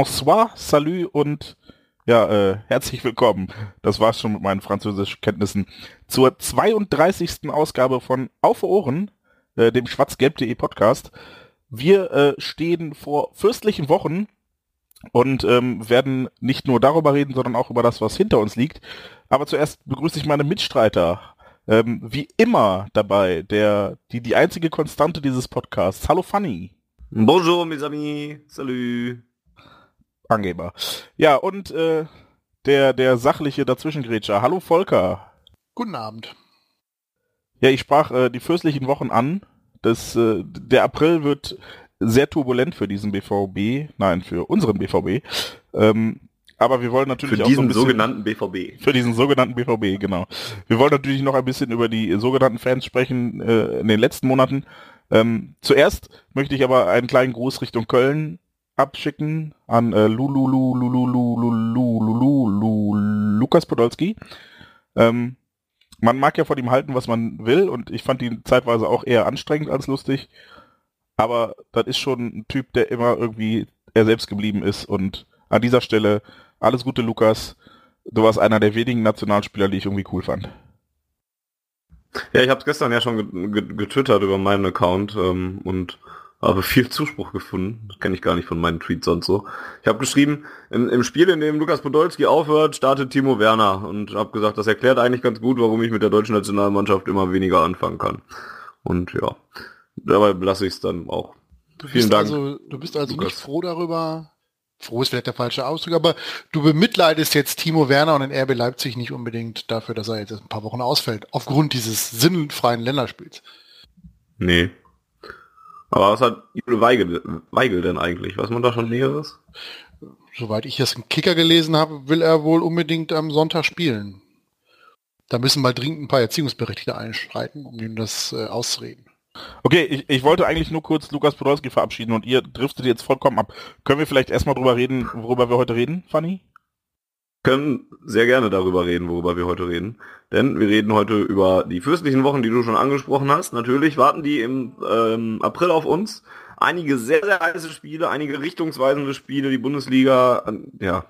Bonsoir, salut und ja, äh, herzlich willkommen. Das war's schon mit meinen französischen Kenntnissen zur 32. Ausgabe von Auf Ohren, äh, dem schwarzgelb.de Podcast. Wir äh, stehen vor fürstlichen Wochen und ähm, werden nicht nur darüber reden, sondern auch über das, was hinter uns liegt. Aber zuerst begrüße ich meine Mitstreiter. Ähm, wie immer dabei, der, die, die einzige Konstante dieses Podcasts. Hallo Fanny. Bonjour mes amis, salut. Angeber. Ja, und äh, der, der sachliche Dazwischengrätscher. Hallo Volker. Guten Abend. Ja, ich sprach äh, die fürstlichen Wochen an. Das, äh, der April wird sehr turbulent für diesen BVB, nein, für unseren BVB. Ähm, aber wir wollen natürlich Für auch so ein diesen bisschen, sogenannten BVB. für diesen sogenannten BVB, genau. Wir wollen natürlich noch ein bisschen über die sogenannten Fans sprechen äh, in den letzten Monaten. Ähm, zuerst möchte ich aber einen kleinen Gruß Richtung Köln abschicken an äh, Lulu, Lulu, Lulu, Lulu, Lulu, Lukas Podolski. Ähm, man mag ja von ihm halten, was man will und ich fand ihn zeitweise auch eher anstrengend als lustig. Aber das ist schon ein Typ, der immer irgendwie er selbst geblieben ist und an dieser Stelle alles Gute, Lukas. Du warst einer der wenigen Nationalspieler, die ich irgendwie cool fand. Ja, ich habe es gestern ja schon ge- ge- getwittert über meinen Account ähm, und habe viel Zuspruch gefunden. Das kenne ich gar nicht von meinen Tweets sonst so. Ich habe geschrieben, im, im Spiel, in dem Lukas Podolski aufhört, startet Timo Werner und habe gesagt, das erklärt eigentlich ganz gut, warum ich mit der deutschen Nationalmannschaft immer weniger anfangen kann. Und ja, dabei lasse ich es dann auch. Du Vielen Dank, Also, du bist also Lukas. nicht froh darüber, froh ist vielleicht der falsche Ausdruck, aber du bemitleidest jetzt Timo Werner und den RB Leipzig nicht unbedingt dafür, dass er jetzt ein paar Wochen ausfällt, aufgrund dieses sinnfreien Länderspiels. Nee. Aber was hat Jule Weigel, Weigel denn eigentlich? Weiß man da schon Näheres? Soweit ich das im Kicker gelesen habe, will er wohl unbedingt am Sonntag spielen. Da müssen mal dringend ein paar Erziehungsberechtigte einschreiten, um ihm das äh, auszureden. Okay, ich, ich wollte eigentlich nur kurz Lukas Podolski verabschieden und ihr driftet jetzt vollkommen ab. Können wir vielleicht erstmal drüber reden, worüber wir heute reden, Fanny? Können sehr gerne darüber reden, worüber wir heute reden. Denn wir reden heute über die fürstlichen Wochen, die du schon angesprochen hast. Natürlich warten die im ähm, April auf uns. Einige sehr, sehr heiße Spiele, einige richtungsweisende Spiele. Die Bundesliga, ähm, ja,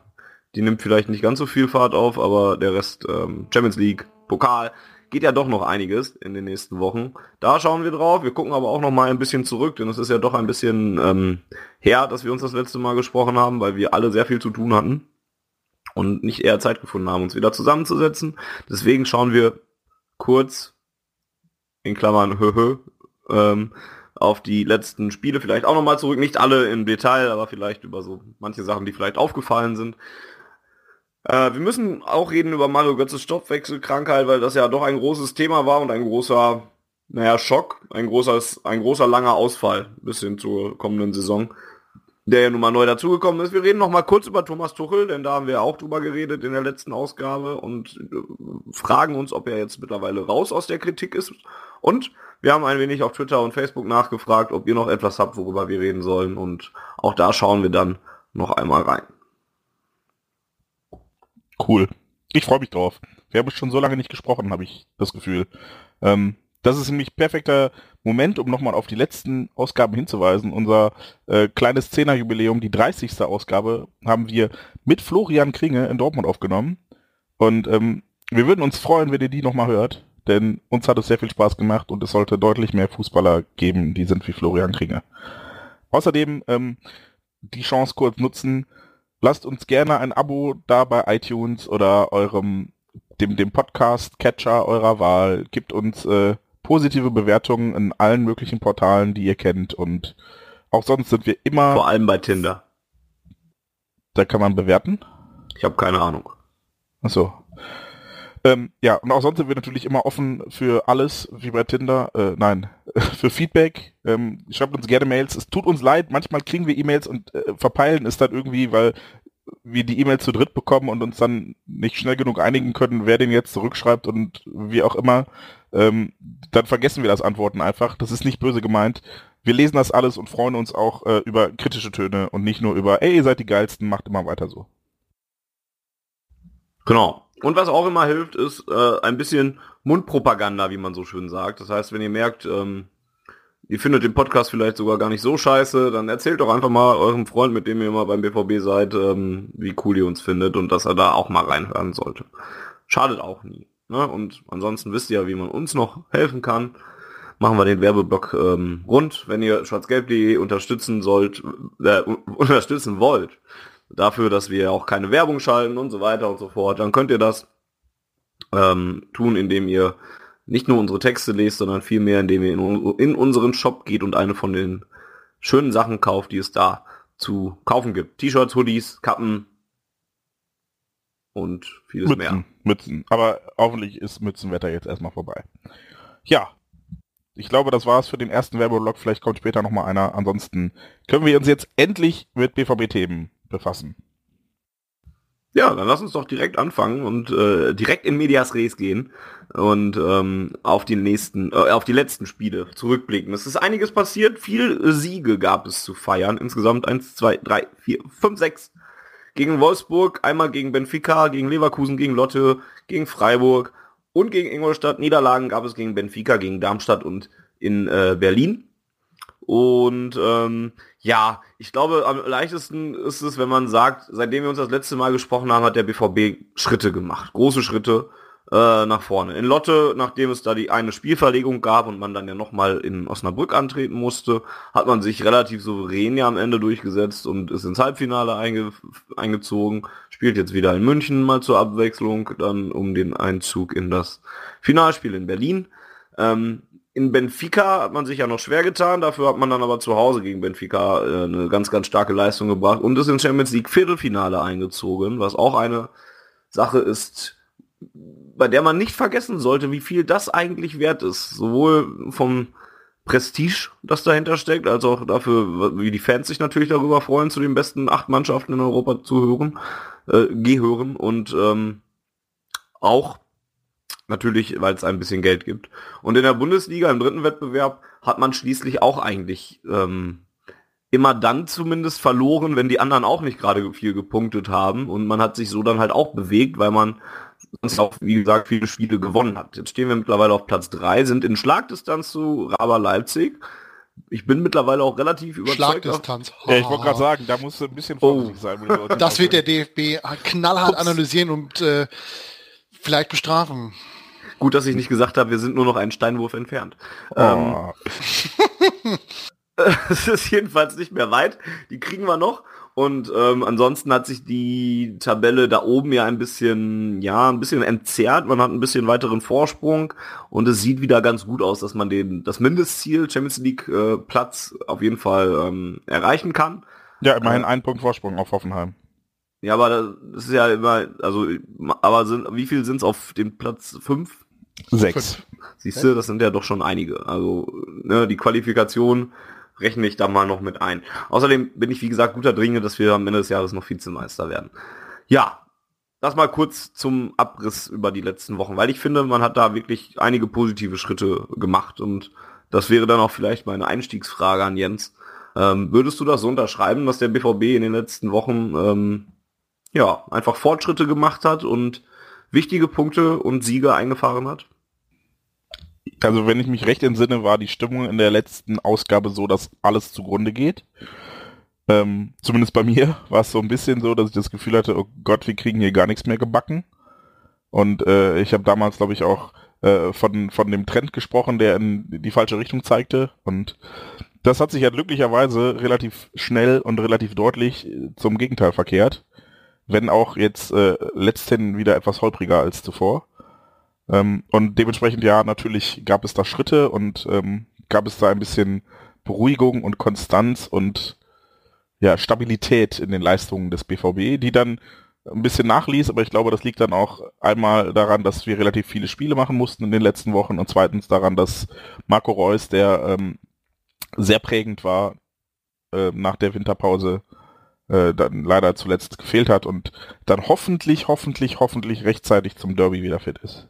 die nimmt vielleicht nicht ganz so viel Fahrt auf, aber der Rest, ähm, Champions League, Pokal, geht ja doch noch einiges in den nächsten Wochen. Da schauen wir drauf. Wir gucken aber auch noch mal ein bisschen zurück, denn es ist ja doch ein bisschen ähm, her, dass wir uns das letzte Mal gesprochen haben, weil wir alle sehr viel zu tun hatten und nicht eher Zeit gefunden haben, uns wieder zusammenzusetzen. Deswegen schauen wir kurz in Klammern höhö, ähm, auf die letzten Spiele vielleicht auch nochmal zurück. Nicht alle im Detail, aber vielleicht über so manche Sachen, die vielleicht aufgefallen sind. Äh, wir müssen auch reden über Mario Götzes Stoffwechselkrankheit, weil das ja doch ein großes Thema war und ein großer, naja, Schock, ein großes, ein großer langer Ausfall bis hin zur kommenden Saison der ja nun mal neu dazugekommen ist. Wir reden noch mal kurz über Thomas Tuchel, denn da haben wir auch drüber geredet in der letzten Ausgabe und äh, fragen uns, ob er jetzt mittlerweile raus aus der Kritik ist. Und wir haben ein wenig auf Twitter und Facebook nachgefragt, ob ihr noch etwas habt, worüber wir reden sollen. Und auch da schauen wir dann noch einmal rein. Cool. Ich freue mich drauf. Wir haben schon so lange nicht gesprochen, habe ich das Gefühl. Ähm, das ist nämlich perfekter Moment, um nochmal auf die letzten Ausgaben hinzuweisen. Unser äh, kleines Zehnerjubiläum, die 30. Ausgabe, haben wir mit Florian Kringe in Dortmund aufgenommen. Und ähm, wir würden uns freuen, wenn ihr die nochmal hört, denn uns hat es sehr viel Spaß gemacht und es sollte deutlich mehr Fußballer geben, die sind wie Florian Kringe. Außerdem ähm, die Chance kurz nutzen, lasst uns gerne ein Abo da bei iTunes oder eurem dem, dem Podcast-Catcher eurer Wahl. Gibt uns äh, positive Bewertungen in allen möglichen Portalen, die ihr kennt. Und auch sonst sind wir immer, Vor allem bei Tinder. da kann man bewerten. Ich habe keine Ahnung. Achso. Ähm, ja, und auch sonst sind wir natürlich immer offen für alles, wie bei Tinder. Äh, nein, für Feedback. Ähm, schreibt uns gerne Mails. Es tut uns leid, manchmal kriegen wir E-Mails und äh, verpeilen es dann irgendwie, weil wir die E-Mail zu dritt bekommen und uns dann nicht schnell genug einigen können, wer den jetzt zurückschreibt und wie auch immer, ähm, dann vergessen wir das Antworten einfach. Das ist nicht böse gemeint. Wir lesen das alles und freuen uns auch äh, über kritische Töne und nicht nur über, ey, ihr seid die geilsten, macht immer weiter so. Genau. Und was auch immer hilft, ist äh, ein bisschen Mundpropaganda, wie man so schön sagt. Das heißt, wenn ihr merkt, ähm, ihr findet den Podcast vielleicht sogar gar nicht so scheiße, dann erzählt doch einfach mal eurem Freund, mit dem ihr immer beim BVB seid, ähm, wie cool ihr uns findet und dass er da auch mal reinhören sollte. Schadet auch nie. Ne? Und ansonsten wisst ihr ja, wie man uns noch helfen kann. Machen wir den Werbeblock ähm, rund. Wenn ihr schwarzgelb.de unterstützen sollt, äh, unterstützen wollt, dafür, dass wir auch keine Werbung schalten und so weiter und so fort, dann könnt ihr das ähm, tun, indem ihr nicht nur unsere Texte lest, sondern vielmehr, indem ihr in, in unseren Shop geht und eine von den schönen Sachen kauft, die es da zu kaufen gibt. T-Shirts, Hoodies, Kappen und vieles Mützen, mehr. Mützen. Aber hoffentlich ist Mützenwetter jetzt erstmal vorbei. Ja. Ich glaube, das war's für den ersten Werbeblock. Vielleicht kommt später nochmal einer. Ansonsten können wir uns jetzt endlich mit BVB-Themen befassen. Ja, dann lass uns doch direkt anfangen und äh, direkt in Medias Res gehen und ähm, auf die nächsten, äh, auf die letzten Spiele zurückblicken. Es ist einiges passiert, viel Siege gab es zu feiern. Insgesamt eins, zwei, drei, vier, fünf, sechs. Gegen Wolfsburg, einmal gegen Benfica, gegen Leverkusen, gegen Lotte, gegen Freiburg und gegen Ingolstadt. Niederlagen gab es gegen Benfica, gegen Darmstadt und in äh, Berlin. Und ähm, ja, ich glaube, am leichtesten ist es, wenn man sagt, seitdem wir uns das letzte Mal gesprochen haben, hat der BVB Schritte gemacht. Große Schritte äh, nach vorne. In Lotte, nachdem es da die eine Spielverlegung gab und man dann ja nochmal in Osnabrück antreten musste, hat man sich relativ souverän ja am Ende durchgesetzt und ist ins Halbfinale einge eingezogen. Spielt jetzt wieder in München mal zur Abwechslung, dann um den Einzug in das Finalspiel in Berlin. Ähm, in Benfica hat man sich ja noch schwer getan, dafür hat man dann aber zu Hause gegen Benfica äh, eine ganz, ganz starke Leistung gebracht und ist ins Champions League Viertelfinale eingezogen, was auch eine Sache ist, bei der man nicht vergessen sollte, wie viel das eigentlich wert ist. Sowohl vom Prestige, das dahinter steckt, als auch dafür, wie die Fans sich natürlich darüber freuen, zu den besten acht Mannschaften in Europa zu hören, äh, gehören und ähm, auch Natürlich, weil es ein bisschen Geld gibt. Und in der Bundesliga, im dritten Wettbewerb, hat man schließlich auch eigentlich ähm, immer dann zumindest verloren, wenn die anderen auch nicht gerade viel gepunktet haben. Und man hat sich so dann halt auch bewegt, weil man sonst auch, wie gesagt, viele Spiele gewonnen hat. Jetzt stehen wir mittlerweile auf Platz drei, sind in Schlagdistanz zu Raber Leipzig. Ich bin mittlerweile auch relativ überzeugt. Schlagdistanz. Ja, ich wollte gerade sagen, da musst du ein bisschen vorsichtig Oh. sein. Das wird der DFB knallhart Ups. analysieren und äh, vielleicht bestrafen. Gut, dass ich nicht gesagt habe, wir sind nur noch einen Steinwurf entfernt. sind. Ähm, Oh. Es ist jedenfalls nicht mehr weit. Die kriegen wir noch. Und ähm, ansonsten hat sich die Tabelle da oben ja ein bisschen, ja, ein bisschen entzerrt. Man hat ein bisschen weiteren Vorsprung und es sieht wieder ganz gut aus, dass man den das Mindestziel Champions League äh, Platz auf jeden Fall ähm, erreichen kann. Ja, immerhin Äh, ein Punkt Vorsprung auf Hoffenheim. Ja, aber das ist ja immer, also, aber sind, wie viel sind es auf dem Platz fünf? Sechs. Siehst du, das sind ja doch schon einige. Also ne, die Qualifikation rechne ich da mal noch mit ein. Außerdem bin ich, wie gesagt, guter Dinge, dass wir am Ende des Jahres noch Vizemeister werden. Ja, das mal kurz zum Abriss über die letzten Wochen, weil ich finde, man hat da wirklich einige positive Schritte gemacht und das wäre dann auch vielleicht meine Einstiegsfrage an Jens. Ähm, würdest du das so unterschreiben, dass der BVB in den letzten Wochen ähm, ja einfach Fortschritte gemacht hat und wichtige Punkte und Siege eingefahren hat? Also wenn ich mich recht entsinne, war die Stimmung in der letzten Ausgabe so, dass alles zugrunde geht. Ähm, zumindest bei mir war es so ein bisschen so, dass ich das Gefühl hatte, oh Gott, wir kriegen hier gar nichts mehr gebacken. Und äh, ich habe damals, glaube ich, auch äh, von, von dem Trend gesprochen, der in die falsche Richtung zeigte. Und das hat sich ja glücklicherweise relativ schnell und relativ deutlich äh, zum Gegenteil verkehrt. Wenn auch jetzt äh, letzthin wieder etwas holpriger als zuvor. Ähm, und dementsprechend ja, natürlich gab es da Schritte und ähm, gab es da ein bisschen Beruhigung und Konstanz und ja, Stabilität in den Leistungen des BVB, die dann ein bisschen nachließ, aber ich glaube, das liegt dann auch einmal daran, dass wir relativ viele Spiele machen mussten in den letzten Wochen und zweitens daran, dass Marco Reus, der ähm, sehr prägend war äh, nach der Winterpause, äh, dann leider zuletzt gefehlt hat und dann hoffentlich, hoffentlich, hoffentlich rechtzeitig zum Derby wieder fit ist.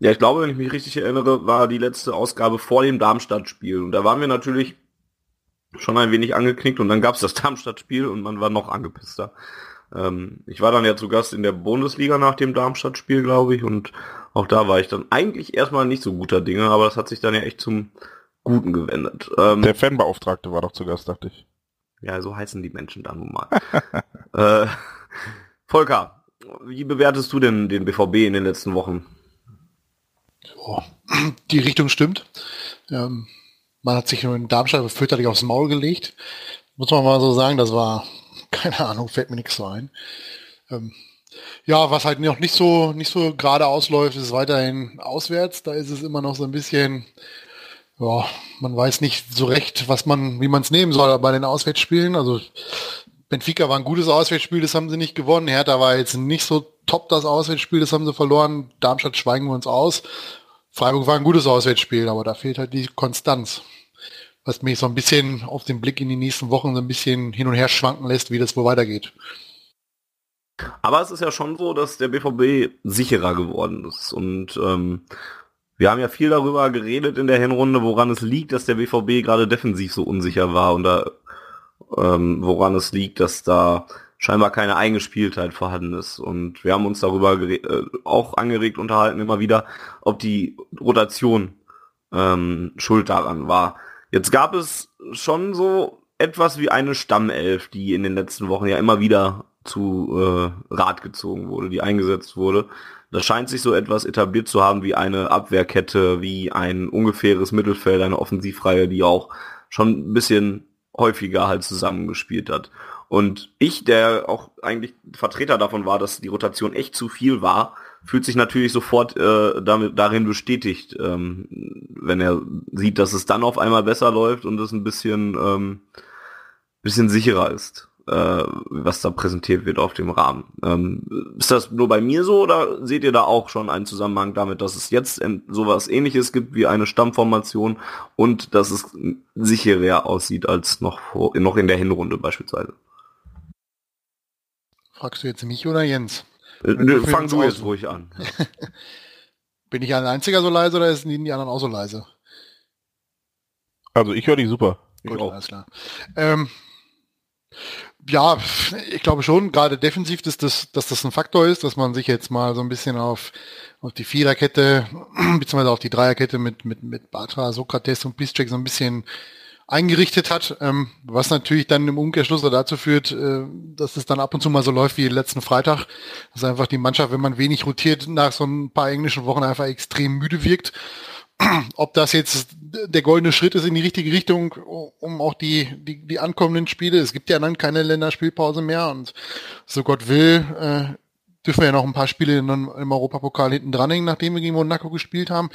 Ja, ich glaube, wenn ich mich richtig erinnere, war die letzte Ausgabe vor dem Darmstadt-Spiel. Und da waren wir natürlich schon ein wenig angeknickt und dann gab es das Darmstadt-Spiel und man war noch angepisster. Ähm, ich war dann ja zu Gast in der Bundesliga nach dem Darmstadt-Spiel, glaube ich, und auch da war ich dann eigentlich erstmal nicht so guter Dinge, aber das hat sich dann ja echt zum Guten gewendet. Ähm, der Fanbeauftragte war doch zu Gast, dachte ich. Ja, so heißen die Menschen da nun mal. äh, Volker, wie bewertest du denn den BVB in den letzten Wochen? Oh, die Richtung stimmt. Ähm, man hat sich nur in Darmstadt fürchterlich aufs Maul gelegt. Muss man mal so sagen, das war, keine Ahnung, fällt mir nichts so ein. Ähm, ja, was halt noch nicht so, nicht so gerade ausläuft, ist weiterhin auswärts. Da ist es immer noch so ein bisschen, ja, man weiß nicht so recht, was man, wie man es nehmen soll bei den Auswärtsspielen. Also Benfica war ein gutes Auswärtsspiel, das haben sie nicht gewonnen. Hertha war jetzt nicht so top das Auswärtsspiel, das haben sie verloren. Darmstadt schweigen wir uns aus. Freiburg war ein gutes Auswärtsspiel, aber da fehlt halt die Konstanz. Was mich so ein bisschen auf den Blick in die nächsten Wochen so ein bisschen hin und her schwanken lässt, wie das wohl weitergeht. Aber es ist ja schon so, dass der BVB sicherer geworden ist. Und ähm, wir haben ja viel darüber geredet in der Hinrunde, woran es liegt, dass der BVB gerade defensiv so unsicher war und da, ähm, woran es liegt, dass da scheinbar keine Eingespieltheit vorhanden ist. Und wir haben uns darüber äh, auch angeregt unterhalten immer wieder, ob die Rotation ähm, schuld daran war. Jetzt gab es schon so etwas wie eine Stammelf, die in den letzten Wochen ja immer wieder zu äh, Rat gezogen wurde, die eingesetzt wurde. Das scheint sich so etwas etabliert zu haben wie eine Abwehrkette, wie ein ungefähres Mittelfeld, eine Offensivreihe, die auch schon ein bisschen häufiger halt zusammengespielt hat. Und ich, der auch eigentlich Vertreter davon war, dass die Rotation echt zu viel war, fühlt sich natürlich sofort äh, damit darin bestätigt, ähm, wenn er sieht, dass es dann auf einmal besser läuft und es ein bisschen ähm, bisschen sicherer ist, äh, was da präsentiert wird auf dem Rahmen. Ähm, ist das nur bei mir so oder seht ihr da auch schon einen Zusammenhang damit, dass es jetzt sowas ähnliches gibt wie eine Stammformation und dass es sicherer aussieht als noch, vor, noch in der Hinrunde beispielsweise? Fragst du jetzt mich oder Jens? Äh, nö, fang du jetzt ruhig an. Bin ich ein einziger so leise oder sind die anderen auch so leise? Also ich höre dich super. Gut, ich alles klar. Ähm, ja, ich glaube schon, gerade defensiv, dass das, dass das ein Faktor ist, dass man sich jetzt mal so ein bisschen auf, auf die Viererkette, beziehungsweise auf die Dreierkette mit, mit, mit Batra, Sokrates und Piszczek so ein bisschen eingerichtet hat, ähm, was natürlich dann im Umkehrschluss dazu führt, äh, dass es dann ab und zu mal so läuft wie letzten Freitag, dass einfach die Mannschaft, wenn man wenig rotiert, nach so ein paar englischen Wochen einfach extrem müde wirkt. Ob das jetzt der goldene Schritt ist in die richtige Richtung, um auch die, die, die ankommenden Spiele, es gibt ja dann keine Länderspielpause mehr und so Gott will, äh, dürfen wir ja noch ein paar Spiele im Europapokal hinten dranhängen, nachdem wir gegen Monaco gespielt haben.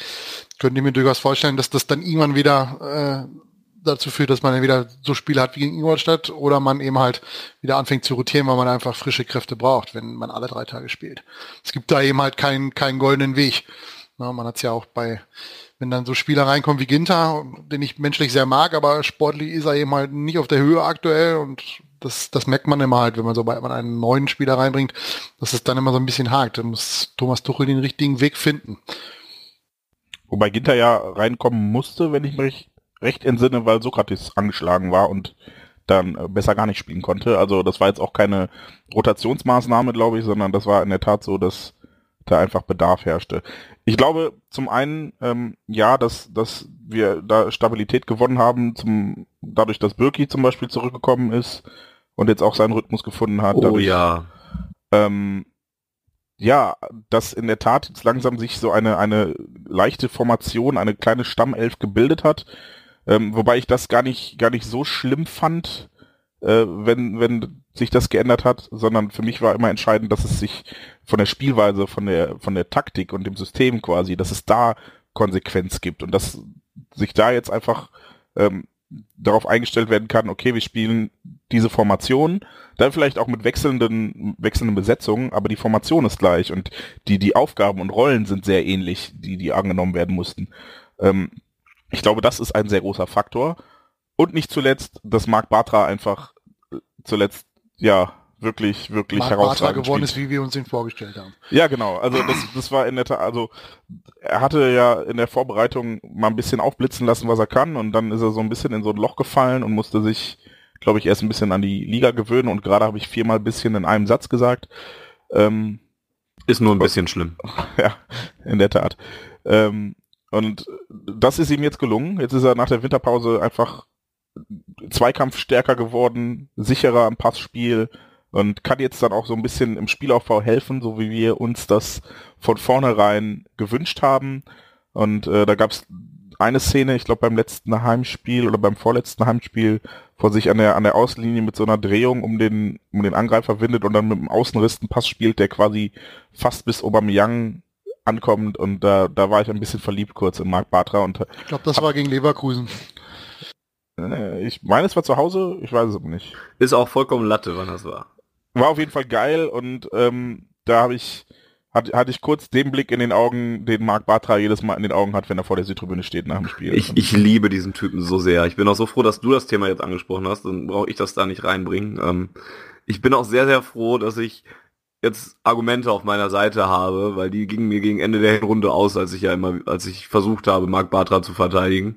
Könnte ich mir durchaus vorstellen, dass das dann irgendwann wieder äh, dazu führt, dass man dann wieder so Spiele hat wie gegen Ingolstadt oder man eben halt wieder anfängt zu rotieren, weil man einfach frische Kräfte braucht, wenn man alle drei Tage spielt. Es gibt da eben halt keinen, keinen goldenen Weg. Na, man hat es ja auch bei, wenn dann so Spieler reinkommen wie Ginter, den ich menschlich sehr mag, aber sportlich ist er eben halt nicht auf der Höhe aktuell und das, das merkt man immer halt, wenn man so bei man einen neuen Spieler reinbringt, dass es dann immer so ein bisschen hakt. Da muss Thomas Tuchel den richtigen Weg finden. Wobei Ginter ja reinkommen musste, wenn ich mich recht entsinne, weil Sokrates angeschlagen war und dann äh, besser gar nicht spielen konnte. Also das war jetzt auch keine Rotationsmaßnahme, glaube ich, sondern das war in der Tat so, dass da einfach Bedarf herrschte. Ich glaube zum einen, ähm, ja, dass, dass wir da Stabilität gewonnen haben, zum, dadurch, dass Birki zum Beispiel zurückgekommen ist und jetzt auch seinen Rhythmus gefunden hat. Oh dadurch, ja. Ähm, ja, dass in der Tat jetzt langsam sich so eine, eine leichte Formation, eine kleine Stammelf gebildet hat, ähm, wobei ich das gar nicht, gar nicht so schlimm fand, äh, wenn, wenn sich das geändert hat, sondern für mich war immer entscheidend, dass es sich von der Spielweise, von der, von der Taktik und dem System quasi, dass es da Konsequenz gibt und dass sich da jetzt einfach ähm, darauf eingestellt werden kann, okay, wir spielen diese Formation, dann vielleicht auch mit wechselnden, wechselnden Besetzungen, aber die Formation ist gleich und die, die Aufgaben und Rollen sind sehr ähnlich, die, die angenommen werden mussten. Ähm, ich glaube, das ist ein sehr großer Faktor. Und nicht zuletzt, dass Marc Bartra einfach äh, zuletzt, ja, wirklich, wirklich Marc herausragend geworden spielt. ist, wie wir uns ihn vorgestellt haben. Ja, genau. Also das, das war in der Tat, also er hatte ja in der Vorbereitung mal ein bisschen aufblitzen lassen, was er kann und dann ist er so ein bisschen in so ein Loch gefallen und musste sich, glaube ich, erst ein bisschen an die Liga gewöhnen und gerade habe ich viermal bisschen in einem Satz gesagt. Ähm, Ist nur ein bisschen schlimm. ja, in der Tat. Ähm, und das ist ihm jetzt gelungen. Jetzt ist er nach der Winterpause einfach zweikampfstärker geworden, sicherer am Passspiel und kann jetzt dann auch so ein bisschen im Spielaufbau helfen, so wie wir uns das von vornherein gewünscht haben. Und äh, da gab es eine Szene, ich glaube beim letzten Heimspiel oder beim vorletzten Heimspiel, vor sich an der an der Außenlinie mit so einer Drehung um den um den Angreifer windet und dann mit dem Außenriss einen Pass spielt, der quasi fast bis Aubameyang ankommt und da da war ich ein bisschen verliebt kurz in Marc Bartra und Ich glaube, das war gegen Leverkusen. äh, ich meine es war zu Hause, ich weiß es aber nicht. Ist auch vollkommen Latte, wann das war. War auf jeden Fall geil und ähm, da habe ich hatte, hatte ich kurz den Blick in den Augen, den Marc Bartra jedes Mal in den Augen hat, wenn er vor der Südtribüne steht nach dem Spiel. Ich, ich liebe diesen Typen so sehr. Ich bin auch so froh, dass du das Thema jetzt angesprochen hast, dann brauche ich das da nicht reinbringen. Ähm, ich bin auch sehr, sehr froh, dass ich jetzt Argumente auf meiner Seite habe, weil die gingen mir gegen Ende der Runde aus, als ich ja immer, als ich versucht habe, Marc Bartra zu verteidigen.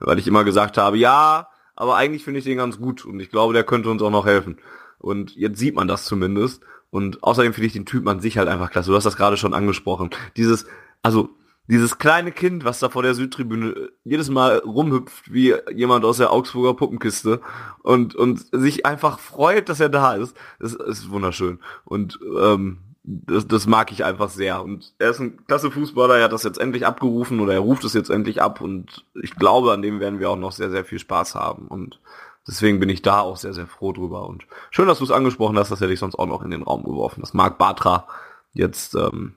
Weil ich immer gesagt habe, ja, aber eigentlich finde ich den ganz gut und ich glaube, der könnte uns auch noch helfen. Und jetzt sieht man das zumindest. Und außerdem finde ich den Typen an sich halt einfach klasse. Du hast das gerade schon angesprochen. Dieses, also dieses kleine Kind, was da vor der Südtribüne jedes Mal rumhüpft wie jemand aus der Augsburger Puppenkiste und, und sich einfach freut, dass er da ist, das ist wunderschön. Und ähm, das, das mag ich einfach sehr. Und er ist ein klasse Fußballer, er hat das jetzt endlich abgerufen oder er ruft es jetzt endlich ab und ich glaube, an dem werden wir auch noch sehr, sehr viel Spaß haben. Und deswegen bin ich da auch sehr, sehr froh drüber. Und schön, dass du es angesprochen hast, das hätte ich sonst auch noch in den Raum geworfen, dass Marc Bartra jetzt ähm,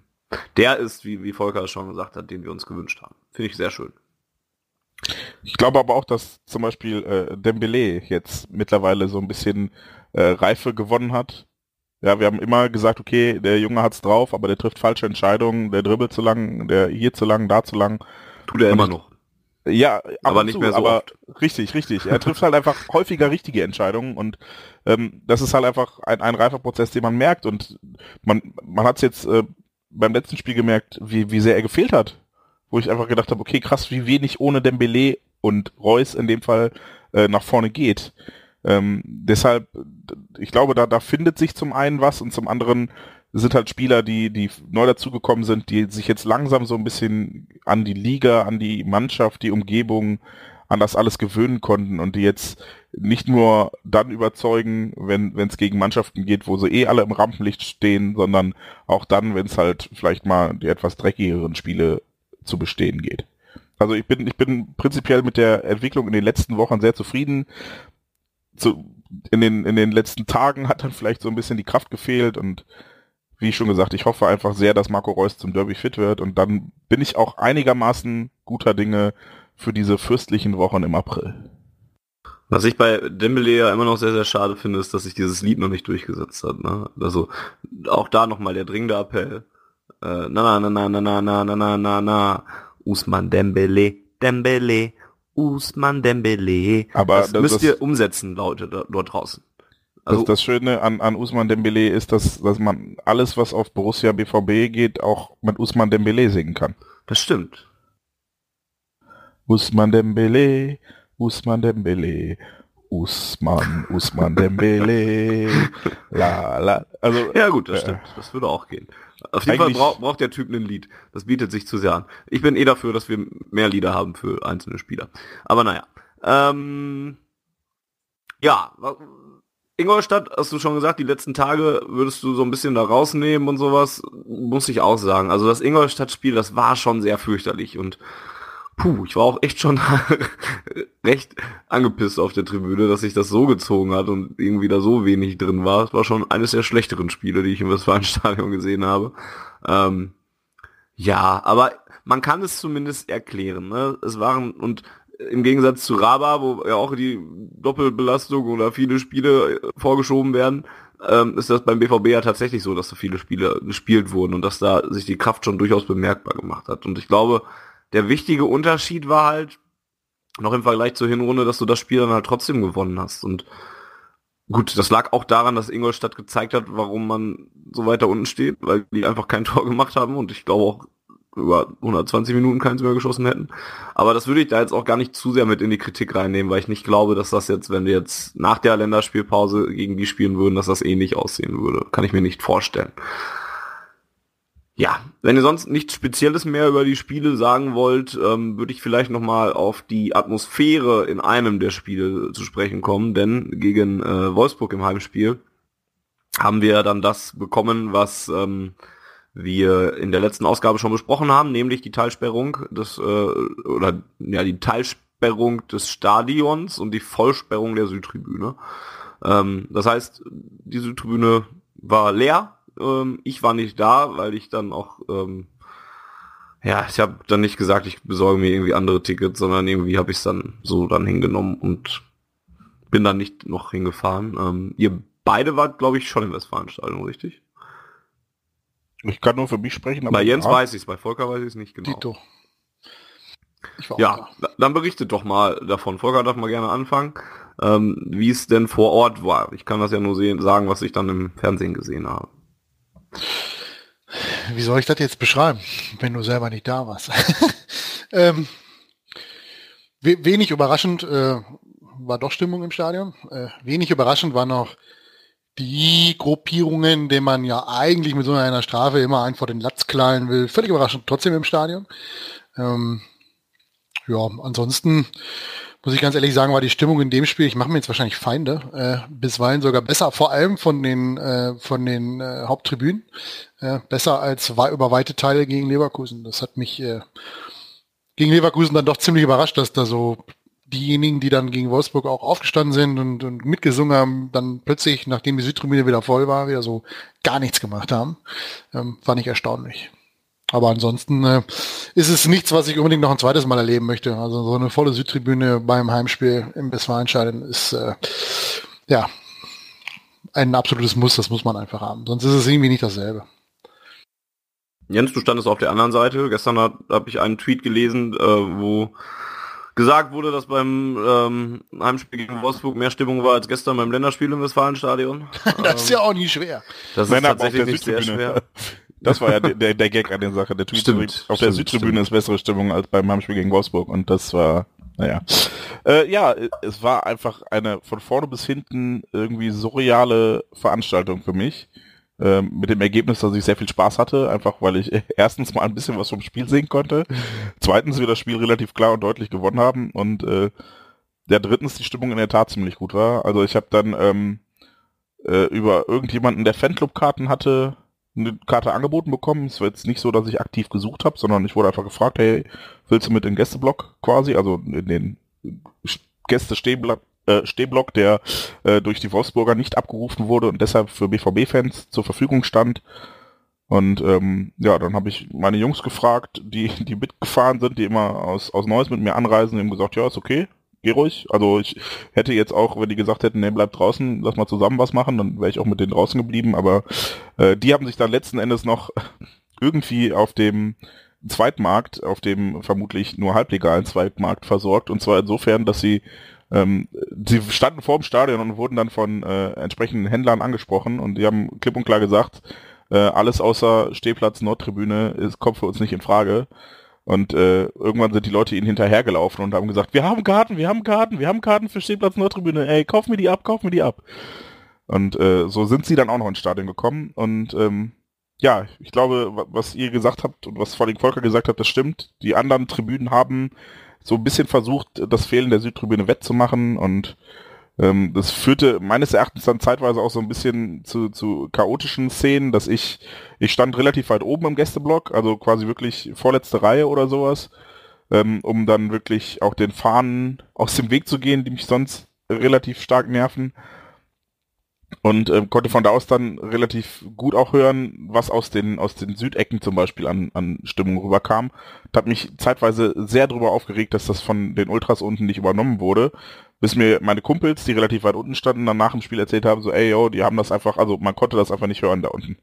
der ist, wie, wie Volker es schon gesagt hat, den wir uns gewünscht haben. Finde ich sehr schön. Ich glaube aber auch, dass zum Beispiel äh, Dembele jetzt mittlerweile so ein bisschen äh, Reife gewonnen hat. Ja, wir haben immer gesagt, okay, der Junge hat's drauf, aber der trifft falsche Entscheidungen, der dribbelt zu lang, der hier zu lang, da zu lang. Tut er immer noch. Ja, ab Aber nicht zu, mehr so aber oft. Richtig, richtig. Er trifft halt einfach häufiger richtige Entscheidungen und ähm, das ist halt einfach ein, ein reifer Prozess, den man merkt und man, man hat es jetzt äh, beim letzten Spiel gemerkt, wie, wie sehr er gefehlt hat. Wo ich einfach gedacht habe, okay, krass, wie wenig ohne Dembele und Reus in dem Fall äh, nach vorne geht. Ähm, deshalb, ich glaube, da, da findet sich zum einen was und zum anderen sind halt Spieler, die, die neu dazugekommen sind, die sich jetzt langsam so ein bisschen an die Liga, an die Mannschaft, die Umgebung, an das alles gewöhnen konnten und die jetzt nicht nur dann überzeugen, wenn es gegen Mannschaften geht, wo sie eh alle im Rampenlicht stehen, sondern auch dann, wenn es halt vielleicht mal die etwas dreckigeren Spiele zu bestehen geht. Also ich bin, ich bin prinzipiell mit der Entwicklung in den letzten Wochen sehr zufrieden. Zu, in, den, in den letzten Tagen hat dann vielleicht so ein bisschen die Kraft gefehlt und wie schon gesagt, ich hoffe einfach sehr, dass Marco Reus zum Derby fit wird und dann bin ich auch einigermaßen guter Dinge für diese fürstlichen Wochen im April. Was ich bei Dembele ja immer noch sehr, sehr schade finde, ist, dass sich dieses Lied noch nicht durchgesetzt hat. Ne? Also auch da nochmal der dringende Appell. Äh, na, na, na, na, na, na, na, na, na, na. Usman Dembele, Dembele, Usman Dembele. Aber das, das- müsst das- ihr umsetzen, Leute, da, dort draußen. Also Also, das, das Schöne an, an Usman Dembele ist, dass, dass man alles, was auf Borussia BVB geht, auch mit Usman Dembele singen kann. das stimmt. Usman Dembele, Usman Dembele, Usman, Usman Dembele, la la. Also Ja gut, das Äh. stimmt. Das würde auch gehen. Auf jeden Fall braucht braucht der Typ ein Lied. Das bietet sich zu sehr an. Ich bin eh dafür, dass wir mehr Lieder haben für einzelne Spieler. Aber naja. Ähm, ja, Ingolstadt, hast du schon gesagt, die letzten Tage würdest du so ein bisschen da rausnehmen und sowas, muss ich auch sagen. Also das Ingolstadt-Spiel, das war schon sehr fürchterlich und puh, ich war auch echt schon recht angepisst auf der Tribüne, dass sich das so gezogen hat und irgendwie da so wenig drin war. Es war schon eines der schlechteren Spiele, die ich im Westfalenstadion gesehen habe. Ähm, ja, aber man kann es zumindest erklären. Ne? Es waren und im Gegensatz zu Raba, wo ja auch die Doppelbelastung oder viele Spiele äh, vorgeschoben werden, ähm, ist das beim BVB ja tatsächlich so, dass so viele Spiele gespielt wurden und dass da sich die Kraft schon durchaus bemerkbar gemacht hat. Und ich glaube, der wichtige Unterschied war halt noch im Vergleich zur Hinrunde, dass du das Spiel dann halt trotzdem gewonnen hast. Und gut, das lag auch daran, dass Ingolstadt gezeigt hat, warum man so weiter unten steht, weil die einfach kein Tor gemacht haben und ich glaube auch über 120 Minuten keins mehr geschossen hätten. Aber das würde ich da jetzt auch gar nicht zu sehr mit in die Kritik reinnehmen, weil ich nicht glaube, dass das jetzt, wenn wir jetzt nach der Länderspielpause gegen die spielen würden, dass das ähnlich aussehen würde. Kann ich mir nicht vorstellen. Ja, wenn ihr sonst nichts Spezielles mehr über die Spiele sagen wollt, ähm, würde ich vielleicht nochmal auf die Atmosphäre in einem der Spiele zu sprechen kommen, denn gegen äh, Wolfsburg im Heimspiel haben wir dann das bekommen, was ähm, wir in der letzten Ausgabe schon besprochen haben, nämlich die Teilsperrung des äh, oder ja die Teilsperrung des Stadions und die Vollsperrung der Südtribüne. Ähm, das heißt, die Südtribüne war leer. Ähm, ich war nicht da, weil ich dann auch ähm, ja, ich habe dann nicht gesagt, ich besorge mir irgendwie andere Tickets, sondern irgendwie habe ich es dann so dann hingenommen und bin dann nicht noch hingefahren. Ähm, ihr beide wart, glaube ich, schon im Westfalenstadion, richtig? Ich kann nur für mich sprechen. bei Jens ja. weiß ich es, bei Volker weiß ich es nicht genau. Tito. Ja, da. dann berichtet doch mal davon. Volker darf mal gerne anfangen, ähm, wie es denn vor Ort war. Ich kann das ja nur sehen, sagen, was ich dann im Fernsehen gesehen habe. Wie soll ich das jetzt beschreiben, wenn du selber nicht da warst? ähm, wenig überraschend äh, war doch Stimmung im Stadion. Äh, wenig überraschend war noch die Gruppierungen, denen man ja eigentlich mit so einer Strafe immer einen vor den Latz knallen will, völlig überraschend trotzdem im Stadion. Ähm, ja, ansonsten muss ich ganz ehrlich sagen, war die Stimmung in dem Spiel, ich mache mir jetzt wahrscheinlich Feinde, äh, bisweilen sogar besser, vor allem von den äh, von den äh, Haupttribünen, äh, besser als über weite Teile gegen Leverkusen. Das hat mich äh, gegen Leverkusen dann doch ziemlich überrascht, dass da so diejenigen, die dann gegen Wolfsburg auch aufgestanden sind und, und mitgesungen haben, dann plötzlich, nachdem die Südtribüne wieder voll war, wieder so gar nichts gemacht haben. Ähm, fand ich erstaunlich. Aber ansonsten äh, ist es nichts, was ich unbedingt noch ein zweites Mal erleben möchte. Also so eine volle Südtribüne beim Heimspiel im Westfalenstadion ist äh, ja ein absolutes Muss, das muss man einfach haben. Sonst ist es irgendwie nicht dasselbe. Jens, du standest auf der anderen Seite. Gestern habe hab ich einen Tweet gelesen, äh, wo gesagt wurde, dass beim ähm, Heimspiel gegen Wolfsburg mehr Stimmung war als gestern beim Länderspiel im Westfalenstadion. das ist ja auch nie schwer. Das ist tatsächlich nicht sehr schwer. Das war ja der, der Gag an der Sache. Der Tweet stimmt, auf stimmt, der Südtribüne stimmt. ist bessere Stimmung als beim Heimspiel gegen Wolfsburg und das war, naja. Äh, ja, es war einfach eine von vorne bis hinten irgendwie surreale Veranstaltung für mich. Ähm, mit dem Ergebnis, dass ich sehr viel Spaß hatte, einfach weil ich erstens mal ein bisschen was vom Spiel sehen konnte, zweitens wir das Spiel relativ klar und deutlich gewonnen haben und äh, der drittens die Stimmung in der Tat ziemlich gut war. Also ich habe dann ähm, äh, über irgendjemanden, der Fanclub-Karten hatte, eine Karte angeboten bekommen. Es war jetzt nicht so, dass ich aktiv gesucht habe, sondern ich wurde einfach gefragt, hey, willst du mit in den Gästeblock quasi, also in den Gäste-Stehblock äh, Stehblock, der äh, durch die Wolfsburger nicht abgerufen wurde und deshalb für BVB-Fans zur Verfügung stand. Und ähm, ja, dann habe ich meine Jungs gefragt, die die mitgefahren sind, die immer aus aus Neues mit mir anreisen, die haben gesagt, ja, ist okay, geh ruhig. Also ich hätte jetzt auch, wenn die gesagt hätten, nee, bleib draußen, lass mal zusammen was machen, dann wäre ich auch mit denen draußen geblieben. Aber äh, die haben sich dann letzten Endes noch irgendwie auf dem Zweitmarkt, auf dem vermutlich nur halblegalen Zweitmarkt versorgt. Und zwar insofern, dass sie ähm, sie standen vor dem Stadion und wurden dann von äh, entsprechenden Händlern angesprochen und die haben klipp und klar gesagt, äh, alles außer Stehplatz Nordtribüne ist, kommt für uns nicht in Frage. Und äh, irgendwann sind die Leute ihnen hinterhergelaufen und haben gesagt, wir haben Karten, wir haben Karten, wir haben Karten für Stehplatz Nordtribüne, ey, kauf mir die ab, kauf mir die ab. Und äh, so sind sie dann auch noch ins Stadion gekommen. Und ähm, ja, ich glaube, was ihr gesagt habt und was vor allem Volker gesagt hat, das stimmt. Die anderen Tribünen haben so ein bisschen versucht, das Fehlen der Südtribüne wettzumachen und ähm, das führte meines Erachtens dann zeitweise auch so ein bisschen zu, zu chaotischen Szenen, dass ich, ich stand relativ weit oben im Gästeblock, also quasi wirklich vorletzte Reihe oder sowas, ähm, um dann wirklich auch den Fahnen aus dem Weg zu gehen, die mich sonst relativ stark nerven. Und äh, konnte von da aus dann relativ gut auch hören, was aus den aus den Südecken zum Beispiel an, an Stimmung rüberkam. Und habe mich zeitweise sehr darüber aufgeregt, dass das von den Ultras unten nicht übernommen wurde, bis mir meine Kumpels, die relativ weit unten standen, dann nach dem Spiel erzählt haben, so ey yo, die haben das einfach, also man konnte das einfach nicht hören da unten.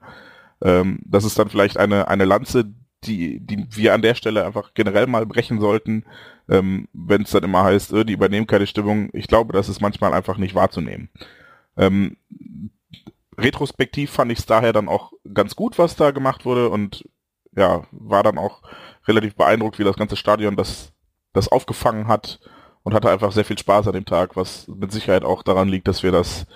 Ähm, das ist dann vielleicht eine eine Lanze, die die wir an der Stelle einfach generell mal brechen sollten, ähm, wenn es dann immer heißt, äh, die übernehmen keine Stimmung. Ich glaube, das ist manchmal einfach nicht wahrzunehmen. Ähm, retrospektiv fand ich es daher dann auch ganz gut, was da gemacht wurde und ja, war dann auch relativ beeindruckt, wie das ganze Stadion das, das aufgefangen hat und hatte einfach sehr viel Spaß an dem Tag, was mit Sicherheit auch daran liegt, dass wir das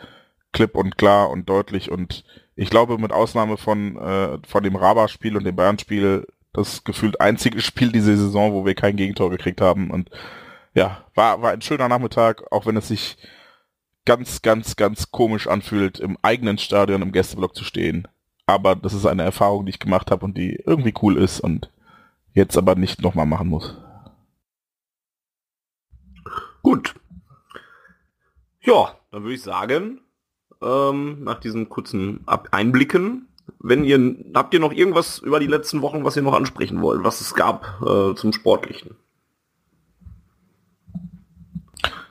klipp und klar und deutlich und ich glaube mit Ausnahme von, äh, von dem Raba-Spiel und dem Bayern-Spiel das gefühlt einzige Spiel diese Saison, wo wir kein Gegentor gekriegt haben und ja, war, war ein schöner Nachmittag, auch wenn es sich ganz, ganz, ganz komisch anfühlt, im eigenen Stadion im Gästeblock zu stehen. Aber das ist eine Erfahrung, die ich gemacht habe und die irgendwie cool ist und jetzt aber nicht nochmal machen muss. Gut. Ja, dann würde ich sagen, ähm, nach diesen kurzen Ab Einblicken, wenn ihr, habt ihr noch irgendwas über die letzten Wochen, was ihr noch ansprechen wollt, was es gab äh, zum Sportlichen?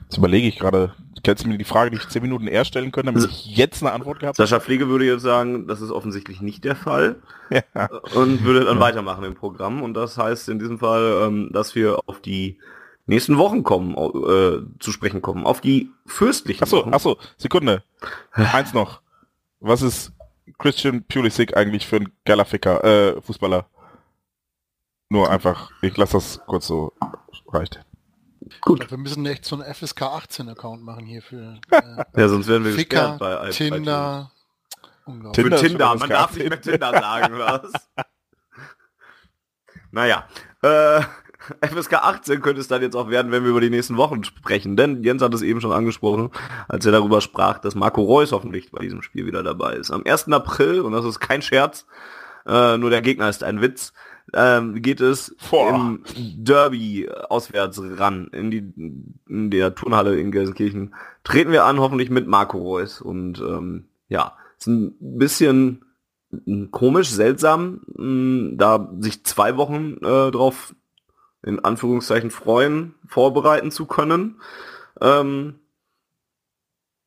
Jetzt überlege ich gerade, Du mir die Frage nicht zehn Minuten eher stellen können, damit ich jetzt eine Antwort gehabt Sascha Pflege würde jetzt sagen, das ist offensichtlich nicht der Fall ja. und würde dann weitermachen im Programm. Und das heißt in diesem Fall, ähm, dass wir auf die nächsten Wochen kommen, äh, zu sprechen kommen, auf die fürstlichen achso, Wochen. Achso, Sekunde. Eins noch. Was ist Christian Pulisic eigentlich für ein geiler Ficker, äh, Fußballer? Nur einfach, ich lasse das kurz so, reicht. Gut. Wir müssen echt so einen FSK 18 Account machen hier für. Äh, ja, sonst werden wir Ficker, bei Tinder. Bei Tinder, Tinder, man darf nicht mehr Tinder sagen, was? naja, äh, FSK 18 könnte es dann jetzt auch werden, wenn wir über die nächsten Wochen sprechen. Denn Jens hat es eben schon angesprochen, als er darüber sprach, dass Marco Reus hoffentlich bei diesem Spiel wieder dabei ist. Am 1. April, und das ist kein Scherz, äh, nur der Gegner ist ein Witz, ähm, geht es Boah. im Derby auswärts ran, in die in der Turnhalle in Gelsenkirchen. Treten wir an, hoffentlich mit Marco Reus. Und ähm, ja, ist ein bisschen komisch, seltsam, mh, da sich zwei Wochen äh, drauf in Anführungszeichen freuen, vorbereiten zu können. Ähm,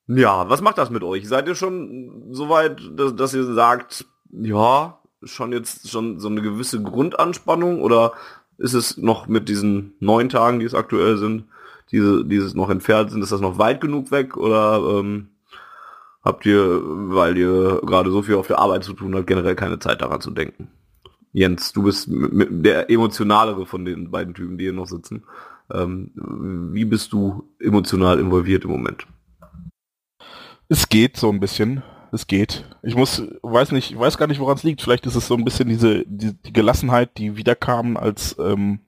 ja, was macht das mit euch? Seid ihr schon so weit, dass, dass ihr sagt, ja, schon jetzt schon so eine gewisse Grundanspannung oder ist es noch mit diesen neun Tagen, die es aktuell sind, diese, dieses noch entfernt sind, ist das noch weit genug weg oder ähm, habt ihr, weil ihr gerade so viel auf der Arbeit zu tun habt, generell keine Zeit daran zu denken? Jens, du bist der emotionalere von den beiden Typen, die hier noch sitzen. Ähm, wie bist du emotional involviert im Moment? Es geht so ein bisschen es geht. Ich muss, weiß nicht, weiß gar nicht, woran es liegt. Vielleicht ist es so ein bisschen diese die, die Gelassenheit, die wiederkam, als ähm,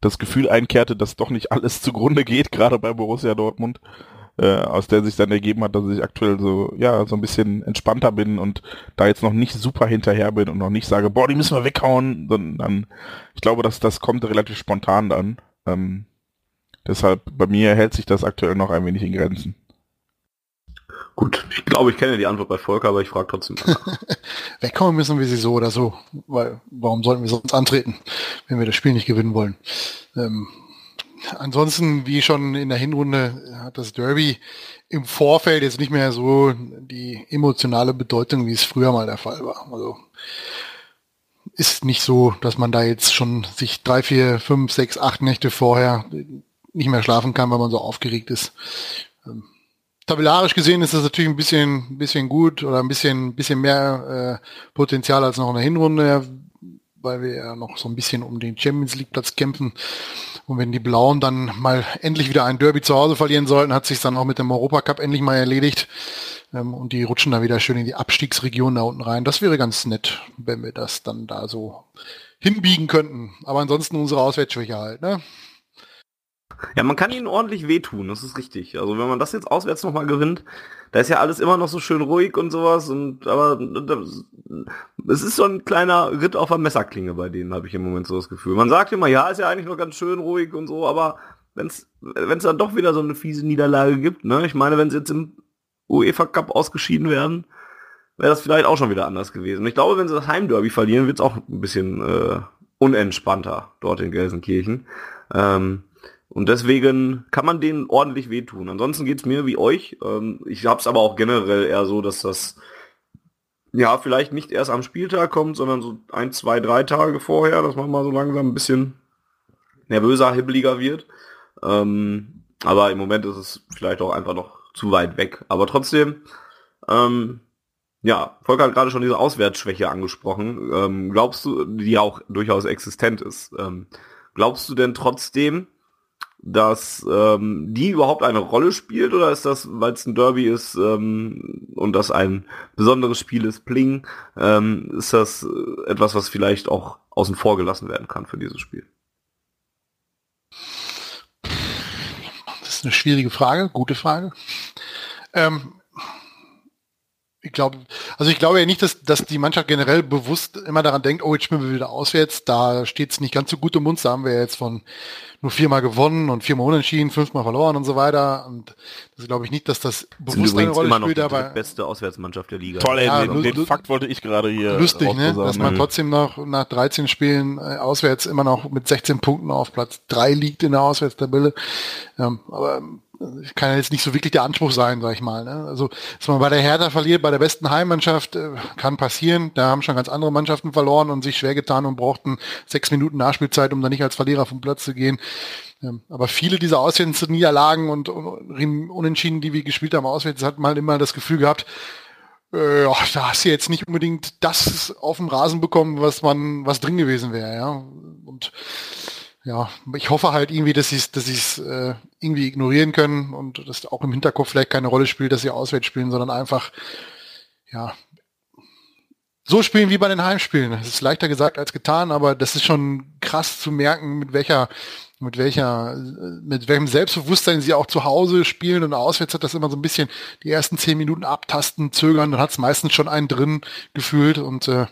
das Gefühl einkehrte, dass doch nicht alles zugrunde geht, gerade bei Borussia Dortmund, äh, aus der sich dann ergeben hat, dass ich aktuell so ja so ein bisschen entspannter bin und da jetzt noch nicht super hinterher bin und noch nicht sage, boah, die müssen wir weghauen, sondern ich glaube, dass das kommt relativ spontan dann. Ähm, deshalb bei mir hält sich das aktuell noch ein wenig in Grenzen. Gut, ich glaube, ich kenne die Antwort bei Volker, aber ich frage trotzdem. Wegkommen müssen wir sie so oder so, weil warum sollten wir sonst antreten, wenn wir das Spiel nicht gewinnen wollen? Ähm, ansonsten, wie schon in der Hinrunde, hat das Derby im Vorfeld jetzt nicht mehr so die emotionale Bedeutung, wie es früher mal der Fall war. Also ist nicht so, dass man da jetzt schon sich drei, vier, fünf, sechs, acht Nächte vorher nicht mehr schlafen kann, weil man so aufgeregt ist. Ähm, tabellarisch gesehen ist das natürlich ein bisschen, bisschen gut oder ein bisschen, bisschen mehr äh, Potenzial als noch in der Hinrunde, weil wir ja noch so ein bisschen um den Champions League Platz kämpfen. Und wenn die Blauen dann mal endlich wieder ein Derby zu Hause verlieren sollten, hat sich dann auch mit dem Europacup endlich mal erledigt. Ähm, und die rutschen dann wieder schön in die Abstiegsregion da unten rein. Das wäre ganz nett, wenn wir das dann da so hinbiegen könnten. Aber ansonsten unsere Auswärtsschwäche halt, ne? Ja, man kann ihnen ordentlich wehtun, das ist richtig. Also wenn man das jetzt auswärts nochmal gewinnt, da ist ja alles immer noch so schön ruhig und sowas und aber es ist so ein kleiner Ritt auf der Messerklinge bei denen, habe ich im Moment so das Gefühl. Man sagt immer, ja, ist ja eigentlich nur ganz schön ruhig und so, aber wenn es dann doch wieder so eine fiese Niederlage gibt, ne? Ich meine, wenn es jetzt im UEFA Cup ausgeschieden wären, wäre das vielleicht auch schon wieder anders gewesen. Und ich glaube, wenn sie das Heimderby verlieren, wird es auch ein bisschen äh, unentspannter dort in Gelsenkirchen. Ähm, und deswegen kann man denen ordentlich wehtun. Ansonsten geht's mir wie euch. Ähm, ich habe es aber auch generell eher so, dass das ja vielleicht nicht erst am Spieltag kommt, sondern so ein, zwei, drei Tage vorher, dass man mal so langsam ein bisschen nervöser, hibbeliger wird. Ähm, aber im Moment ist es vielleicht auch einfach noch zu weit weg. Aber trotzdem, ähm, ja, Volker hat gerade schon diese Auswärtsschwäche angesprochen. Ähm, glaubst du, die auch durchaus existent ist, ähm, glaubst du denn trotzdem, dass ähm, die überhaupt eine Rolle spielt oder ist das, weil es ein Derby ist ähm, und das ein besonderes Spiel ist, Pling, ähm, ist das äh, etwas, was vielleicht auch außen vor gelassen werden kann für dieses Spiel? Das ist eine schwierige Frage, gute Frage. Ähm, ich glaube, also ich glaube ja nicht, dass, dass die Mannschaft generell bewusst immer daran denkt, oh, jetzt spielen wir wieder auswärts, da steht es nicht ganz so gut um uns, da haben wir jetzt von nur viermal gewonnen und viermal unentschieden, fünfmal verloren und so weiter. Und das glaube ich nicht, dass das bewusst eine Rolle spielt, aber beste Auswärtsmannschaft der Liga. Toll, ey, ja, den, den Fakt wollte ich gerade hier. Lustig, ne? Dass man trotzdem noch nach 13 Spielen äh, auswärts immer noch mit 16 Punkten auf Platz 3 liegt in der Auswärtstabelle. Ähm, aber kann ja jetzt nicht so wirklich der Anspruch sein, sag ich mal. Ne? Also, dass man bei der Hertha verliert, bei der besten Heimmannschaft, äh, kann passieren. Da haben schon ganz andere Mannschaften verloren und sich schwer getan und brauchten sechs Minuten Nachspielzeit, um da nicht als Verlierer vom Platz zu gehen. Ähm, aber viele dieser auswärts Niederlagen und, Unentschieden, die wir gespielt haben, auswärts, hat man immer das Gefühl gehabt, äh, da hast du jetzt nicht unbedingt das auf dem Rasen bekommen, was man, was drin gewesen wäre, ja. Und ja, ich hoffe halt irgendwie, dass sie es dass sie's, äh, irgendwie ignorieren können und dass auch im Hinterkopf vielleicht keine Rolle spielt, dass sie auswärts spielen, sondern einfach, ja, so spielen wie bei den Heimspielen. Das ist leichter gesagt als getan, aber das ist schon krass zu merken, mit welcher, mit welcher, mit welchem Selbstbewusstsein sie auch zu Hause spielen und auswärts hat das immer so ein bisschen die ersten zehn Minuten abtasten, zögern, dann hat es meistens schon einen drin gefühlt und äh,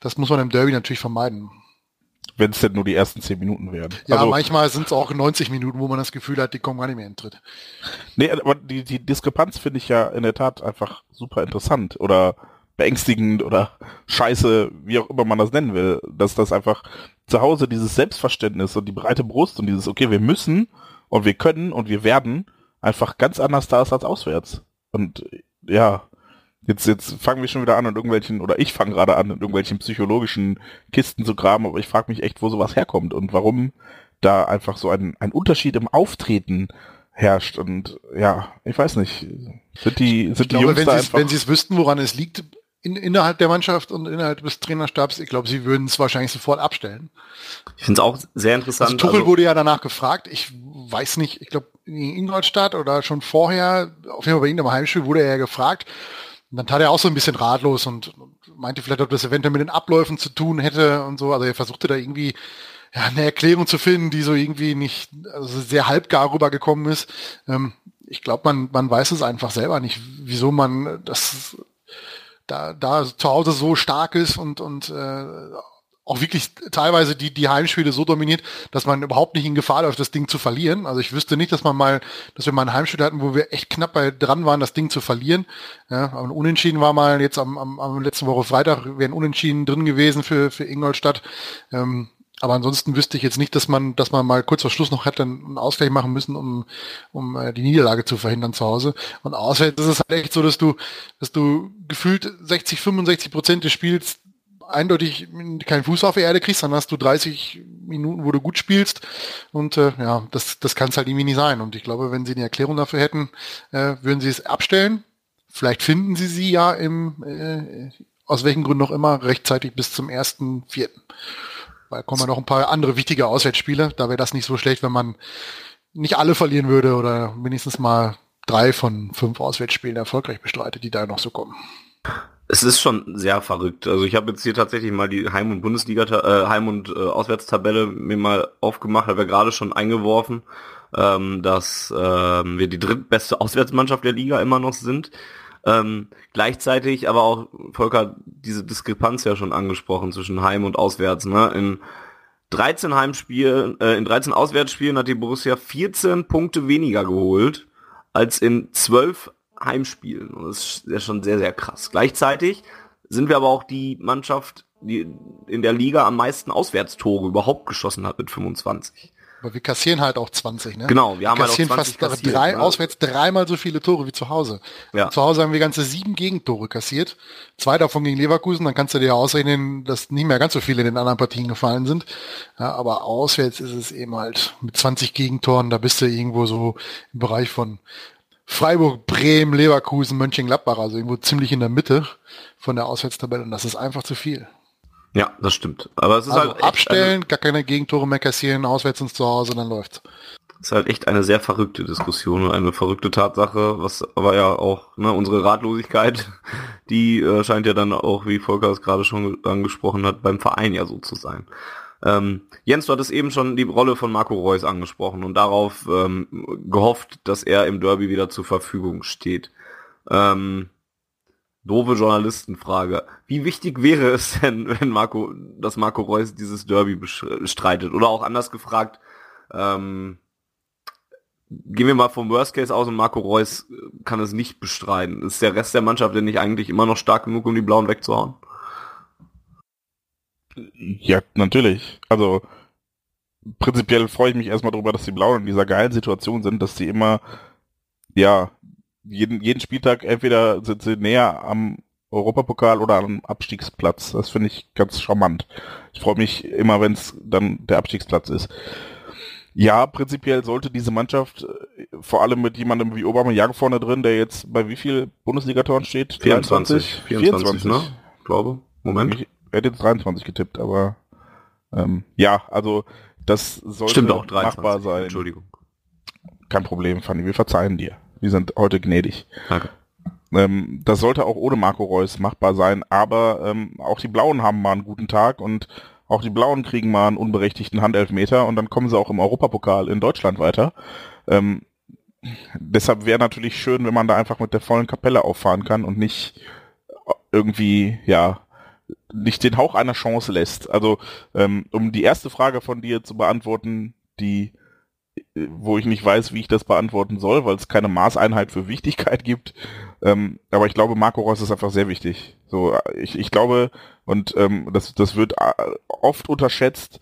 das muss man im Derby natürlich vermeiden wenn es denn nur die ersten zehn Minuten werden. Ja, also, manchmal sind es auch 90 Minuten, wo man das Gefühl hat, die kommen gar nicht mehr in den Tritt. Nee, aber die, die Diskrepanz finde ich ja in der Tat einfach super interessant oder beängstigend oder scheiße, wie auch immer man das nennen will, dass das einfach zu Hause dieses Selbstverständnis und die breite Brust und dieses, okay, wir müssen und wir können und wir werden einfach ganz anders da ist als auswärts. Und ja, Jetzt, jetzt fangen wir schon wieder an und irgendwelchen, oder ich fange gerade an, in irgendwelchen psychologischen Kisten zu graben, aber ich frage mich echt, wo sowas herkommt und warum da einfach so ein, ein Unterschied im Auftreten herrscht. Und ja, ich weiß nicht. Sind die, sind ich die glaube, Jungs wenn da einfach... Wenn sie es wüssten, woran es liegt, in, innerhalb der Mannschaft und innerhalb des Trainerstabs, ich glaube, sie würden es wahrscheinlich sofort abstellen. Ich finde es auch sehr interessant. Also, Tuchel also, wurde ja danach gefragt. Ich weiß nicht, ich glaube, in Ingolstadt oder schon vorher, auf jeden Fall bei im Heimspiel wurde er ja gefragt, und dann tat er auch so ein bisschen ratlos und meinte vielleicht, ob das eventuell mit den Abläufen zu tun hätte und so. Also er versuchte da irgendwie ja, eine Erklärung zu finden, die so irgendwie nicht, also sehr halbgar rübergekommen ist. Ähm, ich glaube, man, man weiß es einfach selber nicht, wieso man das da, da zu Hause so stark ist und, und äh, auch wirklich teilweise die, die Heimspiele so dominiert, dass man überhaupt nicht in Gefahr läuft, das Ding zu verlieren. Also ich wüsste nicht, dass man mal, dass wir mal ein Heimspiel hatten, wo wir echt knapp bei dran waren, das Ding zu verlieren. Ja, aber Unentschieden war mal jetzt am, am, am letzten Woche Freitag, wären Unentschieden drin gewesen für, für Ingolstadt. Ähm, aber ansonsten wüsste ich jetzt nicht, dass man, dass man mal kurz vor Schluss noch hätte einen Ausgleich machen müssen, um, um äh, die Niederlage zu verhindern zu Hause. Und außerdem ist es halt echt so, dass du, dass du gefühlt 60, 65 Prozent des Spiels eindeutig keinen Fuß auf die Erde kriegst, dann hast du 30 Minuten, wo du gut spielst. Und äh, ja, das, das kann es halt irgendwie nicht sein. Und ich glaube, wenn sie eine Erklärung dafür hätten, äh, würden sie es abstellen. Vielleicht finden sie sie ja im, äh, aus welchen Gründen noch immer, rechtzeitig bis zum ersten Vierten. Weil kommen ja noch ein paar andere wichtige Auswärtsspiele. Da wäre das nicht so schlecht, wenn man nicht alle verlieren würde oder wenigstens mal drei von fünf Auswärtsspielen erfolgreich bestreitet, die da noch so kommen. Es ist schon sehr verrückt. Also ich habe jetzt hier tatsächlich mal die Heim- und Bundesliga, äh, Heim- und äh, Auswärtstabelle mir mal aufgemacht, habe ja gerade schon eingeworfen, ähm, dass ähm, wir die drittbeste Auswärtsmannschaft der Liga immer noch sind. Ähm, gleichzeitig aber auch, Volker, diese Diskrepanz ja schon angesprochen zwischen Heim und Auswärts. Ne? In 13 Heimspielen, äh, in 13 Auswärtsspielen hat die Borussia 14 Punkte weniger geholt als in 12 Heimspielen. Und das ist ja schon sehr, sehr krass. Gleichzeitig sind wir aber auch die Mannschaft, die in der Liga am meisten Auswärtstore überhaupt geschossen hat mit 25. Aber wir kassieren halt auch 20, ne? Genau, wir haben wir halt auch kassieren 20 fast kassiert, drei, ne? auswärts dreimal so viele Tore wie zu Hause. Ja. Zu Hause haben wir ganze sieben Gegentore kassiert. Zwei davon gegen Leverkusen, dann kannst du dir ja ausrechnen, dass nicht mehr ganz so viele in den anderen Partien gefallen sind. Ja, aber auswärts ist es eben halt mit 20 Gegentoren, da bist du irgendwo so im Bereich von Freiburg, Bremen, Leverkusen, Mönchengladbach, also irgendwo ziemlich in der Mitte von der Auswärtstabelle und das ist einfach zu viel. Ja, das stimmt. Aber es ist Also halt echt abstellen, gar keine Gegentore mehr kassieren, auswärts ins Zuhause, dann läuft's. ist halt echt eine sehr verrückte Diskussion und eine verrückte Tatsache, was aber ja auch ne, unsere Ratlosigkeit, die äh, scheint ja dann auch, wie Volker es gerade schon angesprochen hat, beim Verein ja so zu sein. Ähm, Jens, du hattest eben schon die Rolle von Marco Reus angesprochen und darauf ähm, gehofft, dass er im Derby wieder zur Verfügung steht. Ähm, doofe Journalistenfrage. Wie wichtig wäre es denn, wenn Marco, dass Marco Reus dieses Derby bestreitet? Oder auch anders gefragt, ähm, gehen wir mal vom Worst Case aus und Marco Reus kann es nicht bestreiten. Ist der Rest der Mannschaft denn nicht eigentlich immer noch stark genug, um die Blauen wegzuhauen? Ja, natürlich. Also prinzipiell freue ich mich erstmal darüber, dass die Blauen in dieser geilen Situation sind, dass sie immer, ja, jeden, jeden Spieltag entweder sind sie näher am Europapokal oder am Abstiegsplatz. Das finde ich ganz charmant. Ich freue mich immer, wenn es dann der Abstiegsplatz ist. Ja, prinzipiell sollte diese Mannschaft, äh, vor allem mit jemandem wie Obama Young vorne drin, der jetzt bei wie viel Bundesligatoren steht? 24, 24, ne? Glaube. Moment. Ich hätte jetzt 23 getippt, aber ähm, ja, also das sollte Stimmt auch, 23. machbar sein. Entschuldigung. Kein Problem, Fanny, wir verzeihen dir. Wir sind heute gnädig. Danke. Ähm, das sollte auch ohne Marco Reus machbar sein, aber ähm, auch die Blauen haben mal einen guten Tag und auch die Blauen kriegen mal einen unberechtigten Handelfmeter und dann kommen sie auch im Europapokal in Deutschland weiter. Ähm, deshalb wäre natürlich schön, wenn man da einfach mit der vollen Kapelle auffahren kann und nicht irgendwie, ja, nicht den Hauch einer Chance lässt. Also, ähm, um die erste Frage von dir zu beantworten, die äh, wo ich nicht weiß, wie ich das beantworten soll, weil es keine Maßeinheit für Wichtigkeit gibt. Ähm, aber ich glaube, Marco Reus ist einfach sehr wichtig. So, äh, ich, ich glaube, und ähm, das, das wird äh, oft unterschätzt,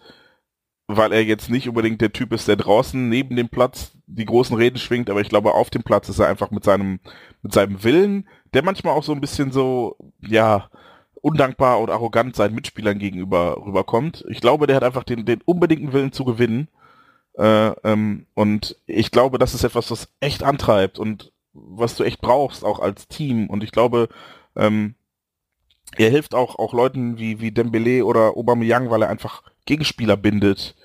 weil er jetzt nicht unbedingt der Typ ist, der draußen neben dem Platz die großen Reden schwingt, aber ich glaube, auf dem Platz ist er einfach mit seinem, mit seinem Willen, der manchmal auch so ein bisschen so, ja, undankbar und arrogant seinen Mitspielern gegenüber rüberkommt. Ich glaube, der hat einfach den, den unbedingten Willen zu gewinnen. Äh, ähm, und ich glaube, das ist etwas, was echt antreibt und was du echt brauchst, auch als Team. Und ich glaube, ähm, er hilft auch, auch Leuten wie, wie Dembele oder Aubameyang, weil er einfach Gegenspieler bindet.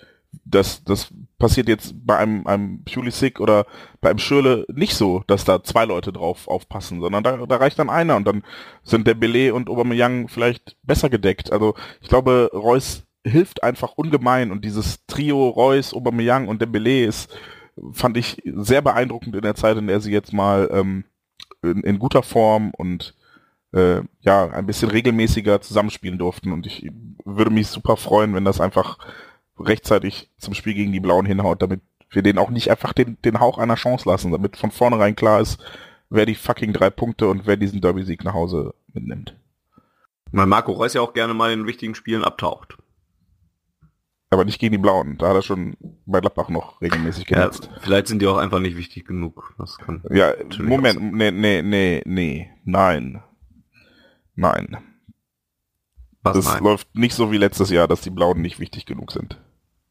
Das, das passiert jetzt bei einem, einem Pulisic oder bei einem Schürle nicht so, dass da zwei Leute drauf aufpassen, sondern da, da reicht dann einer und dann sind Dembele und Aubameyang vielleicht besser gedeckt. Also ich glaube, Reus hilft einfach ungemein und dieses Trio Reus, Aubameyang und Dembele ist, fand ich sehr beeindruckend in der Zeit, in der sie jetzt mal ähm, in, in guter Form und äh, ja ein bisschen regelmäßiger zusammenspielen durften und ich würde mich super freuen, wenn das einfach rechtzeitig zum Spiel gegen die Blauen hinhaut, damit wir denen auch nicht einfach den, den Hauch einer Chance lassen, damit von vornherein klar ist, wer die fucking drei Punkte und wer diesen Derby-Sieg nach Hause mitnimmt. Weil Marco Reus ja auch gerne mal in wichtigen Spielen abtaucht. Aber nicht gegen die Blauen. Da hat er schon bei Gladbach noch regelmäßig Ja, genutzt. vielleicht sind die auch einfach nicht wichtig genug. Das kann Ja, Moment, nee, nee, nee, nee, nein. Nein. Was, Das nein. läuft nicht so wie letztes Jahr, dass die Blauen nicht wichtig genug sind.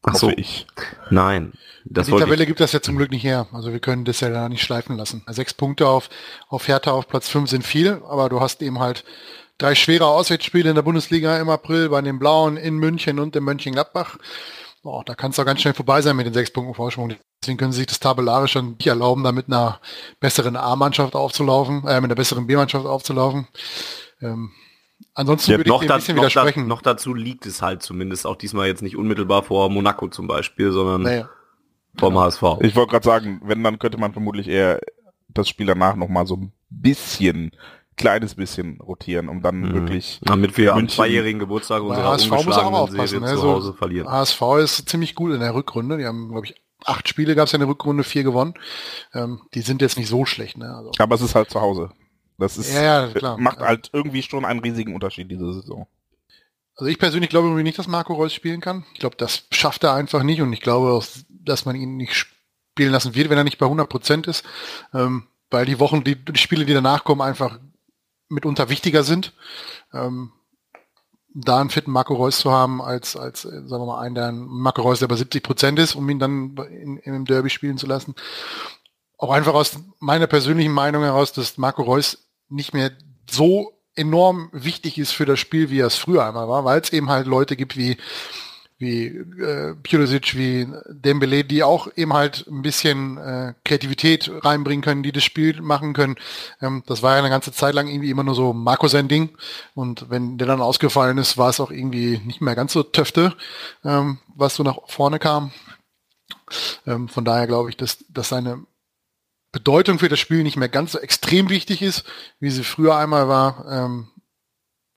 Ach so, Hoffe ich. nein. Das die Tabelle ich, gibt das ja zum Glück nicht her. Also wir können das ja da nicht schleifen lassen. Sechs Punkte auf, auf Hertha auf Platz fünf sind viel, aber du hast eben halt drei schwere Auswärtsspiele in der Bundesliga im April bei den Blauen in München und in Mönchengladbach. Boah, da kann es doch ganz schnell vorbei sein mit den sechs Punkten Vorsprung. Deswegen können sie sich das tabellarisch schon nicht erlauben, da mit einer besseren A-Mannschaft aufzulaufen, äh, mit einer besseren B-Mannschaft aufzulaufen. Ähm, ansonsten Ja, würde ich noch, dir da, ein bisschen noch, da, widersprechen. noch dazu liegt es halt zumindest auch diesmal jetzt nicht unmittelbar vor Monaco zum Beispiel, sondern naja. vom HSV. Ich wollte gerade sagen, wenn, dann könnte man vermutlich eher das Spiel danach nochmal so ein bisschen, kleines bisschen rotieren, um dann Mhm. wirklich Damit wir am zweijährigen Geburtstag unserer HSV muss auch aufpassen. Serie Ne? zu So, Hause verlieren. HSV ist ziemlich gut in der Rückrunde. Die haben, glaube ich, acht Spiele gab es ja in der Rückrunde, vier gewonnen. Ähm, die sind jetzt nicht so schlecht. Ne? Also, Aber es ist halt zu Hause. Das ist, Ja, ja, macht halt irgendwie schon einen riesigen Unterschied diese Saison. also ich persönlich glaube irgendwie nicht, dass Marco Reus spielen kann. Ich glaube, das schafft er einfach nicht und ich glaube auch, dass man ihn nicht spielen lassen wird, wenn er nicht bei 100 Prozent ist. Ähm, weil die Wochen, die, die Spiele, die danach kommen, einfach mitunter wichtiger sind. Ähm, da einen fitten Marco Reus zu haben, als, als, sagen wir mal, einen, der ein Marco Reus, der bei 70 Prozent ist, um ihn dann in, im Derby spielen zu lassen. Auch einfach aus meiner persönlichen Meinung heraus, dass Marco Reus nicht mehr so enorm wichtig ist für das Spiel, wie es früher einmal war, weil es eben halt Leute gibt wie wie äh, Pulisic, wie Dembele, die auch eben halt ein bisschen äh, Kreativität reinbringen können, die das Spiel machen können. Ähm, das war ja eine ganze Zeit lang irgendwie immer nur so Marco sein Ding. Und wenn der dann ausgefallen ist, war es auch irgendwie nicht mehr ganz so töfte, ähm, was so nach vorne kam. Ähm, von daher glaube ich, dass, dass seine Bedeutung für das Spiel nicht mehr ganz so extrem wichtig ist, wie sie früher einmal war. Ähm,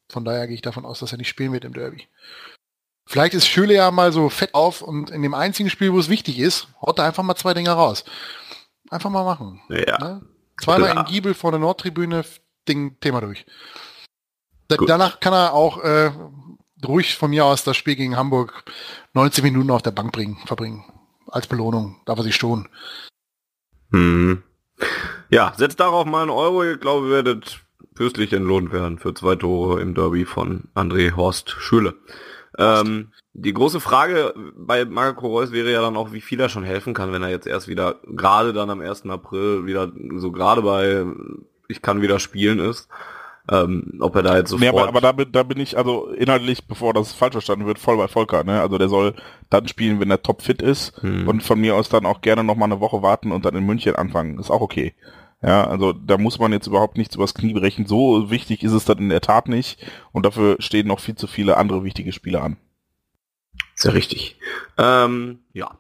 von daher gehe ich davon aus, dass er nicht spielen wird im Derby. Vielleicht ist Schöle ja mal so fett auf und in dem einzigen Spiel, wo es wichtig ist, haut er einfach mal zwei Dinger raus. Einfach mal machen. Ja. Ne? Zweimal Klar. in Giebel vor der Nordtribüne, Ding, Thema durch. Gut. danach kann er auch äh, ruhig von mir aus das Spiel gegen Hamburg 90 Minuten auf der Bank bringen, verbringen. Als Belohnung. Darf er sich schon. Hm. Ja, setzt darauf mal einen Euro. Ich glaube, ihr werdet fürstlich entlohnt werden für zwei Tore im Derby von André Horst Schüle. Ähm, die große Frage bei Marco Reus wäre ja dann auch, wie viel er schon helfen kann, wenn er jetzt erst wieder, gerade dann am 1. April, wieder so gerade bei ich kann wieder spielen ist. Ähm, ob er da jetzt sofort... Nee, aber, aber da, bin, da bin ich also inhaltlich, bevor das falsch verstanden wird, voll bei Volker. Ne? Also der soll dann spielen, wenn er topfit ist Hm. und von mir aus dann auch gerne noch mal eine Woche warten und dann in München anfangen. Ist auch okay. Ja, also da muss man jetzt überhaupt nichts übers Knie brechen. So wichtig ist es dann in der Tat nicht und dafür stehen noch viel zu viele andere wichtige Spiele an. Sehr richtig. Ähm, ja.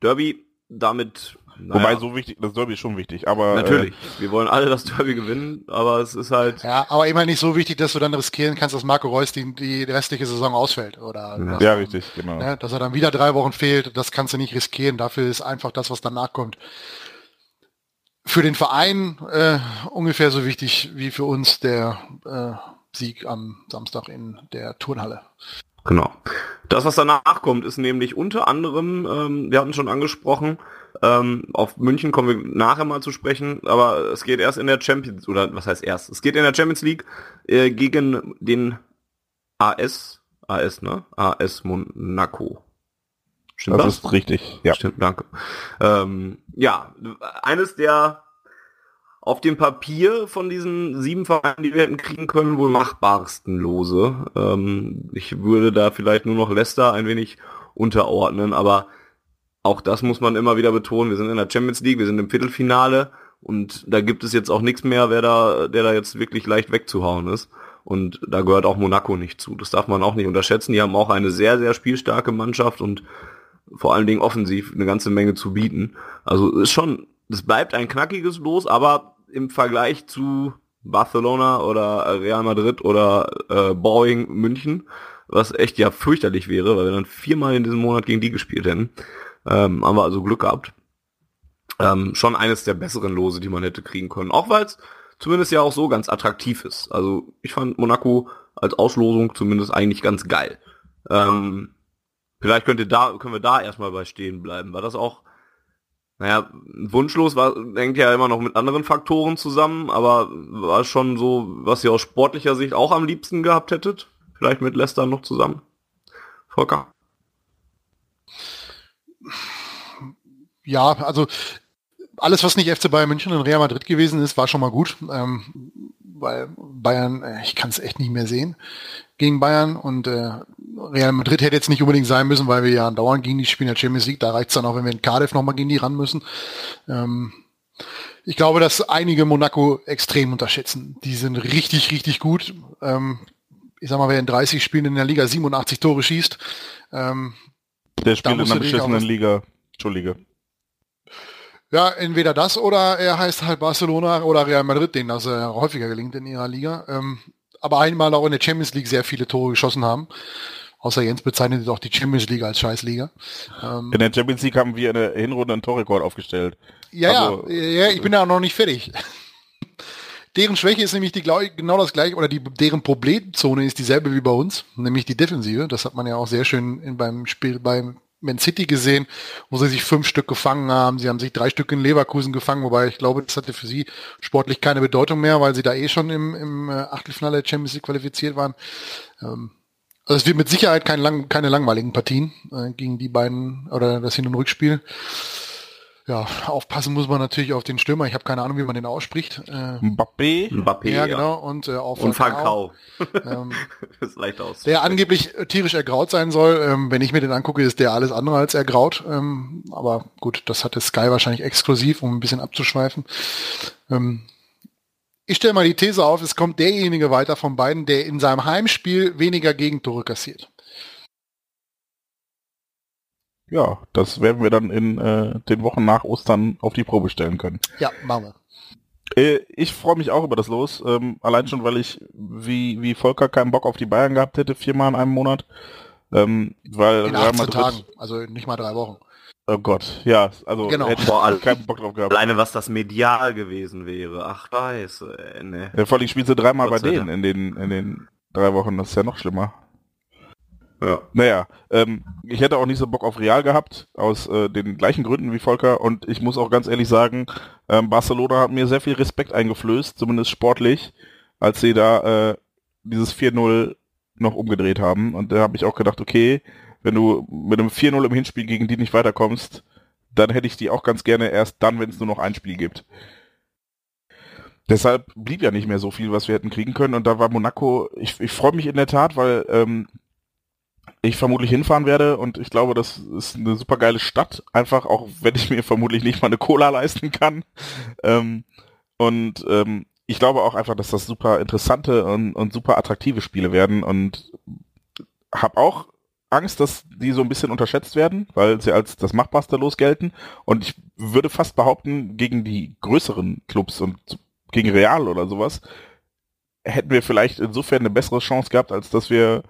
Derby, damit... Wobei naja, so wichtig, das Derby ist schon wichtig, aber Natürlich. Wir wollen alle das Derby gewinnen, aber es ist halt... Ja, aber immer nicht so wichtig, dass du dann riskieren kannst, dass Marco Reus die, die restliche Saison ausfällt. Oder Ja. Äh, ja richtig, genau. ne, dass er dann wieder drei Wochen fehlt, das kannst du nicht riskieren. Dafür ist einfach das, was danach kommt. Für den Verein äh, ungefähr so wichtig wie für uns der äh, Sieg am Samstag in der Turnhalle. Genau. Das, was danach kommt, ist nämlich unter anderem, ähm, wir hatten schon angesprochen, ähm, auf München kommen wir nachher mal zu sprechen, aber es geht erst in der Champions, oder was heißt erst? Es geht in der Champions League äh, gegen den AS, AS, ne? AS Monaco. Stimmt das das? ist richtig. Ja. Stimmt, danke. Ähm, ja, eines der auf dem Papier von diesen sieben Vereinen, die wir hätten kriegen können, wohl machbarsten Lose. Ähm, ich würde da vielleicht nur noch Leicester ein wenig unterordnen, aber auch das muss man immer wieder betonen. Wir sind in der Champions League, wir sind im Viertelfinale und da gibt es jetzt auch nichts mehr, wer da, der da jetzt wirklich leicht wegzuhauen ist. Und da gehört auch Monaco nicht zu. Das darf man auch nicht unterschätzen. Die haben auch eine sehr, sehr spielstarke Mannschaft und vor allen Dingen offensiv eine ganze Menge zu bieten. Also ist schon, es bleibt ein knackiges Los, aber im Vergleich zu Barcelona oder Real Madrid oder äh, Boeing München, was echt ja fürchterlich wäre, weil wir dann viermal in diesem Monat gegen die gespielt hätten, ähm, haben wir also Glück gehabt. Ähm, schon eines der besseren Lose, die man hätte kriegen können. Auch weil es zumindest ja auch so ganz attraktiv ist. Also ich fand Monaco als Auslosung zumindest eigentlich ganz geil. Ähm, Vielleicht könnt ihr da, können wir da erstmal bei stehen bleiben. War das auch, naja, wunschlos war, hängt ja immer noch mit anderen Faktoren zusammen, aber war schon so, was ihr aus sportlicher Sicht auch am liebsten gehabt hättet? Vielleicht mit Leicester noch zusammen? Volker? Ja, also alles, was nicht FC Bayern München und Real Madrid gewesen ist, war schon mal gut. Ähm, weil Bayern, äh, ich kann es echt nicht mehr sehen gegen Bayern und äh, Real Madrid hätte jetzt nicht unbedingt sein müssen, weil wir ja dauernd gegen die spielen der Champions League. Da reicht's dann auch, wenn wir in Cardiff nochmal gegen die ran müssen. Ähm, ich glaube, dass einige Monaco extrem unterschätzen. Die sind richtig, richtig gut. Ähm, ich sag mal, wer in 30 Spielen in der Liga 87 Tore schießt, ähm, Der spielt in einer beschissenen Liga. Entschuldige. Ja, entweder das oder er heißt halt Barcelona oder Real Madrid, denen das äh, häufiger gelingt in ihrer Liga. Ähm, aber einmal auch in der Champions League sehr viele Tore geschossen haben. Außer Jens bezeichnet auch die Champions League als Scheißliga. Ähm, in der Champions League haben wir in der Hinrunde einen Torrekord aufgestellt. Ja, also, ja, ja, ich bin auch noch nicht fertig. Deren Schwäche ist nämlich die, genau das gleiche, oder die, deren Problemzone ist dieselbe wie bei uns, nämlich die Defensive. Das hat man ja auch sehr schön in, beim Spiel beim Man City gesehen, wo sie sich fünf Stück gefangen haben. Sie haben sich drei Stück in Leverkusen gefangen, wobei ich glaube, das hatte für sie sportlich keine Bedeutung mehr, weil sie da eh schon im, im äh, Achtelfinale der Champions League qualifiziert waren. Ähm, also es wird mit Sicherheit kein lang, keine langweiligen Partien äh, gegen die beiden oder das Hin- und Rückspiel. Ja, aufpassen muss man natürlich auf den Stürmer. Ich habe keine Ahnung, wie man den ausspricht. Äh, Mbappé. Mbappé, ja, genau. Und äh, auf und Falcao. Ähm, das ist leicht aus. Der angeblich tierisch ergraut sein soll. Ähm, wenn ich mir den angucke, ist der alles andere als ergraut. Ähm, aber gut, das hatte Sky wahrscheinlich exklusiv, um ein bisschen abzuschweifen. Ähm, ich stelle mal die These auf, es kommt derjenige weiter von beiden, der in seinem Heimspiel weniger Gegentore kassiert. Ja, das werden wir dann in äh, den Wochen nach Ostern auf die Probe stellen können. Ja, machen wir. Äh, ich freue mich auch über das Los, ähm, allein schon, weil ich wie, wie Volker keinen Bock auf die Bayern gehabt hätte, viermal in einem Monat. Ähm, weil in 18 Madrid, Tagen, also nicht mal drei Wochen. Oh Gott, ja, also genau. hätte Vor allem keinen Bock drauf gehabt. Alleine was das medial gewesen wäre. Ach scheiße, ey, ne. Ja, vor allem spielst du dreimal bei denen in den, in den drei Wochen, das ist ja noch schlimmer. Ja. Naja, ähm, ich hätte auch nicht so Bock auf Real gehabt, aus äh, den gleichen Gründen wie Volker. Und ich muss auch ganz ehrlich sagen, ähm, Barcelona hat mir sehr viel Respekt eingeflößt, zumindest sportlich, als sie da äh, dieses 4-0 noch umgedreht haben. Und da habe ich auch gedacht, okay, wenn du mit einem 4-0 im Hinspiel gegen die nicht weiterkommst, dann hätte ich die auch ganz gerne erst dann, wenn es nur noch ein Spiel gibt. Deshalb blieb ja nicht mehr so viel, was wir hätten kriegen können. Und da war Monaco, ich, ich freue mich in der Tat, weil ähm, ich vermutlich hinfahren werde und ich glaube, das ist eine super geile Stadt, einfach auch wenn ich mir vermutlich nicht mal eine Cola leisten kann. Ähm, und ähm, ich glaube auch einfach, dass das super interessante und, und super attraktive Spiele werden und habe auch Angst, dass die so ein bisschen unterschätzt werden, weil sie als das Machbarste losgelten. Und ich würde fast behaupten, gegen die größeren Clubs und gegen Real oder sowas hätten wir vielleicht insofern eine bessere Chance gehabt, als dass wir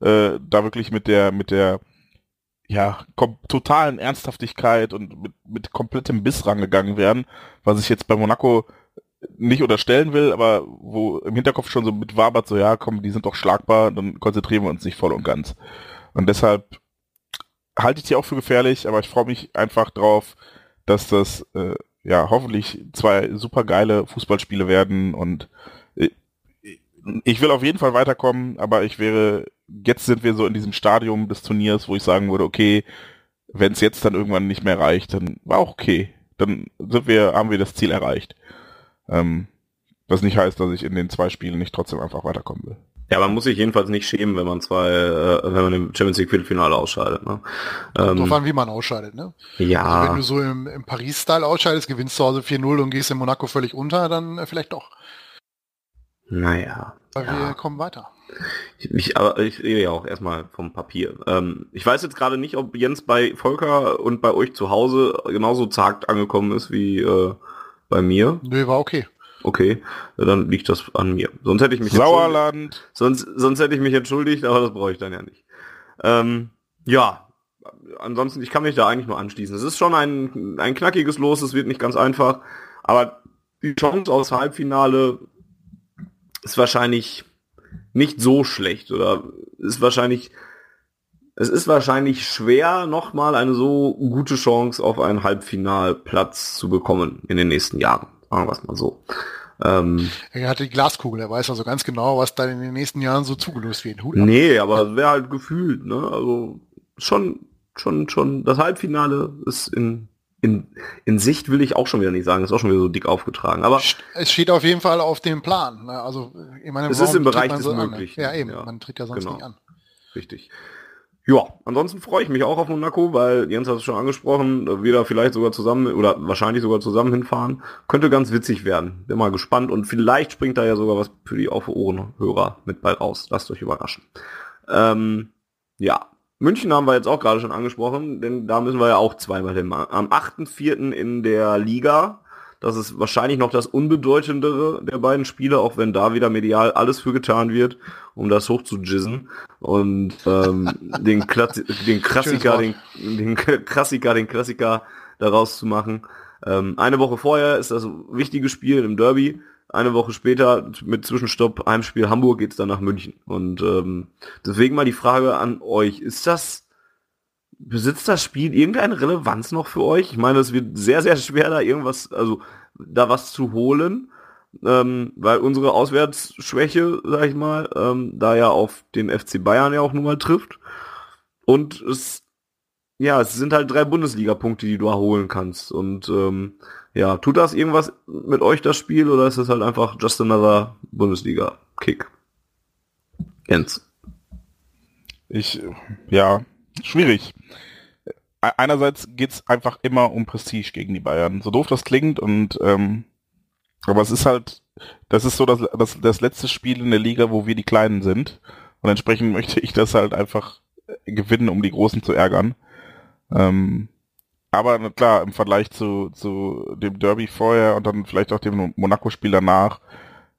äh, da wirklich mit der, mit der ja, totalen Ernsthaftigkeit und mit, mit komplettem Biss rangegangen werden, was ich jetzt bei Monaco nicht unterstellen will, aber wo im Hinterkopf schon so mit wabert, so ja, komm, die sind doch schlagbar, dann konzentrieren wir uns nicht voll und ganz. Und deshalb halte ich die auch für gefährlich, aber ich freue mich einfach drauf, dass das äh, ja hoffentlich zwei super geile Fußballspiele werden und äh, ich will auf jeden Fall weiterkommen, aber ich wäre jetzt sind wir so in diesem Stadium des Turniers, wo ich sagen würde, okay, wenn es jetzt dann irgendwann nicht mehr reicht, dann war auch okay. Dann sind wir, haben wir das Ziel erreicht. Ähm, was nicht heißt, dass ich in den zwei Spielen nicht trotzdem einfach weiterkommen will. Ja, man muss sich jedenfalls nicht schämen, wenn man zwei, äh, wenn man im Champions League Viertelfinale ausscheidet. Ne? Ähm, Drauf an, wie man ausscheidet, ne? Ja. Also wenn du so im, im Paris-Style ausscheidest, gewinnst zu Hause 4-0 und gehst in Monaco völlig unter, dann äh, vielleicht doch. Naja. Aber ja. wir kommen weiter. Ich, aber ich rede ja auch erstmal vom Papier. Ähm, ich weiß jetzt gerade nicht, ob Jens bei Volker und bei euch zu Hause genauso zagt angekommen ist wie äh, bei mir. Nö, war okay. Okay, dann liegt das an mir. Sonst hätte ich mich Sauerland. Sonst, sonst hätte ich mich entschuldigt, aber das brauche ich dann ja nicht. Ähm, ja, ansonsten, ich kann mich da eigentlich nur anschließen. Es ist schon ein, ein knackiges Los, es wird nicht ganz einfach, aber die Chance aus Halbfinale ist wahrscheinlich nicht so schlecht oder ist wahrscheinlich es ist wahrscheinlich schwer, nochmal eine so gute Chance auf einen Halbfinalplatz zu bekommen in den nächsten Jahren. Sagen wir es mal so. Ähm, er hatte die Glaskugel, er weiß also ganz genau, was da in den nächsten Jahren so zugelöst wird. Hut nee, aber es wäre halt gefühlt, ne? Also schon, schon, schon, das Halbfinale ist in in, in Sicht will ich auch schon wieder nicht sagen, ist auch schon wieder so dick aufgetragen. Aber es steht auf jeden Fall auf dem Plan. Ne? Also ich meine, es ist im Bereich des so Möglichen. Ja eben, ja. man tritt ja sonst genau. nicht an. Richtig. Ja, ansonsten freue ich mich auch auf Monaco, weil Jens hat es schon angesprochen, wir da vielleicht sogar zusammen oder wahrscheinlich sogar zusammen hinfahren. Könnte ganz witzig werden. Bin mal gespannt und vielleicht springt da ja sogar was für die Auf Ohrenhörer mit bei raus. Lasst euch überraschen. Ähm, ja, München haben wir jetzt auch gerade schon angesprochen, denn da müssen wir ja auch zweimal hin. Am 8.4. in der Liga, Das ist wahrscheinlich noch das unbedeutendere der beiden Spiele, auch wenn da wieder medial alles für getan wird, um das hochzujizzen. Und ähm, den, Klassi den Klassiker, den, den Klassiker, den Klassiker daraus zu machen. Ähm, eine Woche vorher ist das wichtige Spiel im Derby. Eine Woche später mit Zwischenstopp Heimspiel Hamburg geht's dann nach München. Und ähm, deswegen mal die Frage an euch: Ist das besitzt das Spiel irgendeine Relevanz noch für euch? Ich meine, es wird sehr, sehr schwer, da irgendwas, also da was zu holen, ähm, weil unsere Auswärtsschwäche, sag ich mal, ähm, da ja auf den FC Bayern ja auch nun mal trifft. Und es, ja, es sind halt drei Bundesliga-Punkte, die du erholen kannst. Und ähm, ja, tut das irgendwas mit euch das Spiel oder ist es halt einfach just another Bundesliga-Kick? Jens. Ich, ja, schwierig. Einerseits geht's einfach immer um Prestige gegen die Bayern. So doof das klingt und ähm, aber es ist halt, das ist so das, das, das letzte Spiel in der Liga, wo wir die Kleinen sind. Und entsprechend möchte ich das halt einfach gewinnen, um die Großen zu ärgern. Ähm, aber klar, im Vergleich zu, zu dem Derby vorher und dann vielleicht auch dem Monaco-Spiel danach,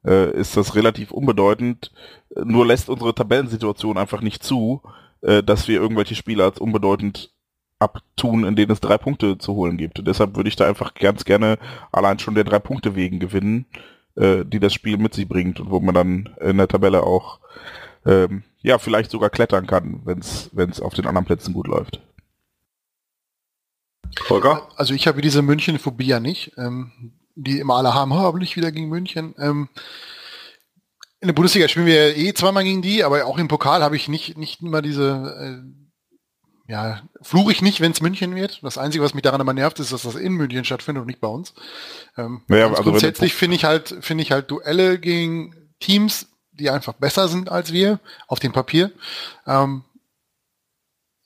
äh, ist das relativ unbedeutend. Nur lässt unsere Tabellensituation einfach nicht zu, äh, dass wir irgendwelche Spiele als unbedeutend abtun, in denen es drei Punkte zu holen gibt. Und deshalb würde ich da einfach ganz gerne allein schon der drei Punkte wegen gewinnen, äh, die das Spiel mit sich bringt und wo man dann in der Tabelle auch ähm, ja vielleicht sogar klettern kann, wenn es auf den anderen Plätzen gut läuft. Volker? Also ich habe diese München-Phobie ja nicht, ähm, die immer alle haben, oh, nicht wieder gegen München. Ähm, in der Bundesliga spielen wir eh zweimal gegen die, aber auch im Pokal habe ich nicht, nicht immer diese, äh, ja, fluche ich nicht, wenn es München wird. Das Einzige, was mich daran immer nervt, ist, dass das in München stattfindet und nicht bei uns. Ähm, ja, also grundsätzlich finde ich halt, finde ich halt Duelle gegen Teams, die einfach besser sind als wir auf dem Papier. Ähm,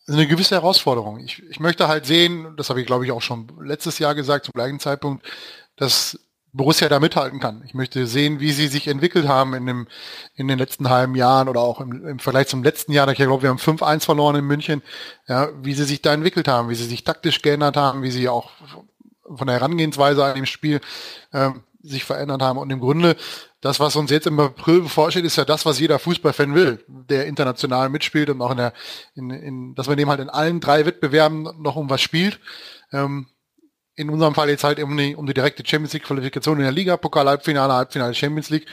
eine gewisse Herausforderung. Ich, ich möchte halt sehen, das habe ich glaube ich auch schon letztes Jahr gesagt, zum gleichen Zeitpunkt, dass Borussia da mithalten kann. Ich möchte sehen, wie sie sich entwickelt haben in, dem, in den letzten halben Jahren oder auch im, im Vergleich zum letzten Jahr. Ich glaube, wir haben 5-1 verloren in München. Ja, wie sie sich da entwickelt haben, wie sie sich taktisch geändert haben, wie sie auch von der Herangehensweise an dem Spiel äh, sich verändert haben. Und im Grunde, das, was uns jetzt im April bevorsteht, ist ja das, was jeder Fußballfan will, der international mitspielt und auch in der, in, in, dass man dem halt in allen drei Wettbewerben noch um was spielt. Ähm, in unserem Fall jetzt halt um die, um die direkte Champions League Qualifikation in der Liga, Pokal, Halbfinale, Halbfinale Champions League.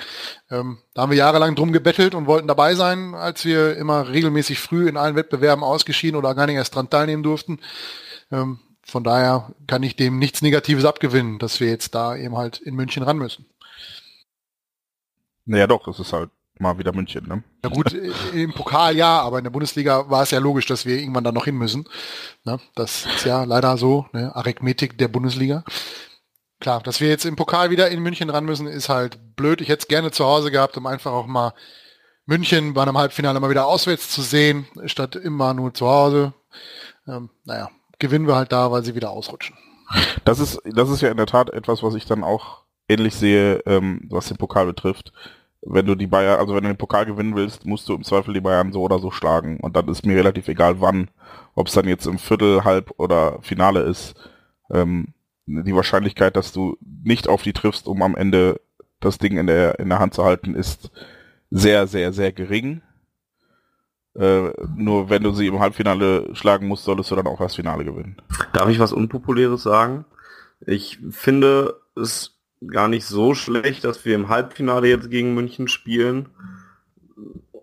Ähm, da haben wir jahrelang drum gebettelt und wollten dabei sein, als wir immer regelmäßig früh in allen Wettbewerben ausgeschieden oder gar nicht erst dran teilnehmen durften. Ähm, von daher kann ich dem nichts Negatives abgewinnen, dass wir jetzt da eben halt in München ran müssen. Naja doch, es ist halt mal wieder München, ne? Ja gut, im Pokal ja, aber in der Bundesliga war es ja logisch, dass wir irgendwann da noch hin müssen. Ne? Das ist ja leider so, ne? Arithmetik der Bundesliga. Klar, dass wir jetzt im Pokal wieder in München ran müssen, ist halt blöd. Ich hätte es gerne zu Hause gehabt, um einfach auch mal München bei einem Halbfinale mal wieder auswärts zu sehen, statt immer nur zu Hause. Ähm, naja, gewinnen wir halt da, weil sie wieder ausrutschen. Das ist, das ist ja in der Tat etwas, was ich dann auch ähnlich sehe, ähm, was den Pokal betrifft wenn du die Bayern, also wenn du den Pokal gewinnen willst, musst du im Zweifel die Bayern so oder so schlagen. Und dann ist mir relativ egal wann, ob es dann jetzt im Viertel, Halb oder Finale ist. Ähm, die Wahrscheinlichkeit, dass du nicht auf die triffst, um am Ende das Ding in der, in der Hand zu halten, ist sehr, sehr, sehr gering. Äh, nur wenn du sie im Halbfinale schlagen musst, solltest du dann auch das Finale gewinnen. Darf ich was Unpopuläres sagen? Ich finde es gar nicht so schlecht, dass wir im Halbfinale jetzt gegen München spielen,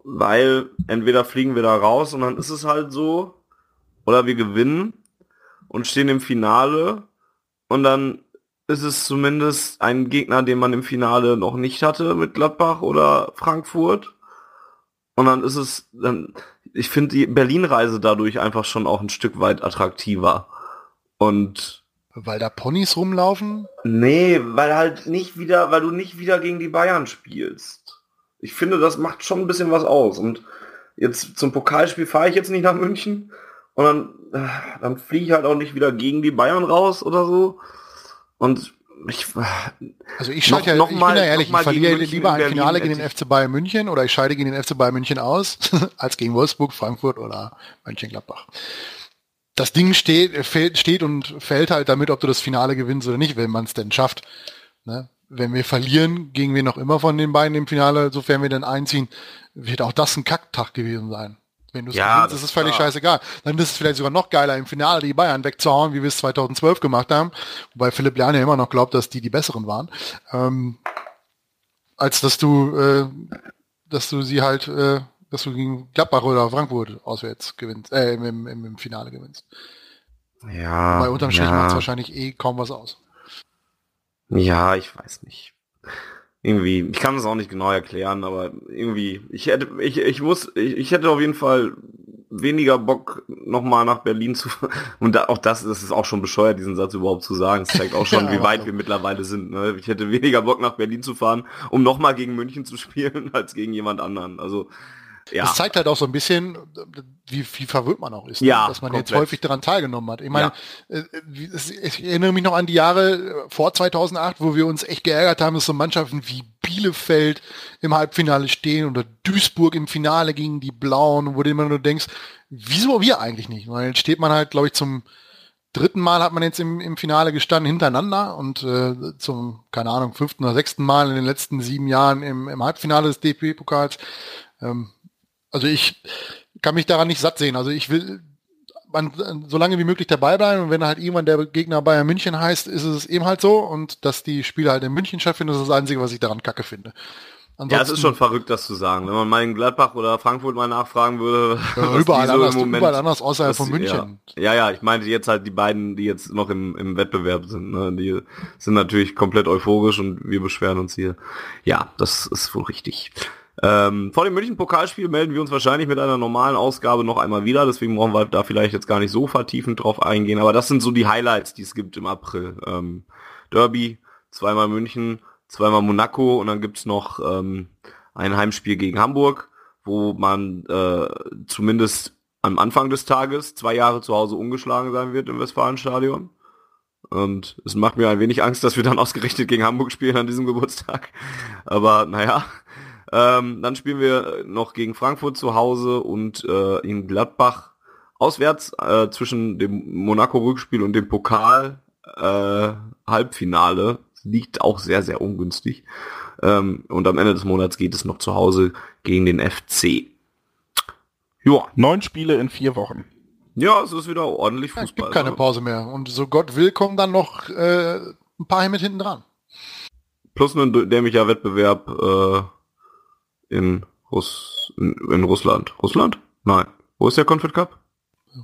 weil entweder fliegen wir da raus und dann ist es halt so, oder wir gewinnen und stehen im Finale und dann ist es zumindest ein Gegner, den man im Finale noch nicht hatte mit Gladbach oder Frankfurt. Und dann ist es, dann, ich finde die Berlin-Reise dadurch einfach schon auch ein Stück weit attraktiver. Und weil da Ponys rumlaufen? Nee, weil halt nicht wieder, weil du nicht wieder gegen die Bayern spielst. Ich finde, das macht schon ein bisschen was aus. Und jetzt zum Pokalspiel fahre ich jetzt nicht nach München und dann, äh, dann fliege ich halt auch nicht wieder gegen die Bayern raus oder so. Und ich, also ich schalte ja, noch ich mal, bin ja ehrlich, ich verliere lieber ein Finale gegen den FC Bayern München oder ich scheide gegen den FC Bayern München aus, als gegen Wolfsburg, Frankfurt oder Mönchengladbach. Das Ding steht, fällt, steht und fällt halt damit, ob du das Finale gewinnst oder nicht, wenn man es denn schafft. Ne? Wenn wir verlieren, gegen wir noch immer von den beiden im Finale, sofern wir dann einziehen, wird auch das ein Kacktag gewesen sein. Wenn du es Ja, gewinnst, das ist es völlig klar. scheißegal. Dann ist es vielleicht sogar noch geiler, im Finale die Bayern wegzuhauen, wie wir es 2012 gemacht haben. Wobei Philipp Lahn ja immer noch glaubt, dass die die besseren waren. Ähm, als dass du, äh, dass du sie halt, äh, dass du gegen Gladbach oder Frankfurt auswärts gewinnst, äh, im, im, im Finale gewinnst. Ja. Weil unterm Strich ja. macht es wahrscheinlich eh kaum was aus. Ja, ich weiß nicht. Irgendwie, ich kann es auch nicht genau erklären, aber irgendwie, ich hätte, ich, ich muss, ich, ich hätte auf jeden Fall weniger Bock, nochmal nach Berlin zu fahren. Und da, auch das, das ist auch schon bescheuert, diesen Satz überhaupt zu sagen. Es zeigt auch schon, Ja, wie weit also. wir mittlerweile sind. Ne? Ich hätte weniger Bock, nach Berlin zu fahren, um nochmal gegen München zu spielen, als gegen jemand anderen. Also, ja. Es zeigt halt auch so ein bisschen, wie, wie verwirrt man auch ist, ne? Ja, dass man jetzt komplett. häufig daran teilgenommen hat. Ich meine, äh, wie- es- ich erinnere mich noch an die Jahre äh, vor 2008, wo wir uns echt geärgert haben, dass so Mannschaften wie Bielefeld im Halbfinale stehen oder Duisburg im Finale gegen die Blauen, wo du immer nur denkst, wieso wir eigentlich nicht? Weil jetzt steht man halt, glaube ich, zum dritten Mal hat man jetzt im, im Finale gestanden hintereinander und äh, zum, keine Ahnung, fünften oder sechsten Mal in den letzten sieben Jahren im, im Halbfinale des DP-Pokals. Ähm, also ich kann mich daran nicht satt sehen. Also ich will man, so lange wie möglich dabei bleiben und wenn halt irgendwann der Gegner Bayern München heißt, ist es eben halt so und dass die Spiele halt in München stattfinden, das ist das Einzige, was ich daran kacke finde. Ja, es ist schon verrückt, das zu sagen. Wenn man mal in Gladbach oder Frankfurt mal nachfragen würde, Ja, überall, so anders, im Moment- überall anders außerhalb von München. Ja. ja, ja, ich meinte jetzt halt die beiden, die jetzt noch im, im Wettbewerb sind. Ne? Die sind natürlich komplett euphorisch und wir beschweren uns hier. Ja, das ist wohl richtig. Ähm, vor dem München-Pokalspiel melden wir uns wahrscheinlich mit einer normalen Ausgabe noch einmal wieder, deswegen brauchen wir da vielleicht jetzt gar nicht so vertiefend drauf eingehen, aber das sind so die Highlights, die es gibt im April. Ähm, Derby, zweimal München, zweimal Monaco und dann gibt's noch ähm, ein Heimspiel gegen Hamburg, wo man äh, zumindest am Anfang des Tages zwei Jahre zu Hause ungeschlagen sein wird im Westfalenstadion. Und es macht mir ein wenig Angst, dass wir dann ausgerechnet gegen Hamburg spielen an diesem Geburtstag. Aber naja. Ähm, dann spielen wir noch gegen Frankfurt zu Hause und äh, in Gladbach auswärts äh, zwischen dem Monaco-Rückspiel und dem Pokal äh, Halbfinale. Liegt auch sehr, sehr ungünstig. Ähm, und am Ende des Monats geht es noch zu Hause gegen den FC. Ja, Neun Spiele in vier Wochen. ja, es ist wieder ordentlich Ja, Fußball. gibt keine ne? Pause mehr. Und so Gott will, kommen dann noch äh, ein paar mit hinten dran. Plus ein dämlicher Wettbewerb äh, in, Russ in, in Russland. Russland? Nein. Wo ist der Confed Cup?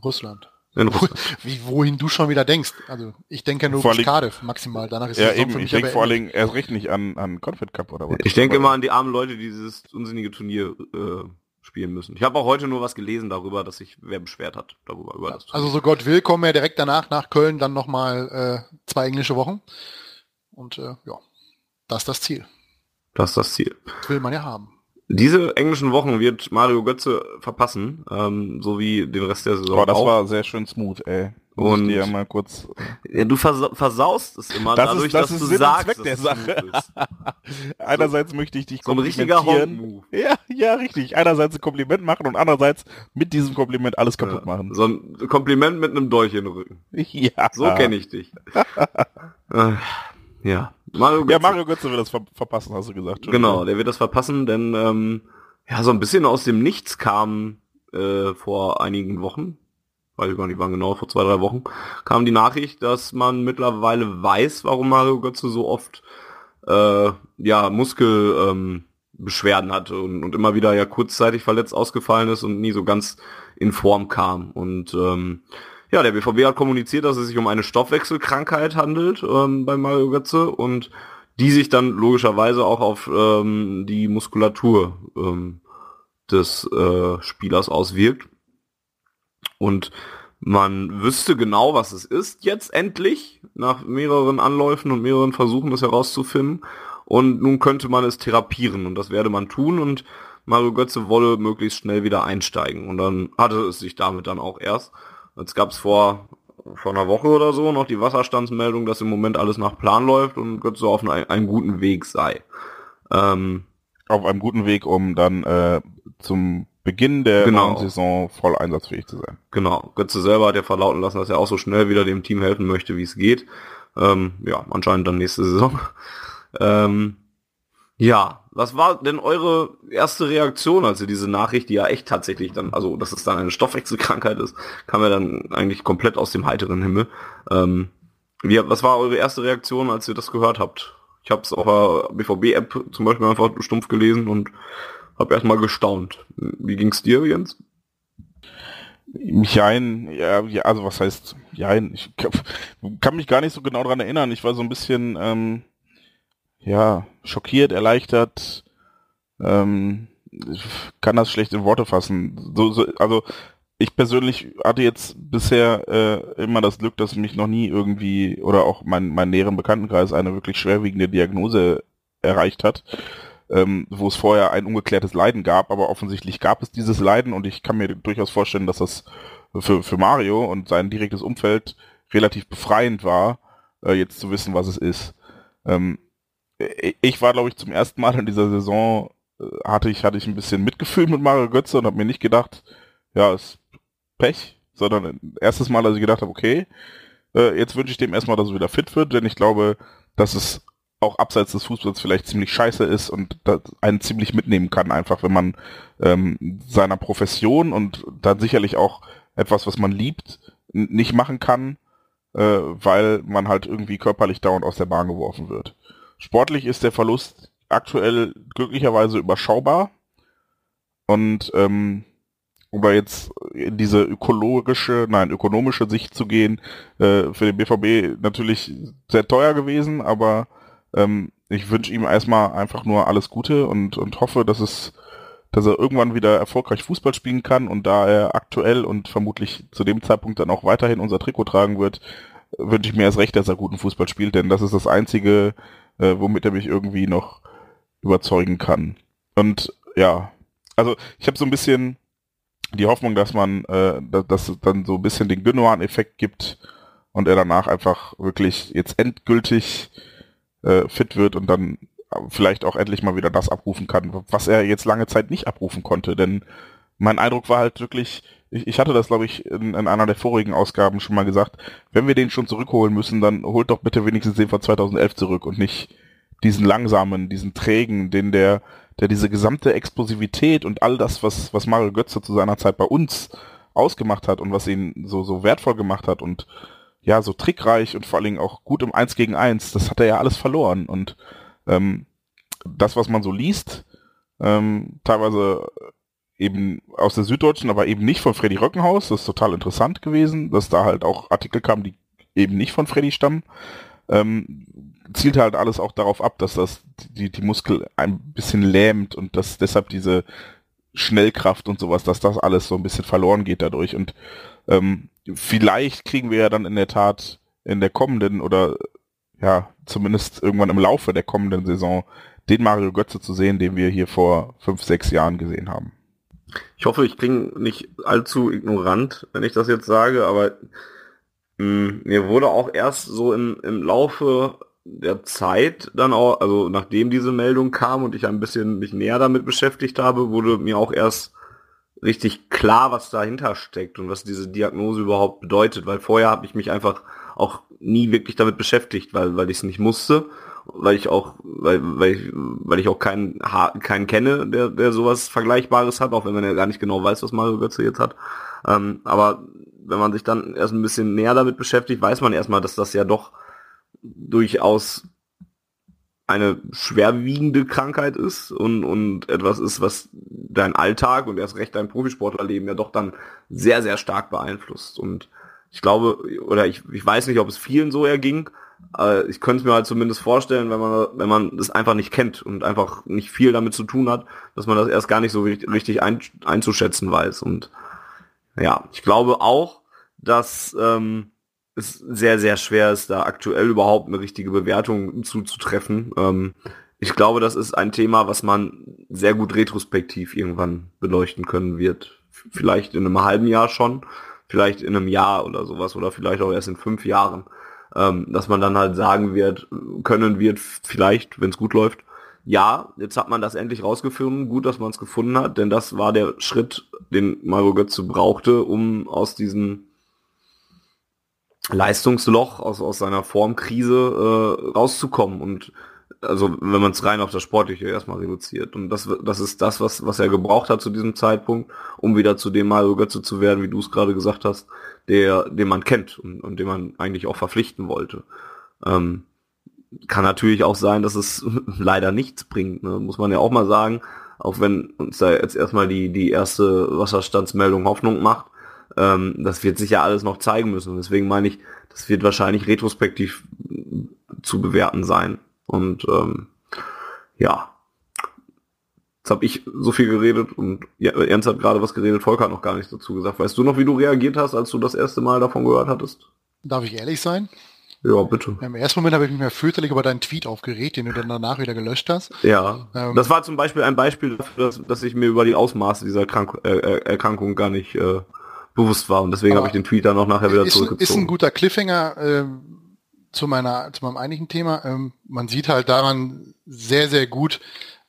Russland. In Russland. Wie, wohin du schon wieder denkst. Also ich denke nur Vor bis Cardiff maximal. Danach ist Ja, eben. für Ich mich denke aber vor allen. Dingen erst recht nicht an, an Confed Cup oder was. Ich denke immer an die armen Leute, die dieses unsinnige Turnier äh, spielen müssen. Ich habe auch heute nur was gelesen darüber, dass sich wer beschwert hat darüber. Über das Also so Gott will, kommen wir direkt danach nach Köln dann nochmal äh, zwei englische Wochen. Und äh, ja, das ist das Ziel. das ist das Ziel. Das will man ja haben. Diese englischen Wochen wird Mario Götze verpassen, ähm, so wie den Rest der Saison Oh, das auch. war sehr schön smooth, ey. Muss Und- ja mal kurz. ja, du versa versaust es immer Das ist- dadurch, das dass ist du Sinn sagst, Zweck der Sache. ist. Einerseits möchte ich dich So komplimentieren. Ja, ja, richtig. Einerseits ein Kompliment machen und andererseits mit diesem Kompliment alles kaputt machen. So ein Kompliment mit einem Dolch in den Rücken. Ja. So kenne ich dich. äh, ja. Mario Ja, Götze. Mario Götze will das ver verpassen, hast du gesagt. Genau, der wird das verpassen, denn ähm, ja, so ein bisschen aus dem Nichts kam äh, vor einigen Wochen, weiß ich gar nicht wann genau, vor zwei, drei Wochen, kam die Nachricht, dass man mittlerweile weiß, warum Mario Götze so oft äh, ja, Muskelbeschwerden ähm, hatte und, und immer wieder ja kurzzeitig verletzt ausgefallen ist und nie so ganz in Form kam. Und ähm, ja, der BVB hat kommuniziert, dass es sich um eine Stoffwechselkrankheit handelt ähm, bei Mario Götze und die sich dann logischerweise auch auf ähm, die Muskulatur ähm, des äh, Spielers auswirkt. Und man wüsste genau, was es ist jetzt endlich, nach mehreren Anläufen und mehreren Versuchen, das herauszufinden. Und nun könnte man es therapieren und das werde man tun und Mario Götze wolle möglichst schnell wieder einsteigen. Und dann hatte es sich damit dann auch erst. Jetzt gab es vor, vor einer Woche oder so noch die Wasserstandsmeldung, dass im Moment alles nach Plan läuft und Götze auf einem, einem guten Weg sei. Ähm, Auf einem guten Weg, um dann äh, zum Beginn der Genau. Saison voll einsatzfähig zu sein. Genau. Götze selber hat ja verlauten lassen, dass er auch so schnell wieder dem Team helfen möchte, wie es geht. Ähm, ja, anscheinend dann nächste Saison. ähm, ja, was war denn eure erste Reaktion, als ihr diese Nachricht, die ja echt tatsächlich dann, also dass es dann eine Stoffwechselkrankheit ist, kam ja dann eigentlich komplett aus dem heiteren Himmel. Ähm, wie, was war eure erste Reaktion, als ihr das gehört habt? Ich habe es auf der BVB-App zum Beispiel einfach stumpf gelesen und habe erstmal gestaunt. Wie ging's dir, Jens? Jein, ja, ja, also was heißt Jein? Ich kann, mich gar nicht so genau dran erinnern. Ich war so ein bisschen, ähm, ja, schockiert, erleichtert, ähm, kann das schlecht in Worte fassen. So, so, also ich persönlich hatte jetzt bisher äh, immer das Glück, dass mich noch nie irgendwie oder auch mein, mein näheren Bekanntenkreis eine wirklich schwerwiegende Diagnose erreicht hat, ähm, wo es vorher ein ungeklärtes Leiden gab, aber offensichtlich gab es dieses Leiden und ich kann mir durchaus vorstellen, dass das für, für Mario und sein direktes Umfeld relativ befreiend war, äh, jetzt zu wissen, was es ist. Ähm, ich war, glaube ich, zum ersten Mal in dieser Saison äh, hatte ich, hatte ich ein bisschen Mitgefühl mit Mario Götze und habe mir nicht gedacht, ja, ist Pech, sondern erstes Mal, als ich gedacht habe, okay, äh, jetzt wünsche ich dem erstmal, dass er wieder fit wird, denn ich glaube, dass es auch abseits des Fußballs vielleicht ziemlich scheiße ist und einen ziemlich mitnehmen kann, einfach wenn man ähm, seiner Profession und dann sicherlich auch etwas, was man liebt, nicht machen kann, äh, weil man halt irgendwie körperlich dauernd aus der Bahn geworfen wird. Sportlich ist der Verlust aktuell glücklicherweise überschaubar. Und ähm, um da jetzt in diese ökologische, nein, ökonomische Sicht zu gehen, äh, für den BVB natürlich sehr teuer gewesen, aber ähm, ich wünsche ihm erstmal einfach nur alles Gute und, und hoffe, dass es, dass er irgendwann wieder erfolgreich Fußball spielen kann und da er aktuell und vermutlich zu dem Zeitpunkt dann auch weiterhin unser Trikot tragen wird, wünsche ich mir erst recht, dass er guten Fußball spielt, denn das ist das einzige, äh, womit er mich irgendwie noch überzeugen kann. Und ja, also ich habe so ein bisschen die Hoffnung, dass man, äh, da- dass es dann so ein bisschen den Gündogan-Effekt gibt und er danach einfach wirklich jetzt endgültig äh, fit wird und dann vielleicht auch endlich mal wieder das abrufen kann, was er jetzt lange Zeit nicht abrufen konnte. Denn mein Eindruck war halt wirklich, ich, ich hatte das, glaube ich, in, in einer der vorigen Ausgaben schon mal gesagt, wenn wir den schon zurückholen müssen, dann holt doch bitte wenigstens den von 2011 zurück und nicht diesen langsamen, diesen trägen, den der, der diese gesamte Explosivität und all das, was, was Mario Götze zu seiner Zeit bei uns ausgemacht hat und was ihn so, so wertvoll gemacht hat und ja, so trickreich und vor allen Dingen auch gut im Eins gegen Eins, das hat er ja alles verloren. Und ähm, das, was man so liest, ähm, teilweise eben aus der Süddeutschen, aber eben nicht von Freddy Röckenhaus, das ist total interessant gewesen, dass da halt auch Artikel kamen, die eben nicht von Freddy stammen, ähm, zielt halt alles auch darauf ab, dass das die, die Muskel ein bisschen lähmt und dass deshalb diese Schnellkraft und sowas, dass das alles so ein bisschen verloren geht dadurch. Und ähm, vielleicht kriegen wir ja dann in der Tat in der kommenden oder ja, zumindest irgendwann im Laufe der kommenden Saison den Mario Götze zu sehen, den wir hier vor fünf, sechs Jahren gesehen haben. Ich hoffe, ich klinge nicht allzu ignorant, wenn ich das jetzt sage, aber mh, mir wurde auch erst so im, im Laufe der Zeit dann auch, also nachdem diese Meldung kam und ich ein bisschen mich näher damit beschäftigt habe, wurde mir auch erst richtig klar, was dahinter steckt und was diese Diagnose überhaupt bedeutet, weil vorher habe ich mich einfach auch nie wirklich damit beschäftigt, weil, weil ich es nicht musste, weil ich auch, weil, weil ich, weil ich auch keinen, keinen kenne, der, der sowas Vergleichbares hat, auch wenn man ja gar nicht genau weiß, was Mario Götze jetzt hat. Ähm, aber wenn man sich dann erst ein bisschen näher damit beschäftigt, weiß man erstmal, dass das ja doch durchaus eine schwerwiegende Krankheit ist und, und etwas ist, was dein Alltag und erst recht dein Profisportlerleben ja doch dann sehr, sehr stark beeinflusst. Und ich glaube, oder ich, ich weiß nicht, ob es vielen so erging, äh, ich könnte es mir halt zumindest vorstellen, wenn man, wenn man das einfach nicht kennt und einfach nicht viel damit zu tun hat, dass man das erst gar nicht so richtig, ein, einzuschätzen weiß. Und ja, ich glaube auch, dass ähm, es sehr, sehr schwer ist, da aktuell überhaupt eine richtige Bewertung zuzutreffen. Ähm, ich glaube, das ist ein Thema, was man sehr gut retrospektiv irgendwann beleuchten können wird. Vielleicht in einem halben Jahr schon, vielleicht in einem Jahr oder sowas oder vielleicht auch erst in fünf Jahren. Ähm, dass man dann halt sagen wird, können wird, vielleicht, wenn es gut läuft, ja, jetzt hat man das endlich rausgefunden, gut, dass man es gefunden hat, denn das war der Schritt, den Mario Götze brauchte, um aus diesem Leistungsloch, aus, aus seiner Formkrise äh, rauszukommen. Und also wenn man es rein auf das Sportliche erstmal reduziert. Und das, das ist das, was, was er gebraucht hat zu diesem Zeitpunkt, um wieder zu dem Mario Götze zu werden, wie du es gerade gesagt hast, der, den man kennt und, und den man eigentlich auch verpflichten wollte. Ähm, kann natürlich auch sein, dass es leider nichts bringt, ne? muss man ja auch mal sagen, auch wenn uns da jetzt erstmal die, die erste Wasserstandsmeldung Hoffnung macht, ähm, das wird sich ja alles noch zeigen müssen. Und deswegen meine ich, das wird wahrscheinlich retrospektiv zu bewerten sein. Und ähm, ja, jetzt habe ich so viel geredet und ja, Ernst hat gerade was geredet, Volker hat noch gar nichts dazu gesagt. Weißt du noch, wie du reagiert hast, als du das erste Mal davon gehört hattest? Darf ich ehrlich sein? Ja, bitte. Im ersten Moment habe ich mich mehr fürchterlich über deinen Tweet aufgeregt, den du dann danach wieder gelöscht hast. Ja, ähm, das war zum Beispiel ein Beispiel dafür, dass, dass ich mir über die Ausmaße dieser Krank äh, äh Erkrankung gar nicht äh, bewusst war und deswegen habe ich den Tweet dann auch nachher wieder ist, zurückgezogen. Ist ein guter Cliffhanger äh, zu meiner zu meinem eigentlichen Thema. Ähm, man sieht halt daran sehr sehr gut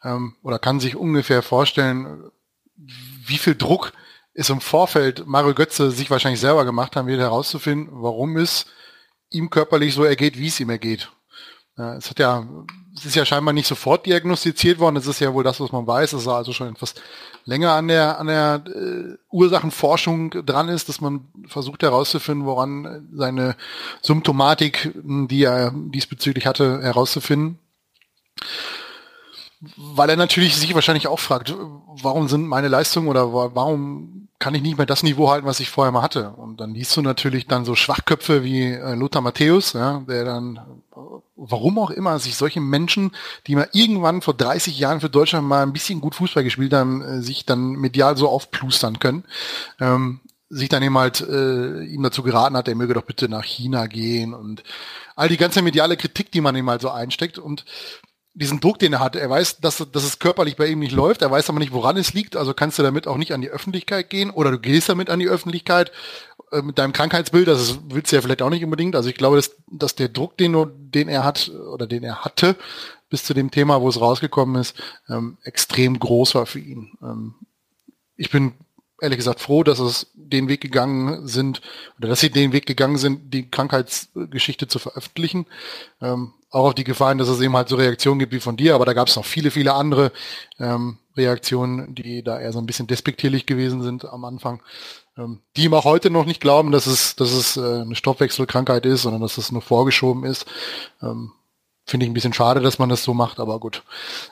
ähm, oder kann sich ungefähr vorstellen, wie viel Druck es im Vorfeld Mario Götze sich wahrscheinlich selber gemacht haben, wieder herauszufinden, warum es ihm körperlich so ergeht, wie es ihm ergeht. Ja, es hat ja, es ist ja scheinbar nicht sofort diagnostiziert worden. Es ist ja wohl das, was man weiß. dass er also schon etwas länger an der an der äh, Ursachenforschung dran ist, dass man versucht herauszufinden, woran seine Symptomatik, die er diesbezüglich hatte, herauszufinden weil er natürlich sich wahrscheinlich auch fragt, warum sind meine Leistungen oder warum kann ich nicht mehr das Niveau halten, was ich vorher mal hatte? Und dann liest du natürlich dann so Schwachköpfe wie äh, Lothar Matthäus, ja, der dann, warum auch immer, sich solche Menschen, die mal irgendwann vor 30 Jahren für Deutschland mal ein bisschen gut Fußball gespielt haben, äh, sich dann medial so aufplustern können. Ähm, sich dann eben halt äh, ihm dazu geraten hat, er möge doch bitte nach China gehen und all die ganze mediale Kritik, die man ihm halt so einsteckt. Und diesen Druck, den er hat. Er weiß, dass, dass es körperlich bei ihm nicht läuft. Er weiß aber nicht, woran es liegt. Also kannst du damit auch nicht an die Öffentlichkeit gehen oder du gehst damit an die Öffentlichkeit äh, mit deinem Krankheitsbild. Das willst du ja vielleicht auch nicht unbedingt. Also ich glaube, dass, dass der Druck, den, den er hat oder den er hatte, bis zu dem Thema, wo es rausgekommen ist, ähm, extrem groß war für ihn. Ähm, ich bin ehrlich gesagt froh, dass es den Weg gegangen sind oder dass sie den Weg gegangen sind, die Krankheitsgeschichte zu veröffentlichen. Ähm, auch auf die Gefahren, dass es eben halt so Reaktionen gibt wie von dir, aber da gab es noch viele, viele andere ähm, Reaktionen, die da eher so ein bisschen despektierlich gewesen sind am Anfang, ähm, die ihm auch heute noch nicht glauben, dass es, dass es äh, eine Stoffwechselkrankheit ist, sondern dass es nur vorgeschoben ist. Ähm, Finde ich ein bisschen schade, dass man das so macht, aber gut.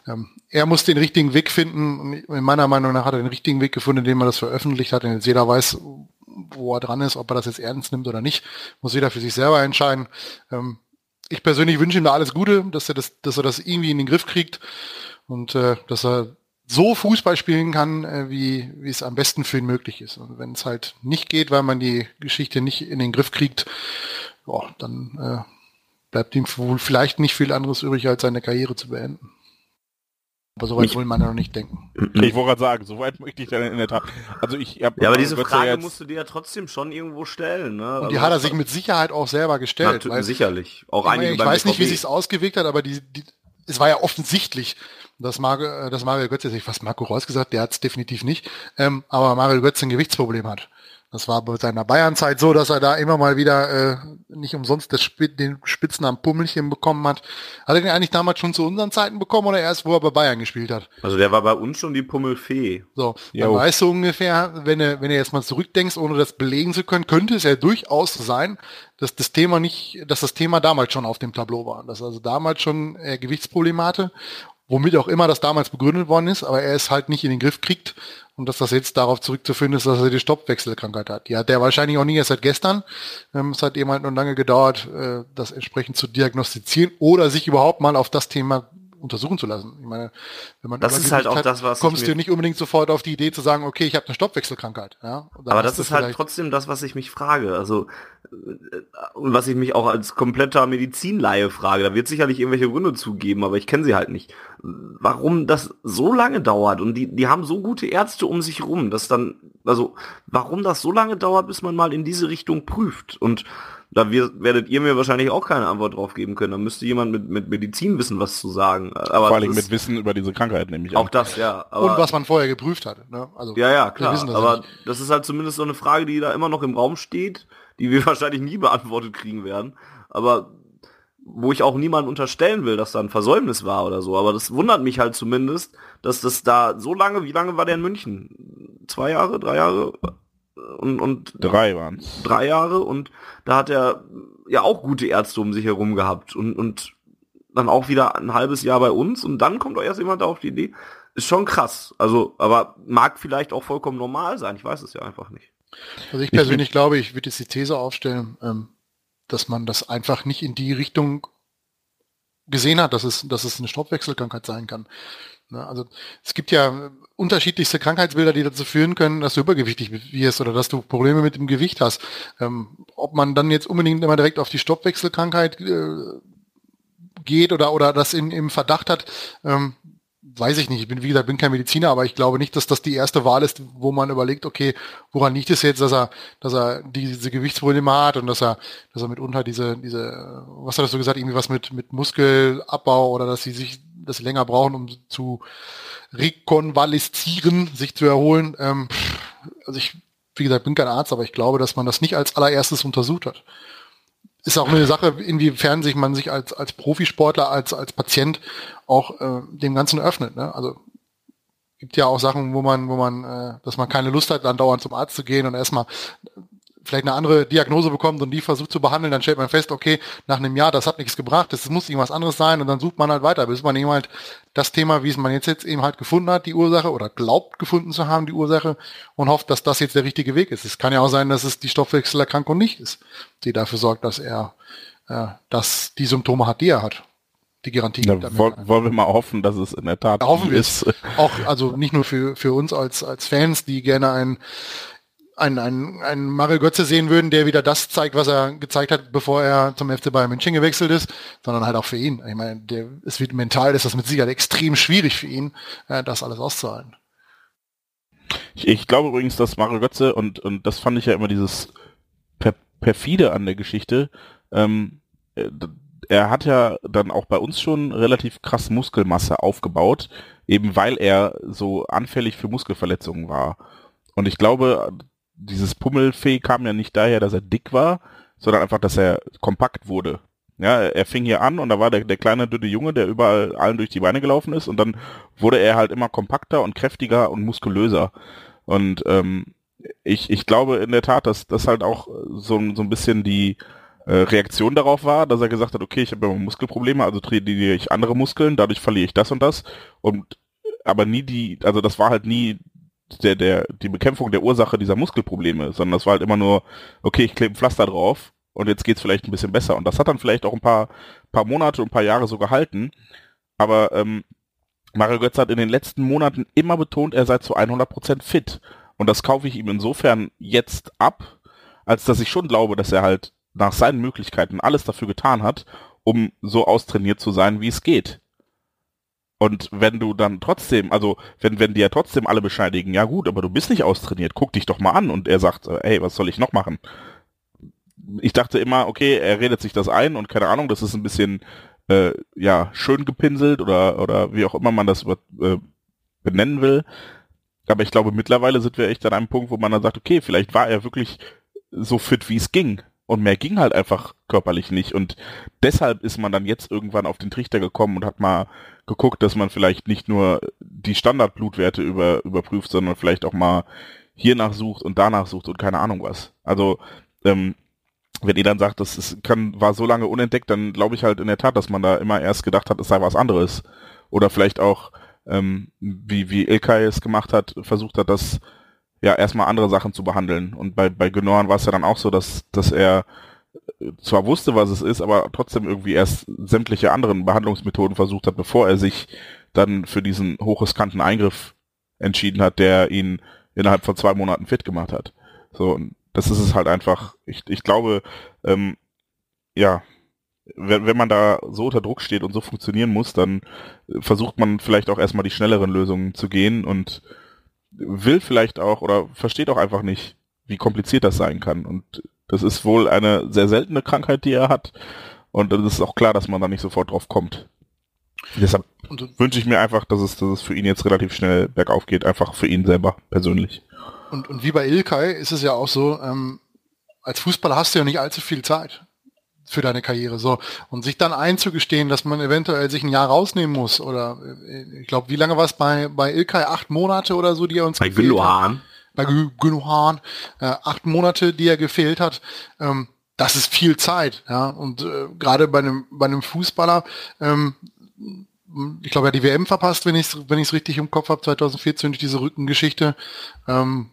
Ähm, er muss den richtigen Weg finden. In meiner Meinung nach hat er den richtigen Weg gefunden, indem er das veröffentlicht hat. Und jetzt jeder weiß, wo er dran ist, ob er das jetzt ernst nimmt oder nicht. Muss jeder für sich selber entscheiden. Ähm, ich persönlich wünsche ihm da alles Gute, dass er das, dass er das irgendwie in den Griff kriegt und äh, dass er so Fußball spielen kann, äh, wie, wie es am besten für ihn möglich ist. Und wenn es halt nicht geht, weil man die Geschichte nicht in den Griff kriegt, boah, dann äh, bleibt ihm wohl vielleicht nicht viel anderes übrig, als seine Karriere zu beenden. Aber soweit ich, will man ja noch nicht denken. Ich wollte gerade sagen, soweit möchte ich dann in der Tat. Also ich hab, Ja, aber diese Frage ja musst du dir ja trotzdem schon irgendwo stellen. Ne? Und die also hat er sich mit Sicherheit auch selber gestellt. weil, sicherlich. Auch ich einige Ich weiß nicht, wie sich's ausgewirkt hat, aber die, die, es war ja offensichtlich, dass Mario, äh, dass Mario Götze, ich fast Marco Reus gesagt, der hat es definitiv nicht, ähm, aber Mario Götze ein Gewichtsproblem hat. Das war bei seiner Bayernzeit so, dass er da immer mal wieder äh, nicht umsonst das, den Spitznamen Pummelchen bekommen hat. Hat er den eigentlich damals schon zu unseren Zeiten bekommen oder erst, wo er bei Bayern gespielt hat? Also der war bei uns schon die Pummelfee. So, jo. dann weißt du ungefähr, wenn du, wenn du jetzt mal zurückdenkst, ohne das belegen zu können, könnte es ja durchaus sein, dass das Thema nicht, dass das Thema damals schon auf dem Tableau war. Dass also damals schon äh, Gewichtsprobleme hatte womit auch immer das damals begründet worden ist, aber er es halt nicht in den Griff kriegt und dass das jetzt darauf zurückzuführen ist, dass er die Stoppwechselkrankheit hat. Die hat der wahrscheinlich auch nie erst seit gestern. Ähm, es hat eben halt noch lange gedauert, äh, das entsprechend zu diagnostizieren oder sich überhaupt mal auf das Thema untersuchen zu lassen. Ich meine, wenn man das ist halt auch hat, das, was kommst du nicht unbedingt sofort auf die Idee zu sagen, okay, ich habe eine Stoffwechselkrankheit. Ja? Aber das ist halt trotzdem das, was ich mich frage. Also äh, und was ich mich auch als kompletter Medizinlaie frage. Da wird sicherlich irgendwelche Gründe zugeben, aber ich kenne sie halt nicht. Warum das so lange dauert und die die haben so gute Ärzte um sich rum, dass dann also warum das so lange dauert, bis man mal in diese Richtung prüft und Da wir, werdet ihr mir wahrscheinlich auch keine Antwort drauf geben können. Da müsste jemand mit, mit Medizin wissen, was zu sagen. Aber Vor allem mit Wissen über diese Krankheit nämlich auch. Auch das, ja. Aber, Und was man vorher geprüft hat. Ne? Also, ja, ja, klar. Das aber nicht. das ist halt zumindest so eine Frage, die da immer noch im Raum steht, die wir wahrscheinlich nie beantwortet kriegen werden. Aber wo ich auch niemanden unterstellen will, dass da ein Versäumnis war oder so. Aber das wundert mich halt zumindest, dass das da so lange, wie lange war der in München? Zwei Jahre, drei Jahre? Und, und drei waren's. Drei Jahre und da hat er ja auch gute Ärzte um sich herum gehabt und, und dann auch wieder ein halbes Jahr bei uns und dann kommt doch erst jemand da auf die Idee. Ist schon krass. Also, aber mag vielleicht auch vollkommen normal sein. Ich weiß es ja einfach nicht. Also ich persönlich ich glaube, ich würde jetzt die These aufstellen, ähm, dass man das einfach nicht in die Richtung gesehen hat, dass es, dass es eine Stoffwechselkrankheit sein kann. Ne, also es gibt ja unterschiedlichste Krankheitsbilder, die dazu führen können, dass du übergewichtig wirst oder dass du Probleme mit dem Gewicht hast. Ähm, ob man dann jetzt unbedingt immer direkt auf die Stoffwechselkrankheit äh, geht oder oder das in, im Verdacht hat, ähm, weiß ich nicht. Ich bin, wie gesagt, bin kein Mediziner, aber ich glaube nicht, dass das die erste Wahl ist, wo man überlegt, okay, woran liegt es jetzt, dass er, dass er diese Gewichtsprobleme hat und dass er, dass er mitunter diese, diese, was hat er so gesagt, irgendwie was mit, mit Muskelabbau oder dass sie sich das länger brauchen, um zu rekonvaleszieren, sich zu erholen. Ähm, also ich, wie gesagt, bin kein Arzt, aber ich glaube, dass man das nicht als allererstes untersucht hat ist auch eine Sache, inwiefern sich man sich als, als Profisportler, als, als Patient auch äh, dem Ganzen öffnet. Ne? Also gibt ja auch Sachen, wo man, wo man, äh, dass man keine Lust hat, dann dauernd zum Arzt zu gehen und erstmal vielleicht eine andere Diagnose bekommt und die versucht zu behandeln, dann stellt man fest, okay, nach einem Jahr, das hat nichts gebracht, das muss irgendwas anderes sein und dann sucht man halt weiter, bis man eben halt das Thema, wie es man jetzt, jetzt eben halt gefunden hat, die Ursache oder glaubt gefunden zu haben, die Ursache und hofft, dass das jetzt der richtige Weg ist. Es kann ja auch sein, dass es die Stoffwechselerkrankung nicht ist, die dafür sorgt, dass er äh, dass die Symptome hat, die er hat. Die Garantie. Da wollen, wollen wir mal hoffen, dass es in der Tat da hoffen ist. Auch also nicht nur für für uns als als Fans, die gerne ein einen, einen, einen Mario Götze sehen würden, der wieder das zeigt, was er gezeigt hat, bevor er zum FC Bayern München gewechselt ist, sondern halt auch für ihn. Ich meine, der, es wird mental, ist das mit Sicherheit extrem schwierig für ihn, äh, das alles auszuhalten. Ich, ich glaube übrigens, dass Mario Götze, und, und das fand ich ja immer dieses per, perfide an der Geschichte, ähm, äh, er hat ja dann auch bei uns schon relativ krass Muskelmasse aufgebaut, eben weil er so anfällig für Muskelverletzungen war. Und ich glaube, dieses Pummelfee kam ja nicht daher, dass er dick war, sondern einfach, dass er kompakt wurde. Ja, er fing hier an und da war der, der kleine dünne Junge, der überall allen durch die Beine gelaufen ist und dann wurde er halt immer kompakter und kräftiger und muskulöser. Und ähm, ich, ich glaube in der Tat, dass das halt auch so, so ein bisschen die äh, Reaktion darauf war, dass er gesagt hat, okay, ich habe immer Muskelprobleme, also trainiere ich andere Muskeln, dadurch verliere ich das und das. Und aber nie die, also das war halt nie der, der, die Bekämpfung der Ursache dieser Muskelprobleme, sondern das war halt immer nur, okay, ich klebe ein Pflaster drauf und jetzt geht's vielleicht ein bisschen besser. Und das hat dann vielleicht auch ein paar, paar Monate und ein paar Jahre so gehalten. Aber ähm, Mario Götze hat in den letzten Monaten immer betont, er sei zu 100% fit. Und das kaufe ich ihm insofern jetzt ab, als dass ich schon glaube, dass er halt nach seinen Möglichkeiten alles dafür getan hat, um so austrainiert zu sein, wie es geht. Und wenn du dann trotzdem, also wenn, wenn die ja trotzdem alle bescheidigen, ja gut, aber du bist nicht austrainiert, guck dich doch mal an. Und er sagt, äh, hey, was soll ich noch machen? Ich dachte immer, okay, er redet sich das ein und keine Ahnung, das ist ein bisschen äh, ja schön gepinselt oder oder wie auch immer man das äh, benennen will. Aber ich glaube, mittlerweile sind wir echt an einem Punkt, wo man dann sagt, okay, vielleicht war er wirklich so fit, wie es ging. Und mehr ging halt einfach körperlich nicht. Und deshalb ist man dann jetzt irgendwann auf den Trichter gekommen und hat mal geguckt, dass man vielleicht nicht nur die Standardblutwerte über, überprüft, sondern vielleicht auch mal hier nachsucht und danach sucht und keine Ahnung was. Also, ähm, wenn ihr dann sagt, das ist, kann, war so lange unentdeckt, dann glaube ich halt in der Tat, dass man da immer erst gedacht hat, es sei was anderes. Oder vielleicht auch, ähm, wie, wie Ilkay es gemacht hat, versucht hat, das ja erstmal andere Sachen zu behandeln. Und bei, bei Genoan war es ja dann auch so, dass, dass er zwar wusste, was es ist, aber trotzdem irgendwie erst sämtliche anderen Behandlungsmethoden versucht hat, bevor er sich dann für diesen hochriskanten Eingriff entschieden hat, der ihn innerhalb von zwei Monaten fit gemacht hat. So, und das ist es halt einfach, ich, ich glaube, ähm, ja, wenn, wenn man da so unter Druck steht und so funktionieren muss, dann versucht man vielleicht auch erstmal die schnelleren Lösungen zu gehen und will vielleicht auch oder versteht auch einfach nicht, wie kompliziert das sein kann. Und das ist wohl eine sehr seltene Krankheit, die er hat. Und dann ist auch klar, dass man da nicht sofort drauf kommt. Deshalb wünsche ich mir einfach, dass es, dass es für ihn jetzt relativ schnell bergauf geht, einfach für ihn selber persönlich. Und, und wie bei Ilkay ist es ja auch so, ähm, als Fußballer hast du ja nicht allzu viel Zeit für deine Karriere. So. Und sich dann einzugestehen, dass man eventuell sich ein Jahr rausnehmen muss, oder äh, ich glaube, wie lange war es bei, bei Ilkay? Acht Monate oder so, die er uns Bei Gündogan. Bei Gündogan, äh, acht Monate, die er gefehlt hat. Ähm, das ist viel Zeit, ja. Und äh, gerade bei einem, bei einem Fußballer, ähm, ich glaube, er hat die WM verpasst, wenn ich es wenn ich's richtig im Kopf habe, 2014 durch diese Rückengeschichte. Ähm,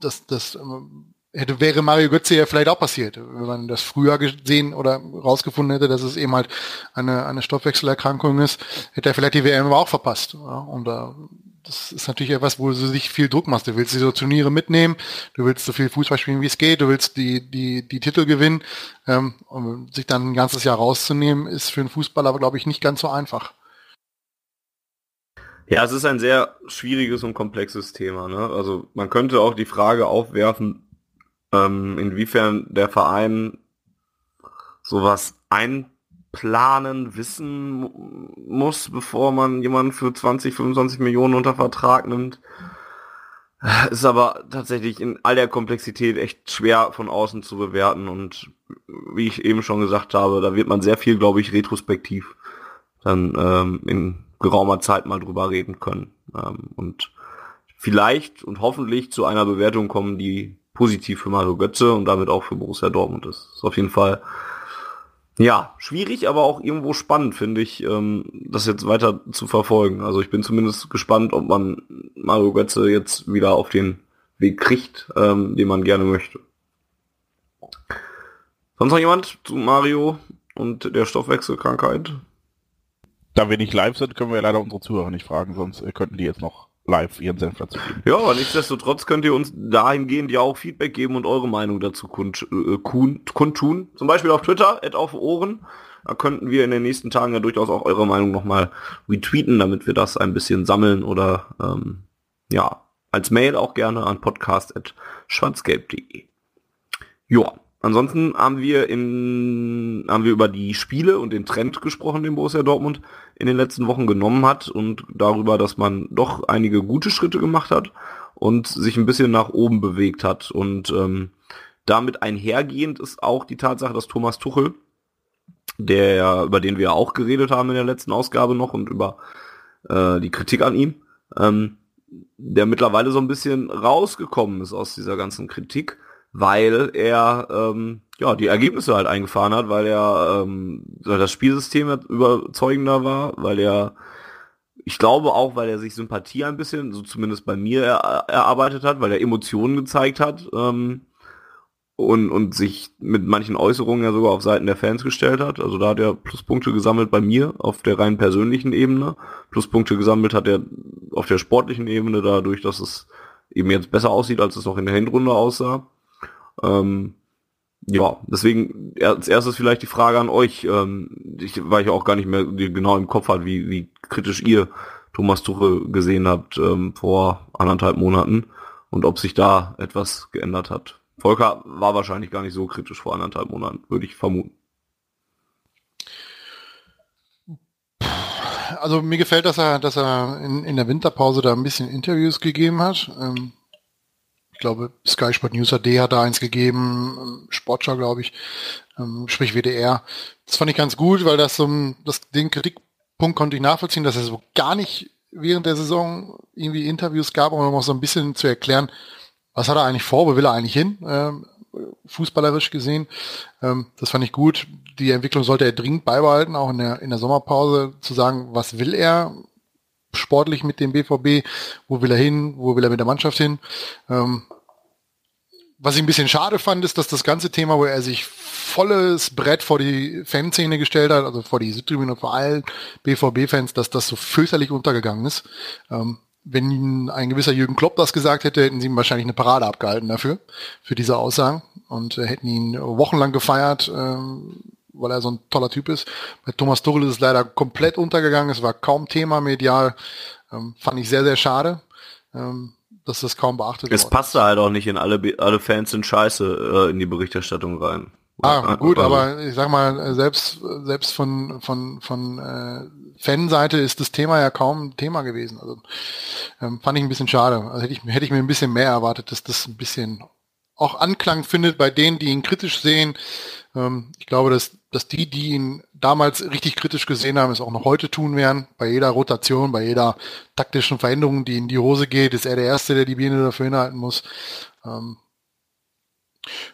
das, das ähm, hätte, wäre Mario Götze ja vielleicht auch passiert, wenn man das früher gesehen oder rausgefunden hätte, dass es eben halt eine, eine Stoffwechselerkrankung ist, hätte er vielleicht die WM auch verpasst. Ja, und da, das ist natürlich etwas, wo du sich viel Druck machst. Du willst diese Turniere mitnehmen, du willst so viel Fußball spielen, wie es geht, du willst die, die, die Titel gewinnen. Ähm, um sich dann ein ganzes Jahr rauszunehmen, ist für einen Fußballer, glaube ich, nicht ganz so einfach. Ja, es ist ein sehr schwieriges und komplexes Thema. Ne? Also man könnte auch die Frage aufwerfen, ähm, inwiefern der Verein sowas einplanen, wissen muss, bevor man jemanden für 20, 25 Millionen unter Vertrag nimmt. Ist aber tatsächlich in all der Komplexität echt schwer von außen zu bewerten und wie ich eben schon gesagt habe, da wird man sehr viel, glaube ich, retrospektiv dann ähm, in geraumer Zeit mal drüber reden können ähm, und vielleicht und hoffentlich zu einer Bewertung kommen, die positiv für Mario Götze und damit auch für Borussia Dortmund ist. Ist auf jeden Fall ja schwierig, aber auch irgendwo spannend finde ich, ähm, das jetzt weiter zu verfolgen. Also ich bin zumindest gespannt, ob man Mario Götze jetzt wieder auf den Weg kriegt, ähm, den man gerne möchte. Sonst noch jemand zu Mario und der Stoffwechselkrankheit? Da wir nicht live sind, können wir leider unsere Zuhörer nicht fragen, sonst äh, könnten die jetzt noch live ihren Senf dazu geben. Ja, aber nichtsdestotrotz könnt ihr uns dahingehend ja auch Feedback geben und eure Meinung dazu kund, äh, kundtun. Zum Beispiel auf Twitter, at auf Ohren. Da könnten wir in den nächsten Tagen ja durchaus auch eure Meinung nochmal retweeten, damit wir das ein bisschen sammeln oder ähm, ja, als Mail auch gerne an podcast.schwanzgelb.de. Ja, Ansonsten haben wir in, haben wir über die Spiele und den Trend gesprochen, den Borussia Dortmund in den letzten Wochen genommen hat und darüber, dass man doch einige gute Schritte gemacht hat und sich ein bisschen nach oben bewegt hat. Und ähm, damit einhergehend ist auch die Tatsache, dass Thomas Tuchel, der, über den wir auch geredet haben in der letzten Ausgabe noch und über äh, die Kritik an ihm, ähm, der mittlerweile so ein bisschen rausgekommen ist aus dieser ganzen Kritik weil er ähm, ja die Ergebnisse halt eingefahren hat, weil er ähm, das Spielsystem überzeugender war, weil er ich glaube auch, weil er sich Sympathie ein bisschen, so zumindest bei mir er, erarbeitet hat, weil er Emotionen gezeigt hat ähm, und, und sich mit manchen Äußerungen ja sogar auf Seiten der Fans gestellt hat. Also da hat er Pluspunkte gesammelt bei mir auf der rein persönlichen Ebene. Pluspunkte gesammelt hat er auf der sportlichen Ebene dadurch, dass es eben jetzt besser aussieht, als es noch in der Hinrunde aussah. Ähm, ja, deswegen als erstes vielleicht die Frage an euch, ähm, ich, weil ich auch gar nicht mehr genau im Kopf hat, wie, wie kritisch ihr Thomas Tuchel gesehen habt ähm, vor anderthalb Monaten und ob sich da etwas geändert hat. Volker war wahrscheinlich gar nicht so kritisch vor anderthalb Monaten, würde ich vermuten. Also mir gefällt, dass er, dass er in, in der Winterpause da ein bisschen Interviews gegeben hat. Ähm, ich glaube, Sky Sport News AD hat da eins gegeben, Sportschau, glaube ich, ähm, sprich WDR. Das fand ich ganz gut, weil das so das, den Kritikpunkt konnte ich nachvollziehen, dass er so gar nicht während der Saison irgendwie Interviews gab, um noch so ein bisschen zu erklären, was hat er eigentlich vor, wo will er eigentlich hin, ähm, fußballerisch gesehen. Ähm, das fand ich gut. Die Entwicklung sollte er dringend beibehalten, auch in der, in der Sommerpause zu sagen, was will er, sportlich mit dem BVB, wo will er hin, wo will er mit der Mannschaft hin. Ähm, was ich ein bisschen schade fand, ist, dass das ganze Thema, wo er sich volles Brett vor die Fanszene gestellt hat, also vor die Südtribüne, vor allen BVB-Fans, dass das so fürchterlich untergegangen ist. Ähm, wenn ein gewisser Jürgen Klopp das gesagt hätte, hätten sie ihm wahrscheinlich eine Parade abgehalten dafür, für diese Aussagen und äh, hätten ihn wochenlang gefeiert, ähm, weil er so ein toller Typ ist. Bei Thomas Tuchel ist es leider komplett untergegangen. Es war kaum Thema medial. Ähm, fand ich sehr, sehr schade. Ähm, dass das kaum beachtet Es worden passte halt auch nicht in alle, alle Fans sind scheiße äh, in die Berichterstattung rein. Ah, gut, Also, aber ich sag mal, selbst, selbst von, von, von äh, Fanseite ist das Thema ja kaum Thema gewesen. Also ähm, fand ich ein bisschen schade. Also hätte ich, hätte ich mir ein bisschen mehr erwartet, dass das ein bisschen auch Anklang findet bei denen, die ihn kritisch sehen. Ähm, ich glaube, dass, dass die, die ihn damals richtig kritisch gesehen haben, es auch noch heute tun werden. Bei jeder Rotation, bei jeder taktischen Veränderung, die in die Hose geht, ist er der Erste, der die Biene dafür hinhalten muss. Ähm,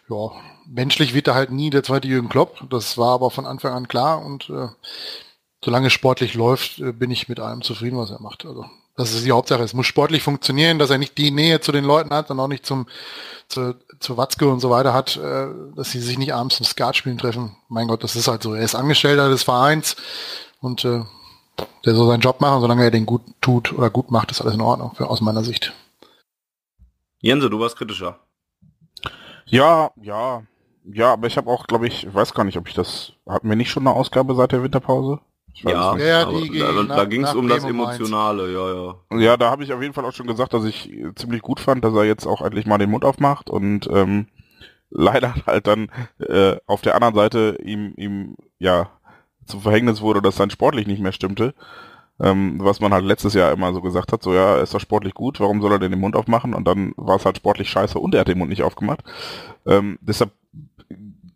ja, menschlich wird er halt nie der zweite Jürgen Klopp. Das war aber von Anfang an klar und äh, solange es sportlich läuft, äh, bin ich mit allem zufrieden, was er macht. Also das ist die Hauptsache. Es muss sportlich funktionieren, dass er nicht die Nähe zu den Leuten hat und auch nicht zum zu, zu Watzke und so weiter hat, äh, dass sie sich nicht abends zum Skatspielen treffen. Mein Gott, das ist halt so. Er ist Angestellter des Vereins und äh, der soll seinen Job machen, solange er den gut tut oder gut macht, ist alles in Ordnung, für, aus meiner Sicht. Jense, du warst kritischer. Ja, ja, ja, aber ich habe auch, glaube ich, weiß gar nicht, ob ich das, hatten wir nicht schon eine Ausgabe seit der Winterpause? Ja. Ja, da, da ging es um das. Emotionale, ja, ja. Ja, da habe ich auf jeden Fall auch schon gesagt, dass ich ziemlich gut fand, dass er jetzt auch endlich mal den Mund aufmacht und ähm, leider halt dann äh, auf der anderen Seite ihm, ihm ja zum Verhängnis wurde, dass sein sportlich nicht mehr stimmte. Ähm, was man halt letztes Jahr immer so gesagt hat, so ja, ist doch sportlich gut, warum soll er denn den Mund aufmachen? Und dann war es halt sportlich scheiße und er hat den Mund nicht aufgemacht. Ähm, deshalb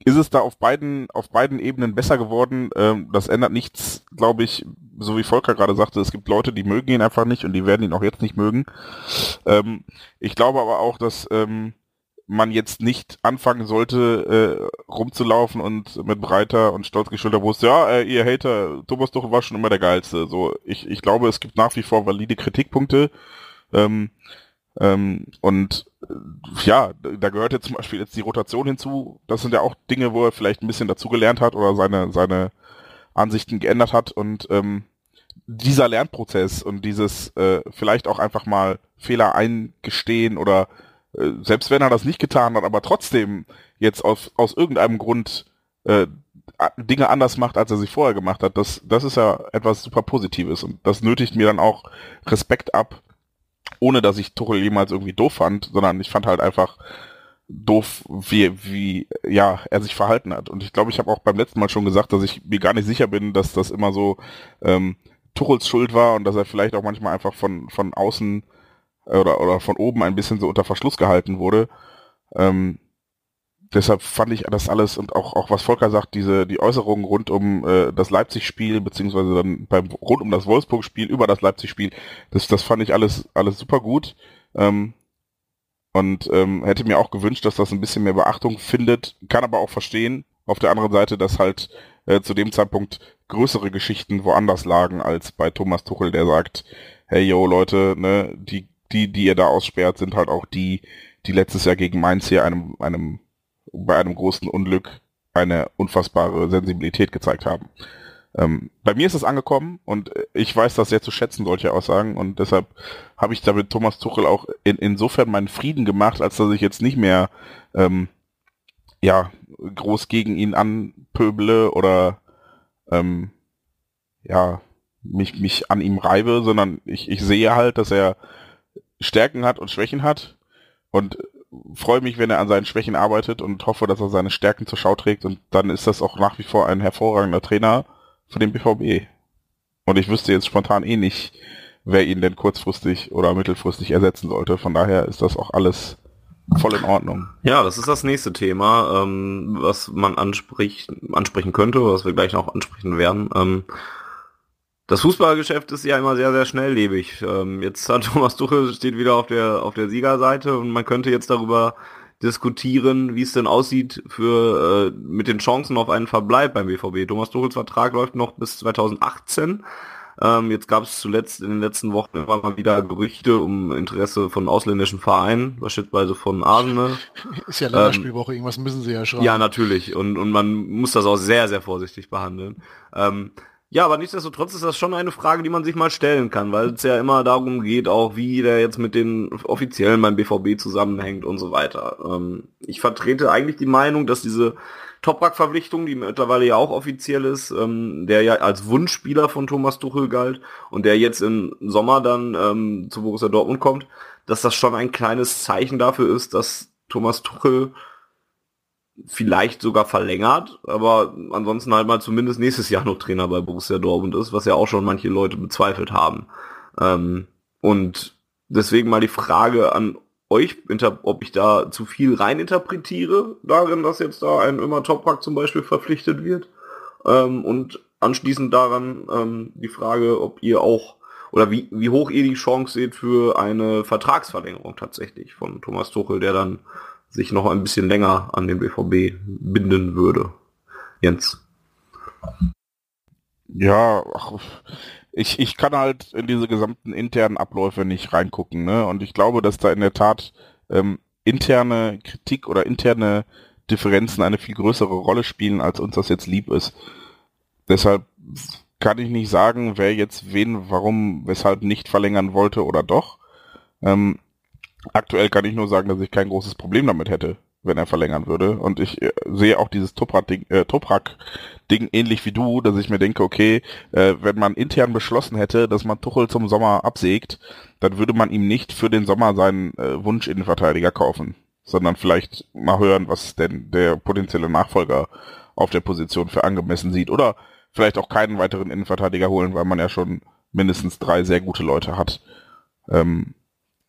ist es da auf beiden, auf beiden Ebenen besser geworden. Ähm, das ändert nichts, glaube ich, so wie Volker gerade sagte, es gibt Leute, die mögen ihn einfach nicht und die werden ihn auch jetzt nicht mögen. Ähm, ich glaube aber auch, dass ähm, man jetzt nicht anfangen sollte, äh, rumzulaufen und mit breiter und stolz geschulter Brust, ja, äh, ihr Hater, Thomas Tuchel war schon immer der Geilste. So, ich, ich glaube, es gibt nach wie vor valide Kritikpunkte. Ähm, ähm, und äh, ja, da gehört jetzt zum Beispiel jetzt die Rotation hinzu. Das sind ja auch Dinge, wo er vielleicht ein bisschen dazugelernt hat oder seine, seine Ansichten geändert hat. Und ähm, dieser Lernprozess und dieses äh, vielleicht auch einfach mal Fehler eingestehen oder äh, selbst wenn er das nicht getan hat, aber trotzdem jetzt aus, aus irgendeinem Grund äh, Dinge anders macht, als er sie vorher gemacht hat, das, das ist ja etwas super Positives und das nötigt mir dann auch Respekt ab, ohne dass ich Tuchel jemals irgendwie doof fand, sondern ich fand halt einfach doof, wie, wie ja, er sich verhalten hat. Und ich glaube, ich habe auch beim letzten Mal schon gesagt, dass ich mir gar nicht sicher bin, dass das immer so ähm, Tuchels Schuld war und dass er vielleicht auch manchmal einfach von, von außen äh, oder, oder von oben ein bisschen so unter Verschluss gehalten wurde. Ähm, deshalb fand ich das alles und auch, auch was Volker sagt, diese, die Äußerungen rund um äh, das Leipzig-Spiel, beziehungsweise dann beim, rund um das Wolfsburg-Spiel, über das Leipzig-Spiel, das, das fand ich alles, alles super gut. Ähm, und ähm, hätte mir auch gewünscht, dass das ein bisschen mehr Beachtung findet, kann aber auch verstehen, auf der anderen Seite, dass halt äh, zu dem Zeitpunkt größere Geschichten woanders lagen als bei Thomas Tuchel, der sagt, hey yo Leute, ne, die, die, die ihr da aussperrt, sind halt auch die, die letztes Jahr gegen Mainz hier einem, einem, bei einem großen Unglück eine unfassbare Sensibilität gezeigt haben. Ähm, bei mir ist es angekommen und ich weiß das sehr zu schätzen, solche Aussagen und deshalb habe ich damit Thomas Tuchel auch in, insofern meinen Frieden gemacht, als dass ich jetzt nicht mehr ähm, ja groß gegen ihn anpöble oder ähm, ja mich mich an ihm reibe, sondern ich, ich sehe halt, dass er Stärken hat und Schwächen hat und freue mich, wenn er an seinen Schwächen arbeitet und hoffe, dass er seine Stärken zur Schau trägt und dann ist das auch nach wie vor ein hervorragender Trainer für den BVB. Und ich wüsste jetzt spontan eh nicht, wer ihn denn kurzfristig oder mittelfristig ersetzen sollte. Von daher ist das auch alles voll in Ordnung. Ja, das ist das nächste Thema, ähm, was man anspricht, ansprechen könnte, was wir gleich noch ansprechen werden. Ähm, das Fußballgeschäft ist ja immer sehr, sehr schnelllebig. Ähm, jetzt hat Thomas Tuchel steht wieder auf der auf der Siegerseite und man könnte jetzt darüber diskutieren, wie es denn aussieht für äh, mit den Chancen auf einen Verbleib beim BVB. Thomas Tuchels Vertrag läuft noch bis 2018. Ähm, jetzt gab es zuletzt in den letzten Wochen immer mal wieder Gerüchte um Interesse von ausländischen Vereinen, beispielsweise von Arsenal. Ist ja Länderspielwoche, irgendwas müssen sie ja schreiben. Ja, natürlich. Und, und man muss das auch sehr, sehr vorsichtig behandeln. Ähm, ja, aber nichtsdestotrotz ist das schon eine Frage, die man sich mal stellen kann, weil es ja immer darum geht, auch wie der jetzt mit den Offiziellen beim BVB zusammenhängt und so weiter. Ähm, ich vertrete eigentlich die Meinung, dass diese Toprak-Verpflichtung, die mittlerweile ja auch offiziell ist, ähm, der ja als Wunschspieler von Thomas Tuchel galt und der jetzt im Sommer dann ähm, zu Borussia Dortmund kommt, dass das schon ein kleines Zeichen dafür ist, dass Thomas Tuchel vielleicht sogar verlängert, aber ansonsten halt mal zumindest nächstes Jahr noch Trainer bei Borussia Dortmund ist, was ja auch schon manche Leute bezweifelt haben. Ähm, und deswegen mal die Frage an euch, ob ich da zu viel reininterpretiere darin, dass jetzt da ein immer Toprak zum Beispiel verpflichtet wird. Ähm, und anschließend daran ähm, die Frage, ob ihr auch oder wie, wie hoch ihr die Chance seht für eine Vertragsverlängerung tatsächlich von Thomas Tuchel, der dann sich noch ein bisschen länger an den BVB binden würde. Jens. Ja, ich, ich kann halt in diese gesamten internen Abläufe nicht reingucken, ne? Und ich glaube, dass da in der Tat ähm, interne Kritik oder interne Differenzen eine viel größere Rolle spielen, als uns das jetzt lieb ist. Deshalb kann ich nicht sagen, wer jetzt wen, warum, weshalb nicht verlängern wollte oder doch. Ähm, aktuell kann ich nur sagen, dass ich kein großes Problem damit hätte, wenn er verlängern würde. Und ich äh, sehe auch dieses Toprak-Ding äh, Toprak -Ding ähnlich wie du, dass ich mir denke, okay, äh, wenn man intern beschlossen hätte, dass man Tuchel zum Sommer absägt, dann würde man ihm nicht für den Sommer seinen äh, Wunsch-Innenverteidiger kaufen, sondern vielleicht mal hören, was denn der potenzielle Nachfolger auf der Position für angemessen sieht. Oder vielleicht auch keinen weiteren Innenverteidiger holen, weil man ja schon mindestens drei sehr gute Leute hat. Ähm,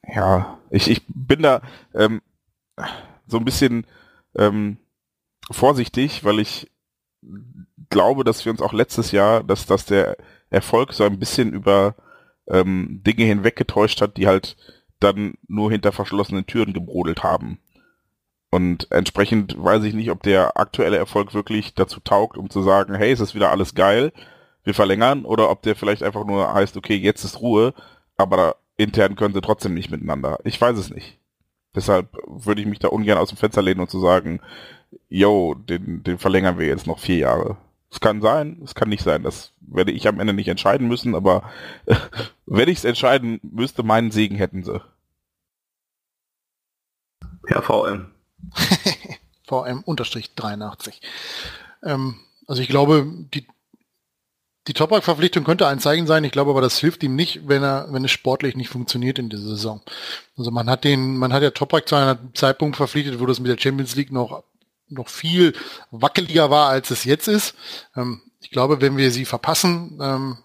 ja, ich, ich bin da ähm, so ein bisschen ähm, vorsichtig, weil ich glaube, dass wir uns auch letztes Jahr, dass, dass der Erfolg so ein bisschen über ähm, Dinge hinweggetäuscht hat, die halt dann nur hinter verschlossenen Türen gebrodelt haben. Und entsprechend weiß ich nicht, ob der aktuelle Erfolg wirklich dazu taugt, um zu sagen, hey, es ist wieder alles geil, wir verlängern, oder ob der vielleicht einfach nur heißt, okay, jetzt ist Ruhe, aber intern können sie trotzdem nicht miteinander. Ich weiß es nicht. Deshalb würde ich mich da ungern aus dem Fenster lehnen und zu sagen, yo, den, den verlängern wir jetzt noch vier Jahre. Es kann sein, es kann nicht sein. Das werde ich am Ende nicht entscheiden müssen, aber wenn ich es entscheiden müsste, meinen Segen hätten sie. Herr VM. VM unterstrich 83. Ähm, also ich glaube, die die Toprak-Verpflichtung könnte ein Zeichen sein. Ich glaube aber, das hilft ihm nicht, wenn er, wenn es sportlich nicht funktioniert in dieser Saison. Also man hat den, man hat ja Toprak zu einem Zeitpunkt verpflichtet, wo das mit der Champions League noch, noch viel wackeliger war, als es jetzt ist. Ähm, ich glaube, wenn wir sie verpassen, ähm,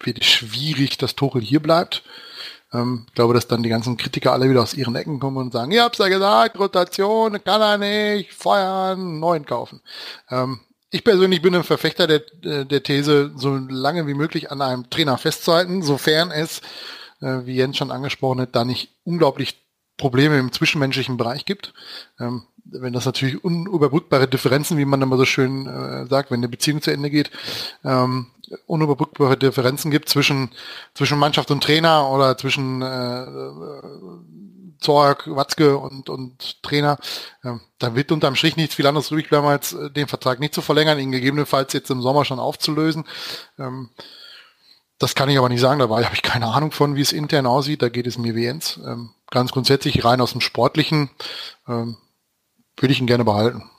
wird es schwierig, dass Tuchel hier bleibt. Ähm, ich glaube, dass dann die ganzen Kritiker alle wieder aus ihren Ecken kommen und sagen, ihr habt's ja gesagt, Rotation, kann er nicht, feuern, neuen kaufen. Ähm, ich persönlich bin ein Verfechter der, der These, so lange wie möglich an einem Trainer festzuhalten, sofern es, äh, wie Jens schon angesprochen hat, da nicht unglaublich Probleme im zwischenmenschlichen Bereich gibt. Ähm, wenn das natürlich unüberbrückbare Differenzen, wie man immer so schön äh, sagt, wenn eine Beziehung zu Ende geht, ähm, unüberbrückbare Differenzen gibt zwischen, zwischen Mannschaft und Trainer oder zwischen äh, Zorg, Watzke und, und Trainer, da wird unterm Strich nichts viel anderes übrig bleiben, als äh, den Vertrag nicht zu verlängern, ihn gegebenenfalls jetzt im Sommer schon aufzulösen. Ähm, das kann ich aber nicht sagen, dabei habe ich keine Ahnung von, wie es intern aussieht, da geht es mir wie Jens. Ähm, ganz grundsätzlich rein aus dem Sportlichen ähm, würde ich ihn gerne behalten.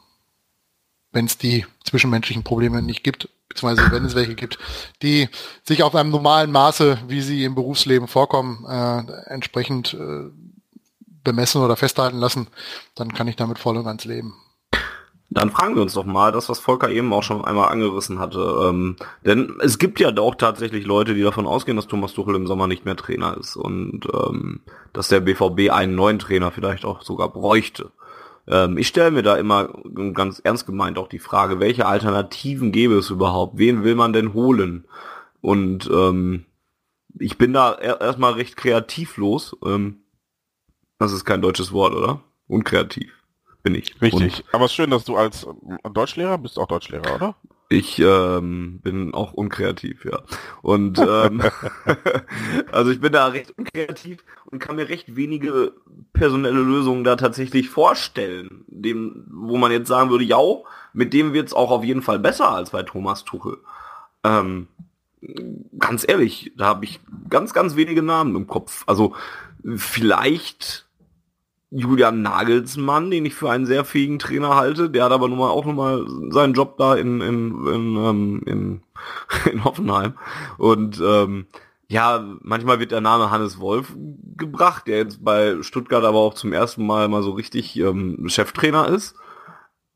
Wenn es die zwischenmenschlichen Probleme nicht gibt, beziehungsweise wenn es welche gibt, die sich auf einem normalen Maße, wie sie im Berufsleben vorkommen, äh, entsprechend äh, bemessen oder festhalten lassen, dann kann ich damit voll und ganz leben. Dann fragen wir uns doch mal, das, was Volker eben auch schon einmal angerissen hatte. Ähm, denn es gibt ja auch tatsächlich Leute, die davon ausgehen, dass Thomas Tuchel im Sommer nicht mehr Trainer ist und ähm, dass der BVB einen neuen Trainer vielleicht auch sogar bräuchte. Ähm, ich stelle mir da immer ganz ernst gemeint auch die Frage, welche Alternativen gäbe es überhaupt? Wen will man denn holen? Und ähm, ich bin da erstmal recht kreativlos. Ähm, das ist kein deutsches Wort, oder? Unkreativ bin ich. Richtig. Und Aber es ist schön, dass du als Deutschlehrer bist auch Deutschlehrer, oder? Ich ähm, bin auch unkreativ, ja. Und ähm, also ich bin da recht unkreativ und kann mir recht wenige personelle Lösungen da tatsächlich vorstellen, dem, wo man jetzt sagen würde, ja, mit dem wird's auch auf jeden Fall besser als bei Thomas Tuchel. Ähm, ganz ehrlich, da habe ich ganz, ganz wenige Namen im Kopf. Also vielleicht Julian Nagelsmann, den ich für einen sehr fähigen Trainer halte. Der hat aber nun mal auch nun mal seinen Job da in, in, in, ähm, in, in Hoffenheim. Und ähm, ja, manchmal wird der Name Hannes Wolf gebracht, der jetzt bei Stuttgart aber auch zum ersten Mal mal so richtig ähm, Cheftrainer ist.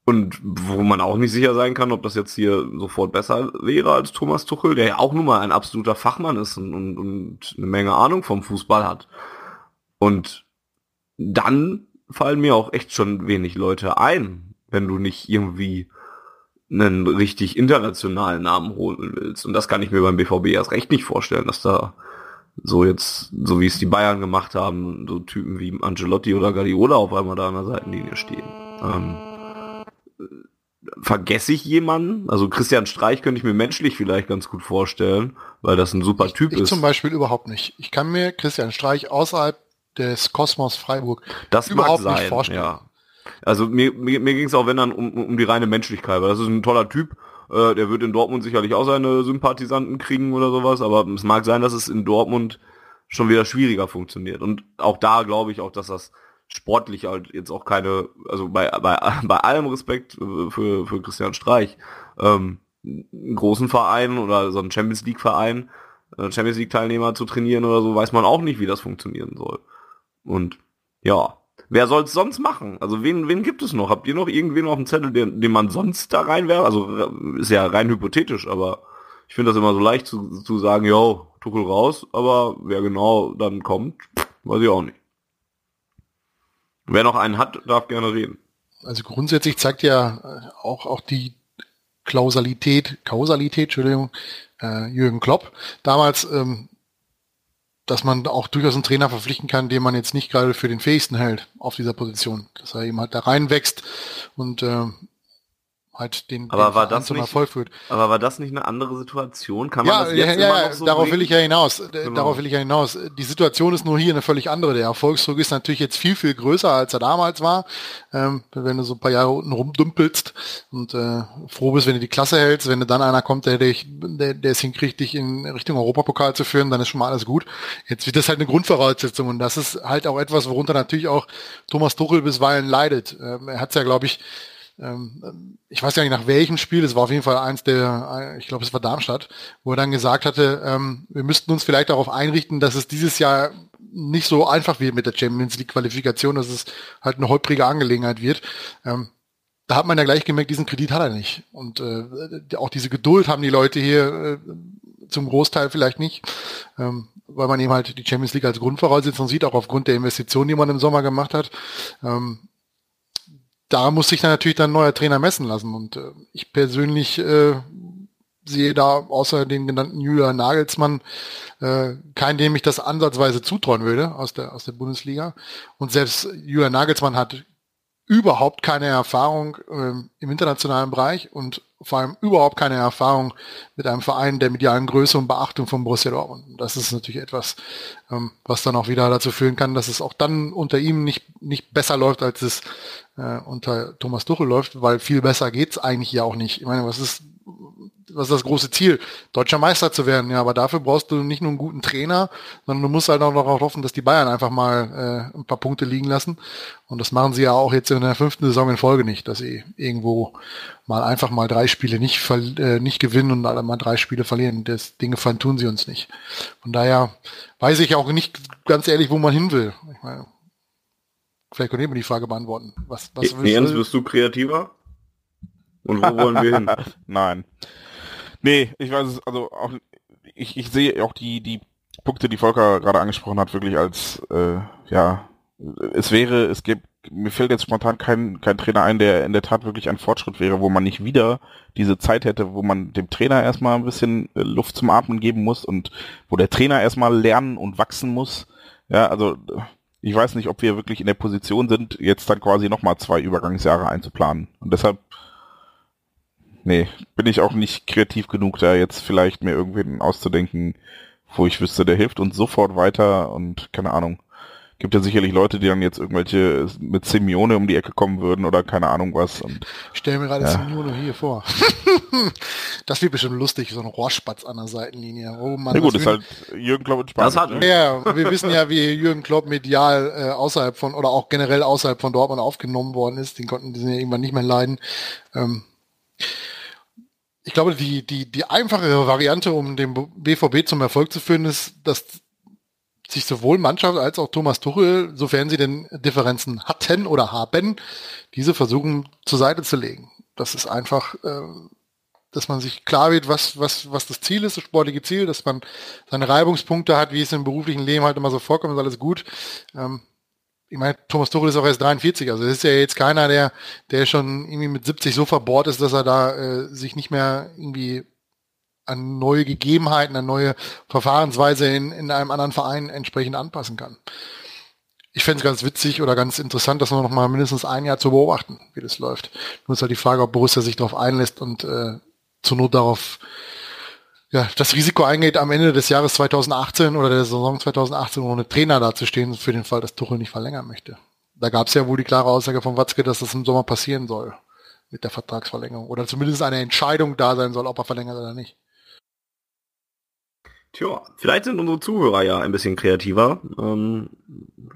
Und wo man auch nicht sicher sein kann, ob das jetzt hier sofort besser wäre als Thomas Tuchel, der ja auch nun mal ein absoluter Fachmann ist und, und, und eine Menge Ahnung vom Fußball hat. Und dann fallen mir auch echt schon wenig Leute ein, wenn du nicht irgendwie einen richtig internationalen Namen holen willst. Und das kann ich mir beim BVB erst recht nicht vorstellen, dass da so jetzt, so wie es die Bayern gemacht haben, so Typen wie Angelotti oder Guardiola auf einmal da an der Seitenlinie stehen. Ähm, vergesse ich jemanden? Also Christian Streich könnte ich mir menschlich vielleicht ganz gut vorstellen, weil das ein super Typ ich ist. zum Beispiel überhaupt nicht. Ich kann mir Christian Streich außerhalb des Kosmos Freiburg das überhaupt mag nicht sein, vorstellen. ja. Also mir, mir, mir ging es auch, wenn dann, um, um die reine Menschlichkeit, weil das ist ein toller Typ, äh, der wird in Dortmund sicherlich auch seine Sympathisanten kriegen oder sowas, aber es mag sein, dass es in Dortmund schon wieder schwieriger funktioniert. Und auch da glaube ich auch, dass das sportlich halt jetzt auch keine, also bei, bei, bei allem Respekt äh, für, für Christian Streich, ähm, einen großen Verein oder so einen Champions League Verein, äh, Champions League Teilnehmer zu trainieren oder so, weiß man auch nicht, wie das funktionieren soll. Und ja, wer soll es sonst machen? Also wen, wen gibt es noch? Habt ihr noch irgendwen auf dem Zettel, den, den man sonst da reinwerfen? Also äh, ist ja rein hypothetisch, aber ich finde das immer so leicht zu, zu sagen, yo, Tuchel raus, aber wer genau dann kommt, weiß ich auch nicht. Wer noch einen hat, darf gerne reden. Also grundsätzlich zeigt ja äh, auch, auch die Klausalität, Kausalität, Entschuldigung, äh, Jürgen Klopp damals, ähm, dass man auch durchaus einen Trainer verpflichten kann, den man jetzt nicht gerade für den fähigsten hält auf dieser Position. Dass er eben halt da reinwächst und äh, halt den, Aber den war das zum nicht- Erfolg führt. Aber war das nicht eine andere Situation? Kann man Ja, das jetzt ja, immer ja noch so darauf bringen? will ich ja hinaus. Äh, Genau. Darauf will ich ja hinaus. Die Situation ist nur hier eine völlig andere. Der Erfolgsdruck ist natürlich jetzt viel, viel größer, als er damals war. Ähm, wenn du so ein paar Jahre unten rumdümpelst und äh, froh bist, wenn du die Klasse hältst, wenn du dann einer kommt, der dich, der, der es hinkriegt, dich in Richtung Europapokal zu führen, dann ist schon mal alles gut. Jetzt wird das halt eine Grundvoraussetzung und das ist halt auch etwas, worunter natürlich auch Thomas Tuchel bisweilen leidet. Ähm, er hat es ja, glaube ich, ähm, ich weiß ja nicht nach welchem Spiel, es war auf jeden Fall eins der, äh, ich glaube es war Darmstadt, wo er dann gesagt hatte, ähm, wir müssten uns vielleicht darauf einrichten, dass es dieses Jahr nicht so einfach wird mit der Champions League Qualifikation, dass es halt eine holprige Angelegenheit wird. Ähm, da hat man ja gleich gemerkt, diesen Kredit hat er nicht. Und äh, auch diese Geduld haben die Leute hier äh, zum Großteil vielleicht nicht, weil man eben halt die Champions League als Grundvoraussetzung sieht, auch aufgrund der Investitionen, die man im Sommer gemacht hat. Da muss sich dann natürlich dann neuer Trainer messen lassen. Und äh, ich persönlich äh, sehe da außer den genannten Julian Nagelsmann äh, keinen, dem ich das ansatzweise zutrauen würde aus der, aus der Bundesliga. Und selbst Julian Nagelsmann hat überhaupt keine Erfahrung ähm, im internationalen Bereich und vor allem überhaupt keine Erfahrung mit einem Verein der medialen Größe und Beachtung von Borussia Dortmund. Und Das ist natürlich etwas, ähm, was dann auch wieder dazu führen kann, dass es auch dann unter ihm nicht, nicht besser läuft, als es äh, unter Thomas Tuchel läuft, weil viel besser geht's eigentlich ja auch nicht. Ich meine, was ist, was ist das große Ziel? Deutscher Meister zu werden. Ja, aber dafür brauchst du nicht nur einen guten Trainer, sondern du musst halt auch darauf hoffen, dass die Bayern einfach mal äh, ein paar Punkte liegen lassen. Und das machen sie ja auch jetzt in der fünften Saison in Folge nicht, dass sie irgendwo mal einfach mal drei Spiele nicht, äh, nicht gewinnen und alle mal drei Spiele verlieren. Das Dinge tun sie uns nicht. Von daher weiß ich auch nicht ganz ehrlich, wo man hin will. Ich meine, vielleicht können wir die Frage beantworten. Was, was Nee, Jens, willst du? bist du kreativer? Und wo wollen wir hin? Nein. Nee, ich weiß es, also auch, ich, ich sehe auch die, die Punkte, die Volker gerade angesprochen hat, wirklich als, äh, ja, es wäre, es gibt, mir fällt jetzt spontan kein, kein Trainer ein, der in der Tat wirklich ein Fortschritt wäre, wo man nicht wieder diese Zeit hätte, wo man dem Trainer erstmal ein bisschen äh, Luft zum Atmen geben muss und wo der Trainer erstmal lernen und wachsen muss. Ja, also ich weiß nicht, ob wir wirklich in der Position sind, jetzt dann quasi nochmal zwei Übergangsjahre einzuplanen. Und deshalb Nee, bin ich auch nicht kreativ genug, da jetzt vielleicht mir irgendwen auszudenken, wo ich wüsste, der hilft uns sofort weiter und keine Ahnung. Gibt ja sicherlich Leute, die dann jetzt irgendwelche mit Simeone um die Ecke kommen würden oder keine Ahnung was. Und Ich stelle mir gerade Ja. Simeone hier vor. das wird bestimmt lustig, so ein Rohrspatz an der Seitenlinie. Oh Mann, na gut, das ist halt Jürgen Klopp in Das Spanien. hat- ne? Ja, wir wissen ja, wie Jürgen Klopp medial äh, außerhalb von oder auch generell außerhalb von Dortmund aufgenommen worden ist. Den konnten die ja irgendwann nicht mehr leiden. Ähm, ich glaube, die, die, die einfachere Variante, um den BVB zum Erfolg zu führen, ist, dass sich sowohl Mannschaft als auch Thomas Tuchel, sofern sie denn Differenzen hatten oder haben, diese versuchen zur Seite zu legen. Das ist einfach, äh, dass man sich klar wird, was, was, was das Ziel ist, das sportliche Ziel, dass man seine Reibungspunkte hat, wie es im beruflichen Leben halt immer so vorkommt, ist alles gut. Ähm, ich meine, Thomas Tuchel ist auch erst 43, also das ist ja jetzt keiner, der, der schon irgendwie mit 70 so verbohrt ist, dass er da äh, sich nicht mehr irgendwie an neue Gegebenheiten, an neue Verfahrensweise in, in einem anderen Verein entsprechend anpassen kann. Ich fände es ganz witzig oder ganz interessant, das noch mal mindestens ein Jahr zu beobachten, wie das läuft. Nur ist halt die Frage, ob Borussia sich darauf einlässt und äh, zur Not darauf ja, das Risiko eingeht, am Ende des Jahres 2018 oder der Saison 2018 ohne Trainer dazustehen, für den Fall, dass Tuchel nicht verlängern möchte. Da gab es ja wohl die klare Aussage von Watzke, dass das im Sommer passieren soll mit der Vertragsverlängerung. Oder zumindest eine Entscheidung da sein soll, ob er verlängert oder nicht. Tja, vielleicht sind unsere Zuhörer ja ein bisschen kreativer. Ähm,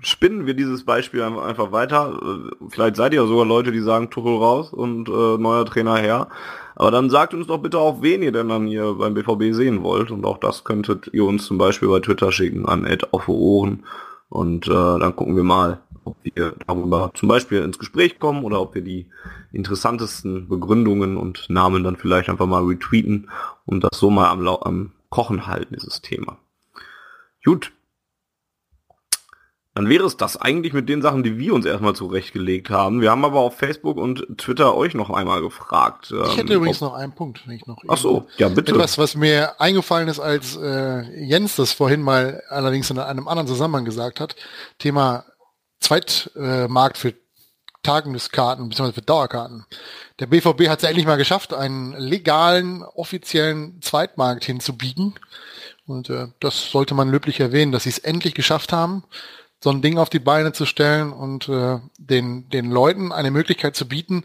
spinnen wir dieses Beispiel einfach weiter. Äh, vielleicht seid ihr sogar Leute, die sagen Tuchel raus und äh, neuer Trainer her. Aber dann sagt uns doch bitte auch, wen ihr denn dann hier beim BVB sehen wollt. Und auch das könntet ihr uns zum Beispiel bei Twitter schicken an Ed auf Ohren. Und äh, dann gucken wir mal, ob wir darüber zum Beispiel ins Gespräch kommen oder ob wir die interessantesten Begründungen und Namen dann vielleicht einfach mal retweeten und das so mal am, am Kochen halten, dieses Thema. Gut. Dann wäre es das eigentlich mit den Sachen, die wir uns erstmal zurechtgelegt haben. Wir haben aber auf Facebook und Twitter euch noch einmal gefragt. Ich hätte ähm, übrigens noch einen Punkt, wenn ich noch. Ach so, ja bitte. Etwas, was mir eingefallen ist, als äh, Jens das vorhin mal allerdings in einem anderen Zusammenhang gesagt hat. Thema Zweitmarkt äh, für Tageskarten bzw. für Dauerkarten. Der BVB hat es endlich mal geschafft, einen legalen, offiziellen Zweitmarkt hinzubiegen. Und äh, das sollte man löblich erwähnen, dass sie es endlich geschafft haben, so ein Ding auf die Beine zu stellen und äh, den, den Leuten eine Möglichkeit zu bieten,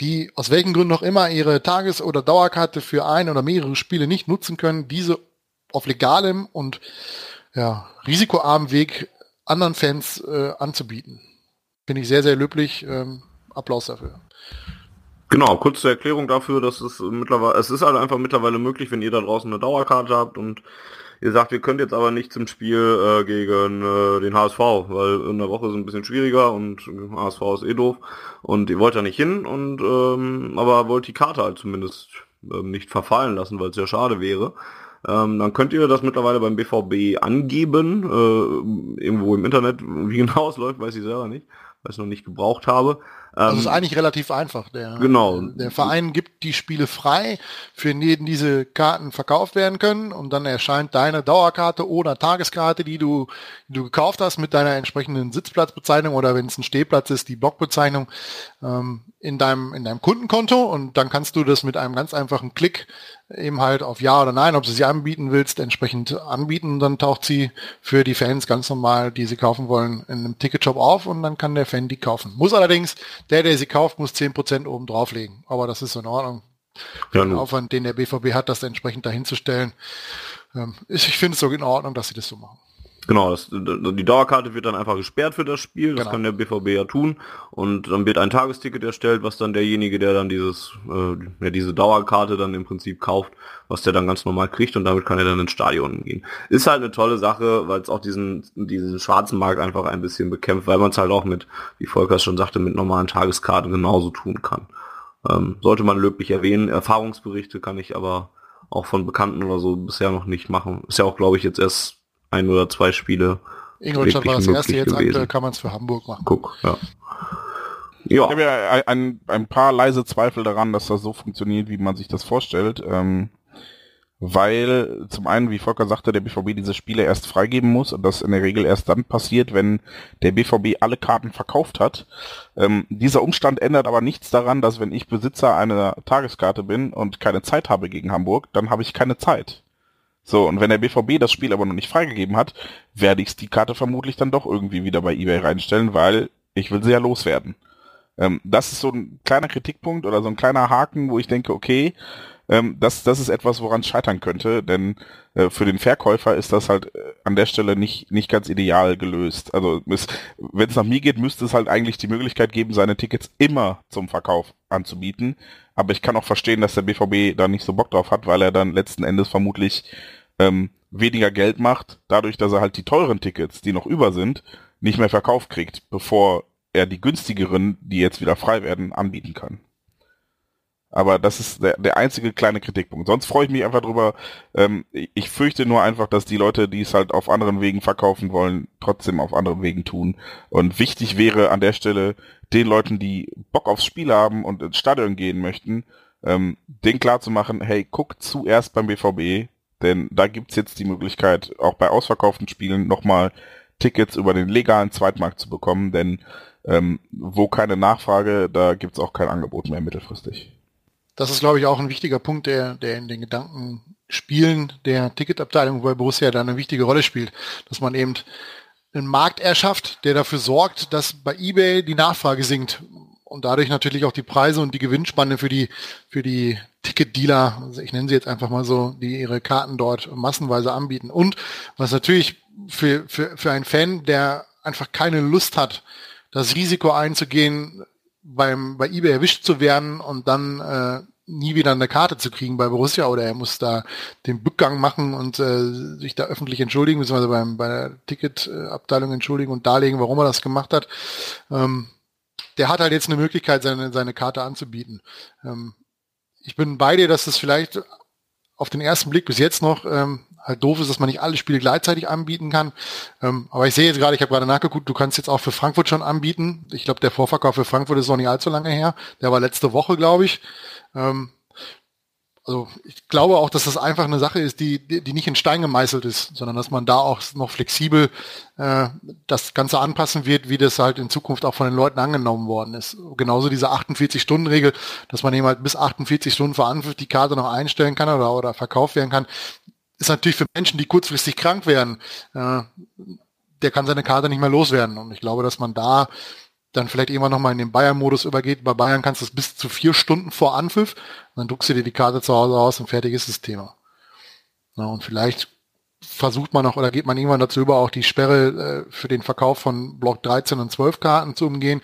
die aus welchen Gründen auch immer ihre Tages- oder Dauerkarte für ein oder mehrere Spiele nicht nutzen können, diese auf legalem und ja, risikoarmen Weg anderen Fans äh, anzubieten. Finde ich sehr, sehr löblich. Ähm, Applaus dafür. Genau, kurze Erklärung dafür, dass es mittlerweile, es ist halt einfach mittlerweile möglich, wenn ihr da draußen eine Dauerkarte habt und ihr sagt, ihr könnt jetzt aber nicht zum Spiel äh, gegen äh, den HSV, weil in der Woche ist es ein bisschen schwieriger und HSV ist eh doof und ihr wollt da nicht hin und ähm, aber wollt die Karte halt zumindest ähm, nicht verfallen lassen, weil es ja schade wäre. Ähm, dann könnt ihr das mittlerweile beim BVB angeben, äh, irgendwo im Internet, wie genau es läuft, weiß ich selber nicht weil ich noch nicht gebraucht habe. Also ist ähm, eigentlich relativ einfach. Der, genau. der Verein gibt die Spiele frei, für jeden diese Karten verkauft werden können und dann erscheint deine Dauerkarte oder Tageskarte, die du, die du gekauft hast mit deiner entsprechenden Sitzplatzbezeichnung oder wenn es ein Stehplatz ist, die Blockbezeichnung in deinem, in deinem Kundenkonto und dann kannst du das mit einem ganz einfachen Klick eben halt auf Ja oder Nein, ob du sie anbieten willst, entsprechend anbieten. Und dann taucht sie für die Fans ganz normal, die sie kaufen wollen, in einem Ticketshop auf und dann kann der Fan die kaufen. Muss allerdings, der, der sie kauft, muss zehn Prozent oben drauflegen. Aber das ist in Ordnung. Ja, den Aufwand, den der BVB hat, das entsprechend dahinzustellen. Ähm, ich finde es so in Ordnung, dass sie das so machen. Genau, das, die Dauerkarte wird dann einfach gesperrt für das Spiel, das genau. kann der BVB ja tun und dann wird ein Tagesticket erstellt, was dann derjenige, der dann dieses, äh, ja, diese Dauerkarte dann im Prinzip kauft, was der dann ganz normal kriegt und damit kann er dann ins Stadion gehen. Ist halt eine tolle Sache, weil es auch diesen, diesen schwarzen Markt einfach ein bisschen bekämpft, weil man es halt auch mit, wie Volker schon sagte, mit normalen Tageskarten genauso tun kann. Ähm, sollte man löblich erwähnen. Erfahrungsberichte kann ich aber auch von Bekannten oder so bisher noch nicht machen. Ist ja auch, glaube ich, jetzt erst ein oder zwei Spiele. Ingolstadt war das erste, jetzt gewesen. aktuell kann man es für Hamburg machen. Guck, ja. Ja. Ich habe ja ein, ein paar leise Zweifel daran, dass das so funktioniert, wie man sich das vorstellt. Ähm, weil zum einen, wie Volker sagte, der BVB diese Spiele erst freigeben muss und das in der Regel erst dann passiert, wenn der BVB alle Karten verkauft hat. Ähm, dieser Umstand ändert aber nichts daran, dass wenn ich Besitzer einer Tageskarte bin und keine Zeit habe gegen Hamburg, dann habe ich keine Zeit. So, und wenn der BVB das Spiel aber noch nicht freigegeben hat, werde ich die Karte vermutlich dann doch irgendwie wieder bei eBay reinstellen, weil ich will sie ja loswerden. Ähm, das ist so ein kleiner Kritikpunkt oder so ein kleiner Haken, wo ich denke, okay, ähm, das, das ist etwas, woran es scheitern könnte, denn äh, für den Verkäufer ist das halt äh, an der Stelle nicht, nicht ganz ideal gelöst. Also wenn es nach mir geht, müsste es halt eigentlich die Möglichkeit geben, seine Tickets immer zum Verkauf anzubieten. Aber ich kann auch verstehen, dass der BVB da nicht so Bock drauf hat, weil er dann letzten Endes vermutlich ähm, weniger Geld macht, dadurch, dass er halt die teuren Tickets, die noch über sind, nicht mehr verkauft kriegt, bevor er die günstigeren, die jetzt wieder frei werden, anbieten kann. Aber das ist der, der einzige kleine Kritikpunkt. Sonst freue ich mich einfach drüber. Ähm, ich fürchte nur einfach, dass die Leute, die es halt auf anderen Wegen verkaufen wollen, trotzdem auf anderen Wegen tun. Und wichtig wäre an der Stelle den Leuten, die Bock aufs Spiel haben und ins Stadion gehen möchten, ähm, den klar zu machen, hey, guckt zuerst beim BVB, denn da gibt's jetzt die Möglichkeit, auch bei ausverkauften Spielen nochmal Tickets über den legalen Zweitmarkt zu bekommen, denn ähm, wo keine Nachfrage, da gibt's auch kein Angebot mehr mittelfristig. Das ist, glaube ich, auch ein wichtiger Punkt, der, der in den Gedankenspielen der Ticketabteilung bei Borussia da eine wichtige Rolle spielt, dass man eben einen Markt erschafft, der dafür sorgt, dass bei eBay die Nachfrage sinkt und dadurch natürlich auch die Preise und die Gewinnspanne für die für die Ticketdealer, also ich nenne sie jetzt einfach mal so, die ihre Karten dort massenweise anbieten. Und was natürlich für, für, für einen Fan, der einfach keine Lust hat, das Risiko einzugehen, beim, bei eBay erwischt zu werden und dann äh, nie wieder eine Karte zu kriegen bei Borussia oder er muss da den Bückgang machen und äh, sich da öffentlich entschuldigen, beziehungsweise beim, bei der Ticketabteilung entschuldigen und darlegen, warum er das gemacht hat. Ähm, der hat halt jetzt eine Möglichkeit, seine, seine Karte anzubieten. Ähm, ich bin bei dir, dass es vielleicht auf den ersten Blick bis jetzt noch ähm, halt doof ist, dass man nicht alle Spiele gleichzeitig anbieten kann. Ähm, aber ich sehe jetzt gerade, ich habe gerade nachgeguckt, du kannst jetzt auch für Frankfurt schon anbieten. Ich glaube, der Vorverkauf für Frankfurt ist noch nicht allzu lange her. Der war letzte Woche, glaube ich. Ähm, also ich glaube auch, dass das einfach eine Sache ist, die, die, nicht in Stein gemeißelt ist, sondern dass man da auch noch flexibel äh, das Ganze anpassen wird, wie das halt in Zukunft auch von den Leuten angenommen worden ist. Genauso diese 48-Stunden-Regel, dass man eben halt bis 48 Stunden vor die Karte noch einstellen kann oder, oder verkauft werden kann, ist natürlich für Menschen, die kurzfristig krank werden, äh, der kann seine Karte nicht mehr loswerden. Und ich glaube, dass man da dann vielleicht irgendwann nochmal in den Bayern-Modus übergeht. Bei Bayern kannst du es bis zu vier Stunden vor Anpfiff, dann druckst du dir die Karte zu Hause aus und fertig ist das Thema. Und vielleicht versucht man noch oder geht man irgendwann dazu über, auch die Sperre äh, für den Verkauf von Block 13 und 12 Karten zu umgehen.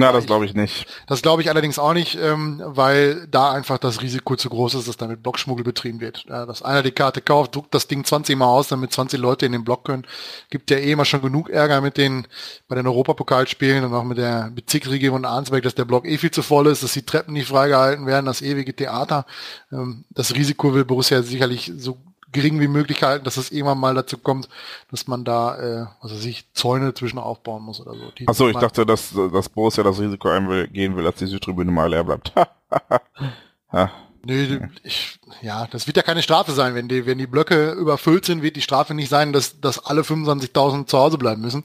Na, das glaube ich nicht. Das glaube ich allerdings auch nicht, ähm, weil da einfach das Risiko zu groß ist, dass damit Blockschmuggel betrieben wird. Ja, dass einer die Karte kauft, druckt das Ding 20 Mal aus, damit 20 Leute in den Block können. Gibt ja eh immer schon genug Ärger mit den, bei den Europapokalspielen und auch mit der Bezirksregierung Arnsberg, dass der Block eh viel zu voll ist, dass die Treppen nicht freigehalten werden, das ewige Theater. Ähm, das Risiko will Borussia sicherlich so gering wie möglich halten, dass es irgendwann mal dazu kommt, dass man da, äh, was weiß ich, Zäune zwischen aufbauen muss oder so. Achso, ich dachte, dass, dass Borussia das Risiko eingehen will, dass die Südtribüne mal leer bleibt. ja. Nee, ich, ja, das wird ja keine Strafe sein. Wenn die, wenn die Blöcke überfüllt sind, wird die Strafe nicht sein, dass, dass alle 25.000 zu Hause bleiben müssen.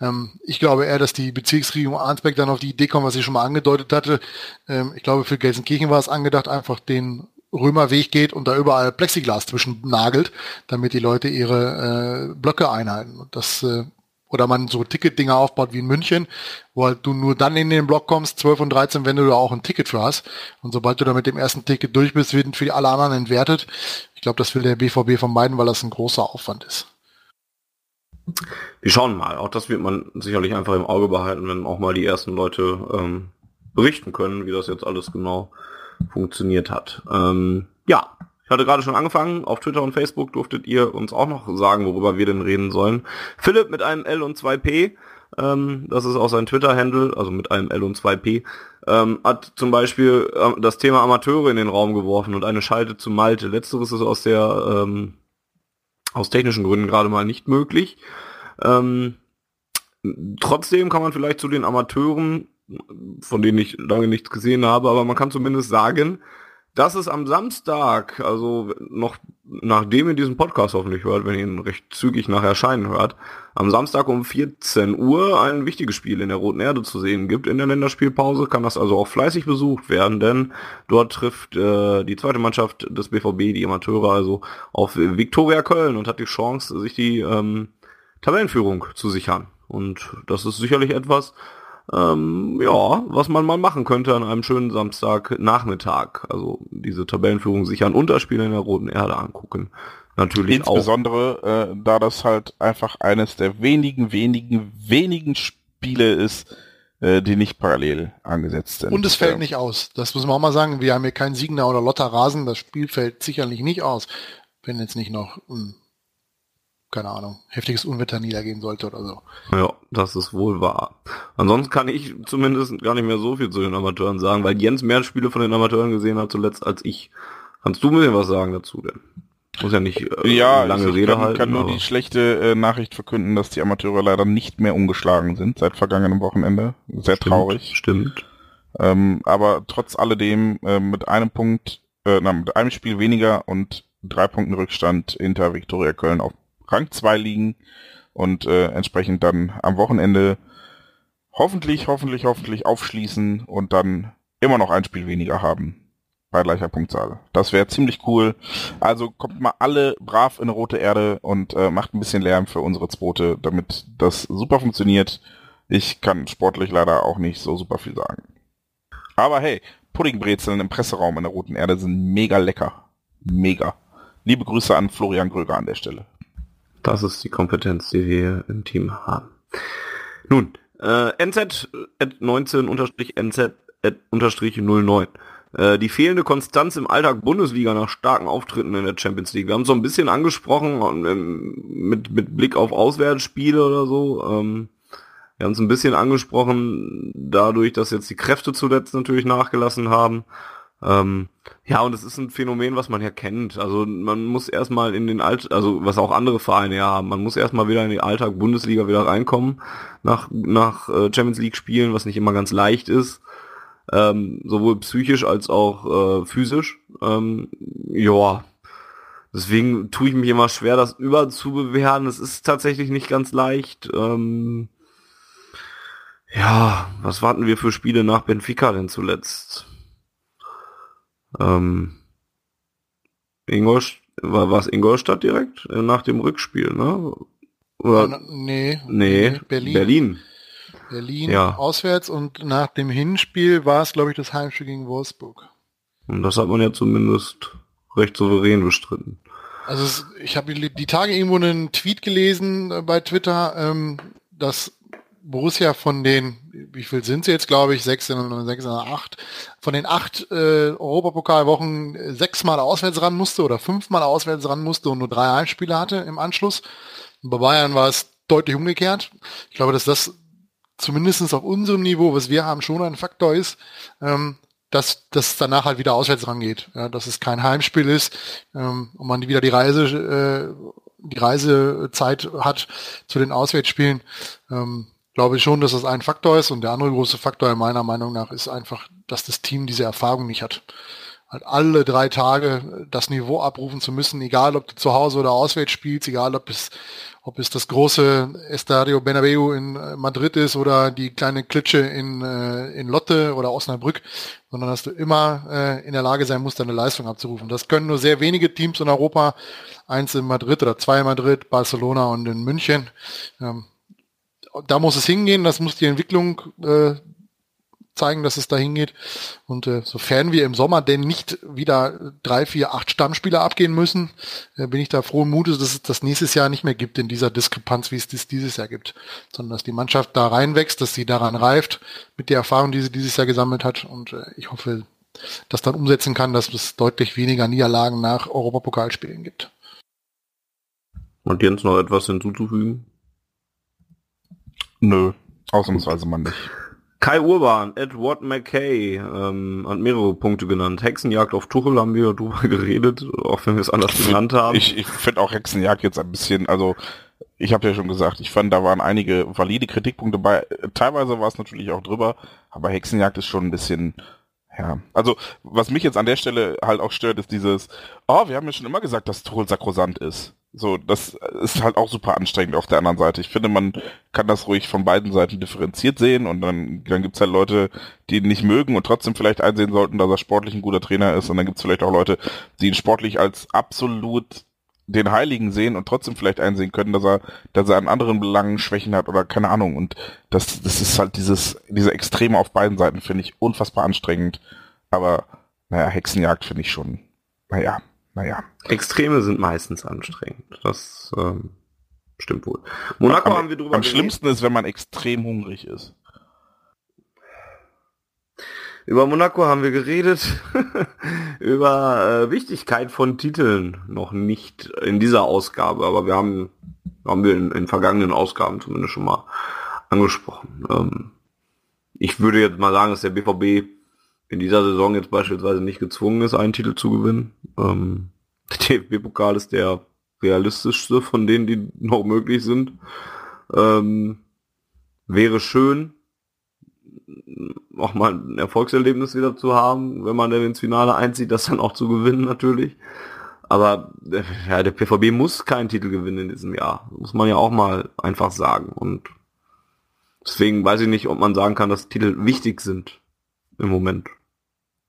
Ähm, ich glaube eher, dass die Bezirksregierung Arnsberg dann auf die Idee kommt, was ich schon mal angedeutet hatte. Ähm, ich glaube, für Gelsenkirchen war es angedacht, einfach den Römerweg geht und da überall Plexiglas zwischen nagelt, damit die Leute ihre äh, Blöcke einhalten. Und das äh, oder man so Ticketdinger aufbaut wie in München, wo halt du nur dann in den Block kommst, 12 und 13, wenn du da auch ein Ticket für hast. Und sobald du da mit dem ersten Ticket durch bist, wird für alle anderen entwertet. Ich glaube, das will der BVB vermeiden, weil das ein großer Aufwand ist. Wir schauen mal. Auch das wird man sicherlich einfach im Auge behalten, wenn auch mal die ersten Leute ähm, berichten können, wie das jetzt alles genau funktioniert hat. Ähm, ja, ich hatte gerade schon angefangen. Auf Twitter und Facebook durftet ihr uns auch noch sagen, worüber wir denn reden sollen. Philipp mit einem L und 2P, ähm, das ist auch sein Twitter-Handle, also mit einem L und 2P, ähm, hat zum Beispiel äh, das Thema Amateure in den Raum geworfen und eine Schalte zu Malte. Letzteres ist aus der ähm, aus technischen Gründen gerade mal nicht möglich. Ähm, trotzdem kann man vielleicht zu den Amateuren von denen ich lange nichts gesehen habe, aber man kann zumindest sagen, dass es am Samstag, also noch nachdem ihr diesen Podcast hoffentlich hört, wenn ihr ihn recht zügig nach Erscheinen hört, am Samstag um 14 Uhr ein wichtiges Spiel in der Roten Erde zu sehen gibt. In der Länderspielpause kann das also auch fleißig besucht werden, denn dort trifft äh, die zweite Mannschaft des BVB, die Amateure, also auf Viktoria Köln und hat die Chance, sich die ähm, Tabellenführung zu sichern. Und das ist sicherlich etwas, ähm, ja, was man mal machen könnte an einem schönen Samstagnachmittag. Also diese Tabellenführung sich an Unterspielen in der Roten Erde angucken. Natürlich Insbesondere, auch. Äh, da das halt einfach eines der wenigen, wenigen, wenigen Spiele ist, äh, die nicht parallel angesetzt sind. Und es fällt Äh, nicht aus. Das muss man auch mal sagen. Wir haben hier keinen Siegner oder Lotter Rasen. Das Spiel fällt sicherlich nicht aus, wenn jetzt nicht noch, hm, keine Ahnung, heftiges Unwetter niedergehen sollte oder so. Ja, das ist wohl wahr. Ansonsten kann ich zumindest gar nicht mehr so viel zu den Amateuren sagen, weil Jens mehr Spiele von den Amateuren gesehen hat zuletzt als ich. Kannst du mir was sagen dazu denn? Muss ja nicht äh, Ja, lange ich Rede kann, halten. kann nur aber- die schlechte äh, Nachricht verkünden, dass die Amateure leider nicht mehr umgeschlagen sind seit vergangenem Wochenende. Sehr Stimmt, traurig. Stimmt. Ähm, aber trotz alledem äh, mit einem Punkt, äh, na, mit einem Spiel weniger und drei Punkten Rückstand hinter Viktoria Köln auf Rang 2 liegen und äh, entsprechend dann am Wochenende hoffentlich, hoffentlich, hoffentlich aufschließen und dann immer noch ein Spiel weniger haben bei gleicher Punktzahl. Das wäre ziemlich cool. Also kommt mal alle brav in rote Erde und äh, macht ein bisschen Lärm für unsere Zweite, damit das super funktioniert. Ich kann sportlich leider auch nicht so super viel sagen. Aber hey, Puddingbrezeln im Presseraum in der Roten Erde sind mega lecker. Mega. Liebe Grüße an Florian Gröger an der Stelle. Das ist die Kompetenz, die wir im Team haben. Nun, äh, NZ at 19 unterstrich NZ at unterstrich 09. Äh, die fehlende Konstanz im Alltag Bundesliga nach starken Auftritten in der Champions League. Wir haben es so ein bisschen angesprochen ähm, mit, mit Blick auf Auswärtsspiele oder so. Ähm, wir haben es ein bisschen angesprochen, dadurch, dass jetzt die Kräfte zuletzt natürlich nachgelassen haben. Ähm, ja, und es ist ein Phänomen, was man ja kennt. Also man muss erstmal in den Alt, also was auch andere Vereine ja haben, man muss erstmal wieder in den Alltag Bundesliga wieder reinkommen nach, nach äh, Champions League Spielen, was nicht immer ganz leicht ist. Ähm, sowohl psychisch als auch äh, physisch. Ähm, ja. Deswegen tue ich mich immer schwer, das überzubewerten. Es ist tatsächlich nicht ganz leicht. Ähm, ja, was warten wir für Spiele nach Benfica denn zuletzt? Ähm, Ingolstadt, war was Ingolstadt direkt äh, nach dem Rückspiel, ne? Oder, nee, nee, Berlin. Berlin. Berlin Ja. auswärts und nach dem Hinspiel war es, glaube ich, das Heimspiel gegen Wolfsburg. Und das hat man ja zumindest recht souverän bestritten. Also es, ich habe die die Tage irgendwo einen Tweet gelesen äh, bei Twitter, ähm, dass Borussia von den, wie viel sind sie jetzt, glaube ich, sechs oder sechs oder acht, von den acht äh, Europapokalwochen äh, sechsmal auswärts ran musste oder fünfmal auswärts ran musste und nur drei Heimspiele hatte im Anschluss. Und bei Bayern war es deutlich umgekehrt. Ich glaube, dass das zumindest auf unserem Niveau, was wir haben, schon ein Faktor ist, ähm, dass das danach halt wieder auswärts rangeht, ja, dass es kein Heimspiel ist ähm, und man wieder die Reise, äh, die Reisezeit hat zu den Auswärtsspielen. Ähm, glaube ich schon, dass das ein Faktor ist und der andere große Faktor in meiner Meinung nach ist einfach, dass das Team diese Erfahrung nicht hat. Halt alle drei Tage das Niveau abrufen zu müssen, egal ob du zu Hause oder auswärts spielst, egal ob es ob es das große Estadio Bernabeu in äh, Madrid ist oder die kleine Klitsche in, äh, in Lotte oder Osnabrück, sondern dass du immer äh, in der Lage sein musst, deine Leistung abzurufen. Das können nur sehr wenige Teams in Europa, eins in Madrid oder zwei in Madrid, Barcelona und in München. Da muss es hingehen, das muss die Entwicklung äh, zeigen, dass es da hingeht. Und äh, sofern wir im Sommer denn nicht wieder drei, vier, acht Stammspieler abgehen müssen, äh, bin ich da frohen Mutes, dass es das nächstes Jahr nicht mehr gibt in dieser Diskrepanz, wie es das dieses Jahr gibt, sondern dass die Mannschaft da reinwächst, dass sie daran reift mit der Erfahrung, die sie dieses Jahr gesammelt hat. Und äh, ich hoffe, das dann umsetzen kann, dass es deutlich weniger Niederlagen nach Europapokalspielen gibt. Und Jens noch etwas hinzuzufügen? Nö, ausnahmsweise mal nicht. Kai Urban, Edward McKay, ähm, hat mehrere Punkte genannt. Hexenjagd auf Tuchel haben wir drüber geredet, auch wenn wir es anders genannt haben. Ich, ich finde auch Hexenjagd jetzt ein bisschen, also ich habe ja schon gesagt, ich fand, da waren einige valide Kritikpunkte bei. Teilweise war es natürlich auch drüber, aber Hexenjagd ist schon ein bisschen, ja. Also was mich jetzt an der Stelle halt auch stört, ist dieses, oh, wir haben ja schon immer gesagt, dass Tuchel sakrosant ist. So, das ist halt auch super anstrengend auf der anderen Seite. Ich finde, man kann das ruhig von beiden Seiten differenziert sehen und dann, dann gibt's halt Leute, die ihn nicht mögen und trotzdem vielleicht einsehen sollten, dass er sportlich ein guter Trainer ist und dann gibt's vielleicht auch Leute, die ihn sportlich als absolut den Heiligen sehen und trotzdem vielleicht einsehen können, dass er, dass er an anderen Belangen Schwächen hat oder keine Ahnung. Und das, das ist halt dieses, diese Extreme auf beiden Seiten finde ich unfassbar anstrengend. Aber, naja, Hexenjagd finde ich schon, naja, naja. Extreme sind meistens anstrengend. Das ähm, stimmt wohl. Monaco am, haben wir drüber Am geredet. schlimmsten ist, wenn man extrem hungrig ist. Über Monaco haben wir geredet. Über äh, Wichtigkeit von Titeln noch nicht in dieser Ausgabe, aber wir haben, haben wir in, in vergangenen Ausgaben zumindest schon mal angesprochen. Ähm, ich würde jetzt mal sagen, dass der BVB in dieser Saison jetzt beispielsweise nicht gezwungen ist, einen Titel zu gewinnen. Ähm, der DFB-Pokal ist der realistischste von denen, die noch möglich sind. Ähm, wäre schön, auch mal ein Erfolgserlebnis wieder zu haben, wenn man dann ins Finale einzieht, das dann auch zu gewinnen natürlich. Aber ja, der PVB muss keinen Titel gewinnen in diesem Jahr. Muss man ja auch mal einfach sagen. Und deswegen weiß ich nicht, ob man sagen kann, dass Titel wichtig sind im Moment.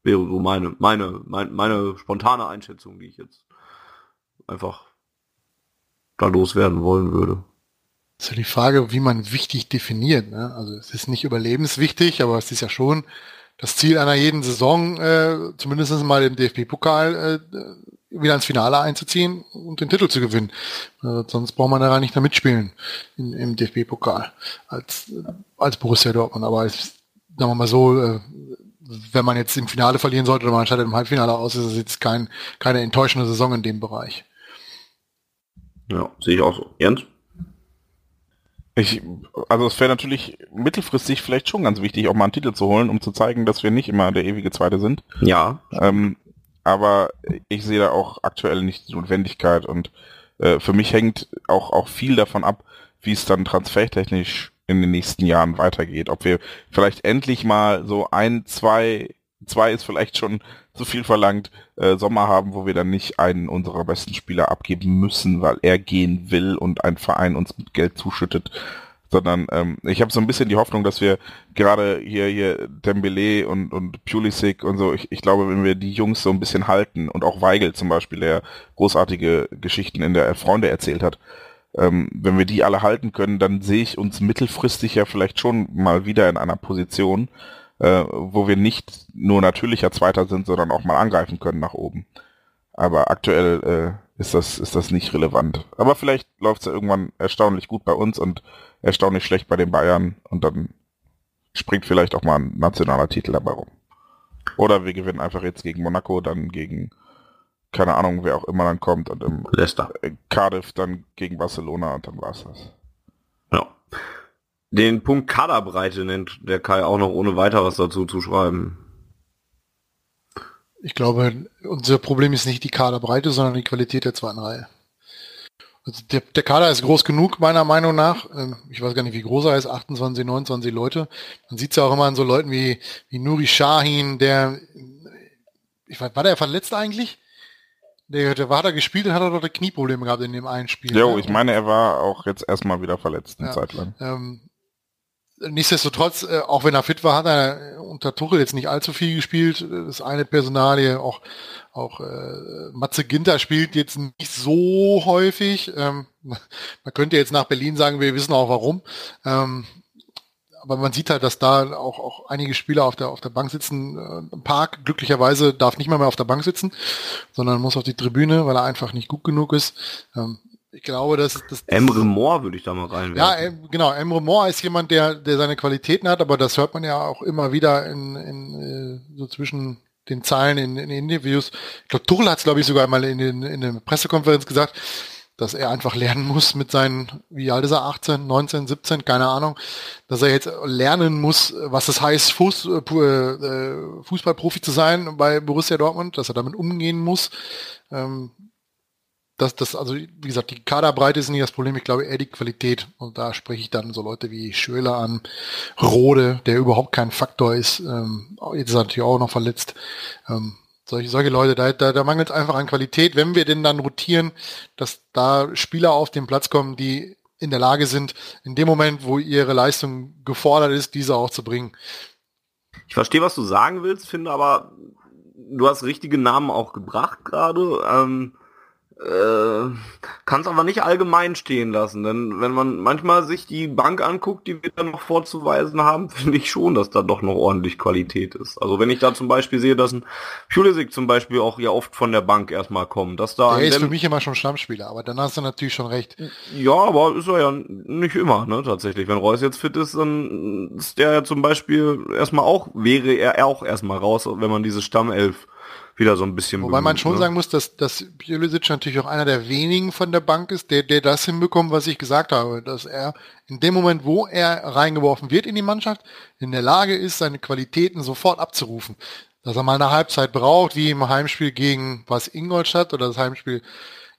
Wäre so meine, meine, meine, meine spontane Einschätzung, die ich jetzt einfach da loswerden wollen würde. Das ist ja die Frage, wie man wichtig definiert. Ne? Also es ist nicht überlebenswichtig, aber es ist ja schon das Ziel einer jeden Saison, äh, zumindest mal im DFB-Pokal, äh, wieder ins Finale einzuziehen und den Titel zu gewinnen. Äh, sonst braucht man da nicht mehr mitspielen in, im DFB-Pokal als, als Borussia Dortmund. Aber als, sagen wir mal so, äh, wenn man jetzt im Finale verlieren sollte oder man scheidet im Halbfinale aus, ist es jetzt kein, keine enttäuschende Saison in dem Bereich. Ja, sehe ich auch so. Jens? Ich, also es wäre natürlich mittelfristig vielleicht schon ganz wichtig, auch mal einen Titel zu holen, um zu zeigen, dass wir nicht immer der ewige Zweite sind. Ja. Ähm, aber ich sehe da auch aktuell nicht die Notwendigkeit und äh, für mich hängt auch, auch viel davon ab, wie es dann transfertechnisch in den nächsten Jahren weitergeht. Ob wir vielleicht endlich mal so ein, zwei, zwei ist vielleicht schon zu viel verlangt, äh, Sommer haben, wo wir dann nicht einen unserer besten Spieler abgeben müssen, weil er gehen will und ein Verein uns mit Geld zuschüttet, sondern ähm, ich habe so ein bisschen die Hoffnung, dass wir gerade hier hier Dembele und und Pulisic und so, ich, ich glaube, wenn wir die Jungs so ein bisschen halten und auch Weigel zum Beispiel, der großartige Geschichten in der Freunde erzählt hat, ähm, wenn wir die alle halten können, dann sehe ich uns mittelfristig ja vielleicht schon mal wieder in einer Position, äh, wo wir nicht nur natürlicher Zweiter sind, sondern auch mal angreifen können nach oben. Aber aktuell äh, ist das ist das nicht relevant. Aber vielleicht läuft es ja irgendwann erstaunlich gut bei uns und erstaunlich schlecht bei den Bayern und dann springt vielleicht auch mal ein nationaler Titel dabei rum. Oder wir gewinnen einfach jetzt gegen Monaco, dann gegen keine Ahnung, wer auch immer dann kommt und im Leicester. Cardiff dann gegen Barcelona und dann war's das. Ja. Den Punkt Kaderbreite nennt der Kai auch noch ohne weiteres dazu zu schreiben. Ich glaube, unser Problem ist nicht die Kaderbreite, sondern die Qualität der zweiten Reihe. Also der, der Kader ist groß genug, meiner Meinung nach. Ähm, ich weiß gar nicht, wie groß er ist, 28, 29 Leute. Man sieht es ja auch immer an so Leuten wie, wie Nuri Shahin, der, ich weiß, war der verletzt eigentlich? Der, der war da gespielt und hat er doch Knieprobleme gehabt in dem einen Spiel. Jo, ne? ich meine, er war auch jetzt erstmal wieder verletzt eine Ja. Zeit lang. Ähm, nichtsdestotrotz, äh, auch wenn er fit war, hat er unter Tuchel jetzt nicht allzu viel gespielt. Das eine Personalie, auch auch äh, Matze Ginter spielt jetzt nicht so häufig. Ähm, man könnte jetzt nach Berlin sagen, wir wissen auch warum. Ähm, aber man sieht halt, dass da auch, auch einige Spieler auf der, auf der Bank sitzen. Äh, Park glücklicherweise darf nicht mal mehr auf der Bank sitzen, sondern muss auf die Tribüne, weil er einfach nicht gut genug ist. Ähm, ich glaube, dass, dass Emre Moore würde ich da mal reinwerfen. ja, genau. Emre Moore ist jemand, der, der seine Qualitäten hat, aber das hört man ja auch immer wieder in, in äh, so zwischen den Zeilen in, in Interviews. Ich glaube, Tuchel hat es, glaube ich, sogar einmal in, den, in der Pressekonferenz gesagt, dass er einfach lernen muss mit seinen, wie alt ist er, 18, 19, 17, keine Ahnung, dass er jetzt lernen muss, was es heißt, Fuß, äh, pu- äh, Fußballprofi zu sein bei Borussia Dortmund, dass er damit umgehen muss. Ähm, das, das, also wie gesagt, die Kaderbreite ist nicht das Problem, ich glaube eher die Qualität. Und da spreche ich dann so Leute wie Schöler an, Rode, der überhaupt kein Faktor ist, ähm, jetzt ist er natürlich auch noch verletzt. Ähm, solche, solche Leute, da, da, da mangelt es einfach an Qualität. Wenn wir denn dann rotieren, dass da Spieler auf den Platz kommen, die in der Lage sind, in dem Moment, wo ihre Leistung gefordert ist, diese auch zu bringen. Ich verstehe, was du sagen willst, finde aber, du hast richtige Namen auch gebracht gerade. Ähm, äh, kann es aber nicht allgemein stehen lassen, denn wenn man manchmal sich die Bank anguckt, die wir dann noch vorzuweisen haben, finde ich schon, dass da doch noch ordentlich Qualität ist. Also wenn ich da zum Beispiel sehe, dass ein Pulisic zum Beispiel auch ja oft von der Bank erstmal kommt, dass da der ist für mich immer schon Stammspieler, aber dann hast du natürlich schon recht. Ja, aber ist er ja nicht immer, ne, tatsächlich. Wenn Reus jetzt fit ist, dann ist der ja zum Beispiel erstmal auch, wäre er auch erstmal raus, wenn man diese Stammelf wieder so ein bisschen. Wobei man schon ne? sagen muss, dass, dass Pulisic natürlich auch einer der wenigen von der Bank ist, der, der das hinbekommt, was ich gesagt habe, dass er in dem Moment, wo er reingeworfen wird in die Mannschaft, in der Lage ist, seine Qualitäten sofort abzurufen. Dass er mal eine Halbzeit braucht, wie im Heimspiel gegen was Ingolstadt oder das Heimspiel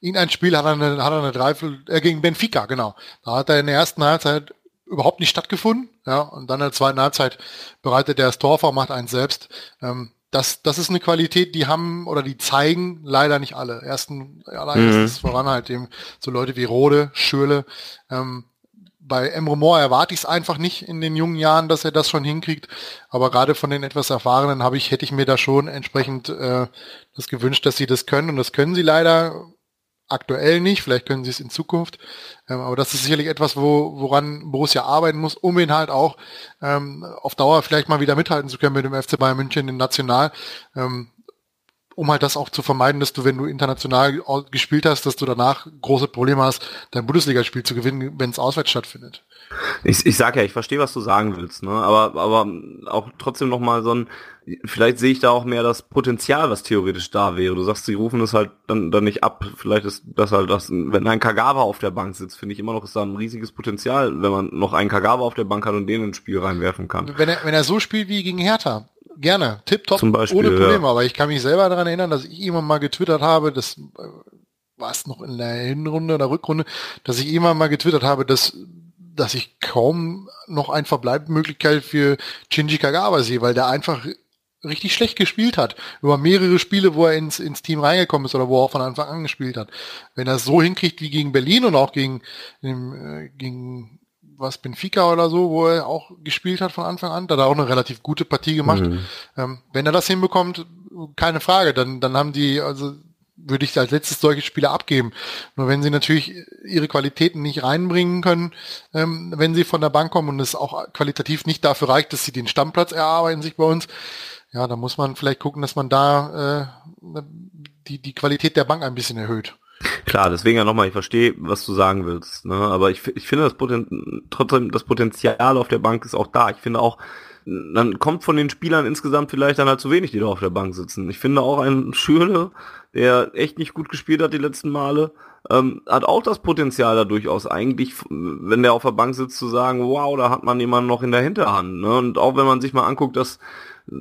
in ein Spiel hat er eine, hat er eine Dreiviertel, äh, gegen Benfica, genau. Da hat er in der ersten Halbzeit überhaupt nicht stattgefunden, ja, und dann in der zweiten Halbzeit bereitet er das Tor vor, macht eins selbst. Ähm, das, das ist eine Qualität, die haben oder die zeigen leider nicht alle. Ersten, allein mhm. ist es voran halt eben so Leute wie Rode, Schöle. Ähm, bei Emre Moore erwarte ich es einfach nicht in den jungen Jahren, dass er das schon hinkriegt. Aber gerade von den etwas Erfahrenen habe ich, hätte ich mir da schon entsprechend äh, das gewünscht, dass sie das können. Und das können sie leider aktuell nicht, vielleicht können sie es in Zukunft. Ähm, aber das ist sicherlich etwas, wo, woran Borussia arbeiten muss, um ihn halt auch ähm, auf Dauer vielleicht mal wieder mithalten zu können mit dem FC Bayern München in National. Ähm, um halt das auch zu vermeiden, dass du, wenn du international gespielt hast, dass du danach große Probleme hast, dein Bundesligaspiel zu gewinnen, wenn es auswärts stattfindet. Ich, ich sag ja, ich verstehe, was du sagen willst, ne? Aber, aber auch trotzdem noch mal so ein, vielleicht sehe ich da auch mehr das Potenzial, was theoretisch da wäre. Du sagst, sie rufen es halt dann, dann nicht ab. Vielleicht ist das halt das, wenn ein Kagawa auf der Bank sitzt, finde ich immer noch, ist da ein riesiges Potenzial, wenn man noch einen Kagawa auf der Bank hat und den ins Spiel reinwerfen kann. Wenn er, wenn er so spielt wie gegen Hertha, gerne, tipptopp, ohne Probleme. Ja. Aber ich kann mich selber daran erinnern, dass ich immer mal getwittert habe, das äh, war es noch in der Hinrunde oder Rückrunde, dass ich immer mal getwittert habe, dass dass ich kaum noch ein Verbleibmöglichkeit für Shinji Kagawa sehe, weil der einfach richtig schlecht gespielt hat. Über mehrere Spiele, wo er ins, ins Team reingekommen ist oder wo er auch von Anfang an gespielt hat. Wenn er es so hinkriegt wie gegen Berlin und auch gegen, äh, gegen was Benfica oder so, wo er auch gespielt hat von Anfang an, da hat er auch eine relativ gute Partie gemacht. Mhm. Ähm, wenn er das hinbekommt, keine Frage, dann, dann haben die, also würde ich als letztes solche Spieler abgeben. Nur wenn sie natürlich ihre Qualitäten nicht reinbringen können, ähm, wenn sie von der Bank kommen und es auch qualitativ nicht dafür reicht, dass sie den Stammplatz erarbeiten sich bei uns, ja, da muss man vielleicht gucken, dass man da äh, die, die Qualität der Bank ein bisschen erhöht. Klar, deswegen ja nochmal, ich verstehe, was du sagen willst, ne? aber ich, ich finde das Poten trotzdem das Potenzial auf der Bank ist auch da. Ich finde auch, dann kommt von den Spielern insgesamt vielleicht dann halt zu wenig, die da auf der Bank sitzen. Ich finde auch ein Schürle, der echt nicht gut gespielt hat die letzten Male, ähm, hat auch das Potenzial da durchaus eigentlich, wenn der auf der Bank sitzt, zu sagen, wow, da hat man jemanden noch in der Hinterhand. Ne? Und auch wenn man sich mal anguckt, dass äh,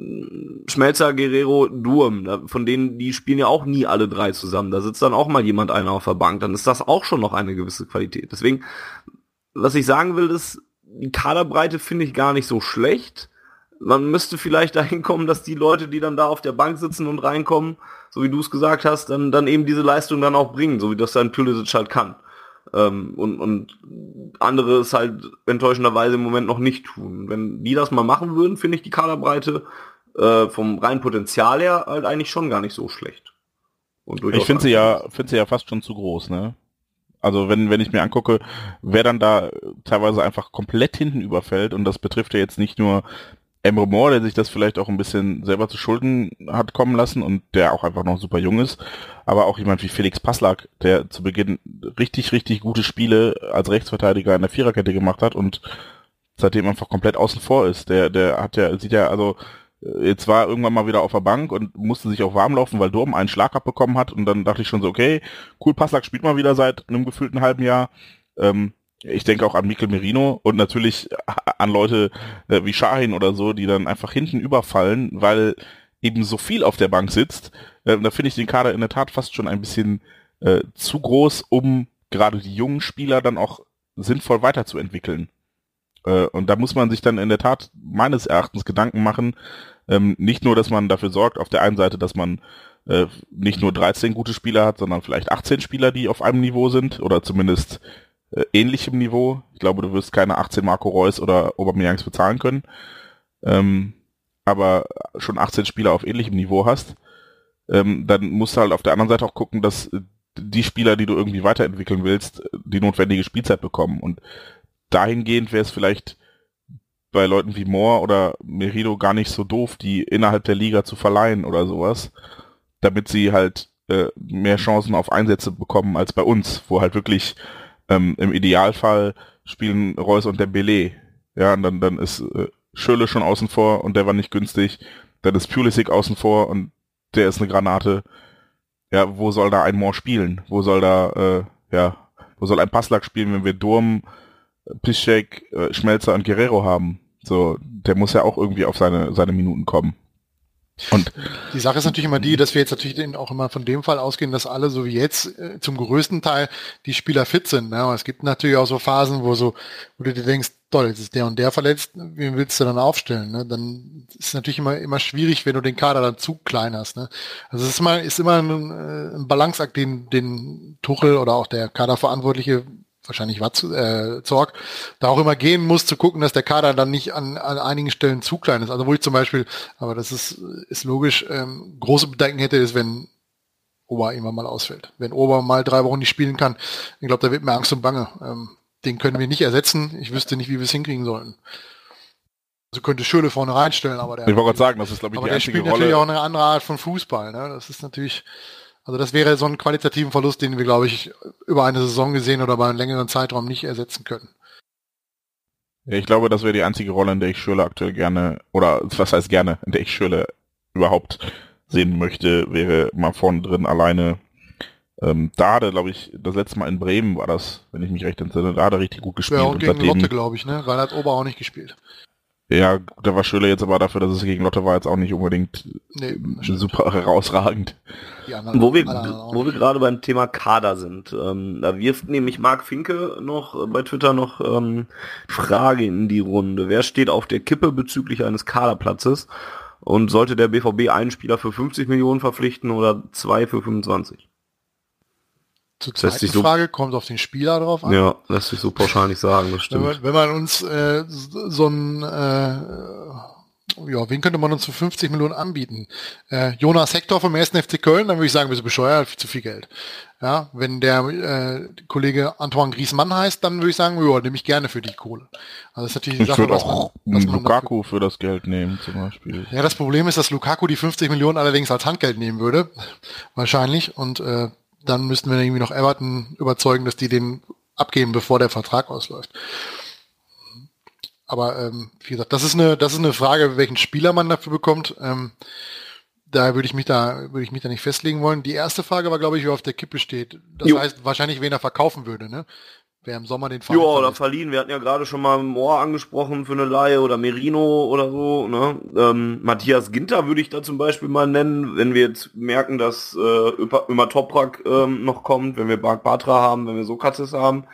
Schmelzer, Guerrero, Durm, von denen, die spielen ja auch nie alle drei zusammen. Da sitzt dann auch mal jemand einer auf der Bank, dann ist das auch schon noch eine gewisse Qualität. Deswegen, was ich sagen will, ist, die Kaderbreite finde ich gar nicht so schlecht man müsste vielleicht dahin kommen, dass die Leute, die dann da auf der Bank sitzen und reinkommen, so wie du es gesagt hast, dann, dann eben diese Leistung dann auch bringen, so wie das dann Pulisic halt kann. Ähm, und, und andere es halt enttäuschenderweise im Moment noch nicht tun. Wenn die das mal machen würden, finde ich die Kaderbreite äh, vom reinen Potenzial her halt eigentlich schon gar nicht so schlecht. ich finde sie ja, finde sie ja fast schon zu groß, ne? Also wenn, wenn ich mir angucke, wer dann da teilweise einfach komplett hinten überfällt, und das betrifft ja jetzt nicht nur Emre Moore, der sich das vielleicht auch ein bisschen selber zu Schulden hat kommen lassen und der auch einfach noch super jung ist, aber auch jemand wie Felix Passlack, der zu Beginn richtig, richtig gute Spiele als Rechtsverteidiger in der Viererkette gemacht hat und seitdem einfach komplett außen vor ist. Der, der hat ja, sieht ja, also jetzt war irgendwann mal wieder auf der Bank und musste sich auch warm laufen, weil Durm einen Schlag abbekommen hat und dann dachte ich schon so, okay, cool, Passlack spielt mal wieder seit einem gefühlten halben Jahr. Ähm, ich denke auch an Mikel Merino und natürlich an Leute äh, wie Shahin oder so, die dann einfach hinten überfallen, weil eben so viel auf der Bank sitzt. Äh, da finde ich den Kader in der Tat fast schon ein bisschen äh, zu groß, um gerade die jungen Spieler dann auch sinnvoll weiterzuentwickeln. Äh, und da muss man sich dann in der Tat meines Erachtens Gedanken machen, ähm, nicht nur, dass man dafür sorgt, auf der einen Seite, dass man äh, nicht nur 13 gute Spieler hat, sondern vielleicht 18 Spieler, die auf einem Niveau sind oder zumindest äh, ähnlichem Niveau. Ich glaube, du wirst keine 18 Marco Reus oder Aubameyangs bezahlen können. Ähm, aber schon 18 Spieler auf ähnlichem Niveau hast, ähm, dann musst du halt auf der anderen Seite auch gucken, dass die Spieler, die du irgendwie weiterentwickeln willst, die notwendige Spielzeit bekommen. Und dahingehend wäre es vielleicht bei Leuten wie Moore oder Merido gar nicht so doof, die innerhalb der Liga zu verleihen oder sowas, damit sie halt äh, mehr Chancen auf Einsätze bekommen als bei uns, wo halt wirklich ähm, im Idealfall spielen Reus und Dembele. Ja, und dann, dann ist äh, Schöle schon außen vor und der war nicht günstig. Dann ist Pulisic außen vor und der ist eine Granate. Ja, wo soll da ein Moore spielen? Wo soll da, äh, ja, wo soll ein Passlack spielen, wenn wir Durm, Piszczek, äh, Schmelzer und Guerrero haben? So, der muss ja auch irgendwie auf seine, seine Minuten kommen. Und die Sache ist natürlich immer die, dass wir jetzt natürlich auch immer von dem Fall ausgehen, dass alle so wie jetzt äh, zum größten Teil die Spieler fit sind. Ne? Aber es gibt natürlich auch so Phasen, wo so, wo du dir denkst, toll, jetzt ist der und der verletzt, wen willst du dann aufstellen? Ne? Dann ist es natürlich immer immer schwierig, wenn du den Kader dann zu klein hast. Ne? Also es ist immer ist immer ein, äh, ein Balanceakt, den den Tuchel oder auch der Kaderverantwortliche wahrscheinlich Watz, äh, Zorg, da auch immer gehen muss, zu gucken, dass der Kader dann nicht an, an einigen Stellen zu klein ist. Also wo ich zum Beispiel, aber das ist, ist logisch, ähm, große Bedenken hätte, ist, wenn Ober immer mal ausfällt. Wenn Ober mal drei Wochen nicht spielen kann, ich glaube, da wird mir Angst und Bange. Ähm, den können wir nicht ersetzen. Ich wüsste nicht, wie wir es hinkriegen sollen. Also könnte Schöle vorne reinstellen, aber der. Ich wollte gerade sagen, das ist, glaube ich, die einzige Rolle. natürlich auch eine andere Art von Fußball. Ne? Das ist natürlich, also das wäre so ein qualitativen Verlust, den wir, glaube ich, über eine Saison gesehen oder über einen längeren Zeitraum nicht ersetzen können. Ja, ich glaube, das wäre die einzige Rolle, in der ich Schürle aktuell gerne, oder was heißt gerne, in der ich Schürle überhaupt sehen möchte, wäre mal vorne drin alleine. Ähm, da hatte, glaube ich, das letzte Mal in Bremen war das, wenn ich mich recht entsinne, da hat er richtig gut gespielt. Ja, und gegen Lotte, glaube ich, ne? Weil er hat Ober auch nicht gespielt. Ja, der war Schöler jetzt aber dafür, dass es gegen Lotte war, jetzt auch nicht unbedingt nee, super herausragend. Anderen, wo wir, wo wir gerade beim Thema Kader sind, ähm, da wirft nämlich Marc Finke noch äh, bei Twitter noch ähm, Frage in die Runde. Wer steht auf der Kippe bezüglich eines Kaderplatzes? Und sollte der BVB einen Spieler für 50 Millionen verpflichten oder zwei für 25? Zur zweiten so, Frage kommt auf den Spieler drauf an. Ja, lässt sich so pauschal nicht sagen, das stimmt. Wenn man, wenn man uns äh, so ein, äh, ja, wen könnte man uns für 50 Millionen anbieten? Äh, Jonas Hector vom 1. FC Köln, dann würde ich sagen, wir sind bescheuert, zu viel Geld. Ja, wenn der äh, Kollege Antoine Griezmann heißt, dann würde ich sagen, ja, nehme ich gerne für die Kohle. Also das ist natürlich die ich Sache, was auch man, was man Lukaku dafür, für das Geld nehmen zum Beispiel. Ja, das Problem ist, dass Lukaku die 50 Millionen allerdings als Handgeld nehmen würde, wahrscheinlich. Und äh, dann müssten wir irgendwie noch Everton überzeugen, dass die den abgeben, bevor der Vertrag ausläuft. Aber ähm, wie gesagt, das ist eine, das ist eine Frage, welchen Spieler man dafür bekommt. Ähm, da würde ich mich da, würde ich mich da nicht festlegen wollen. Die erste Frage war, glaube ich, wer auf der Kippe steht. Das jo. heißt wahrscheinlich, wen er verkaufen würde, ne? Wer im Sommer den Verein Ja, oder verliehen. Wir hatten ja gerade schon mal Moore angesprochen für eine Laie oder Merino oder so. Ne? Ähm, Matthias Ginter würde ich da zum Beispiel mal nennen, wenn wir jetzt merken, dass äh, immer Toprak ähm, noch kommt, wenn wir Bark Batra haben, wenn wir Sokrates haben.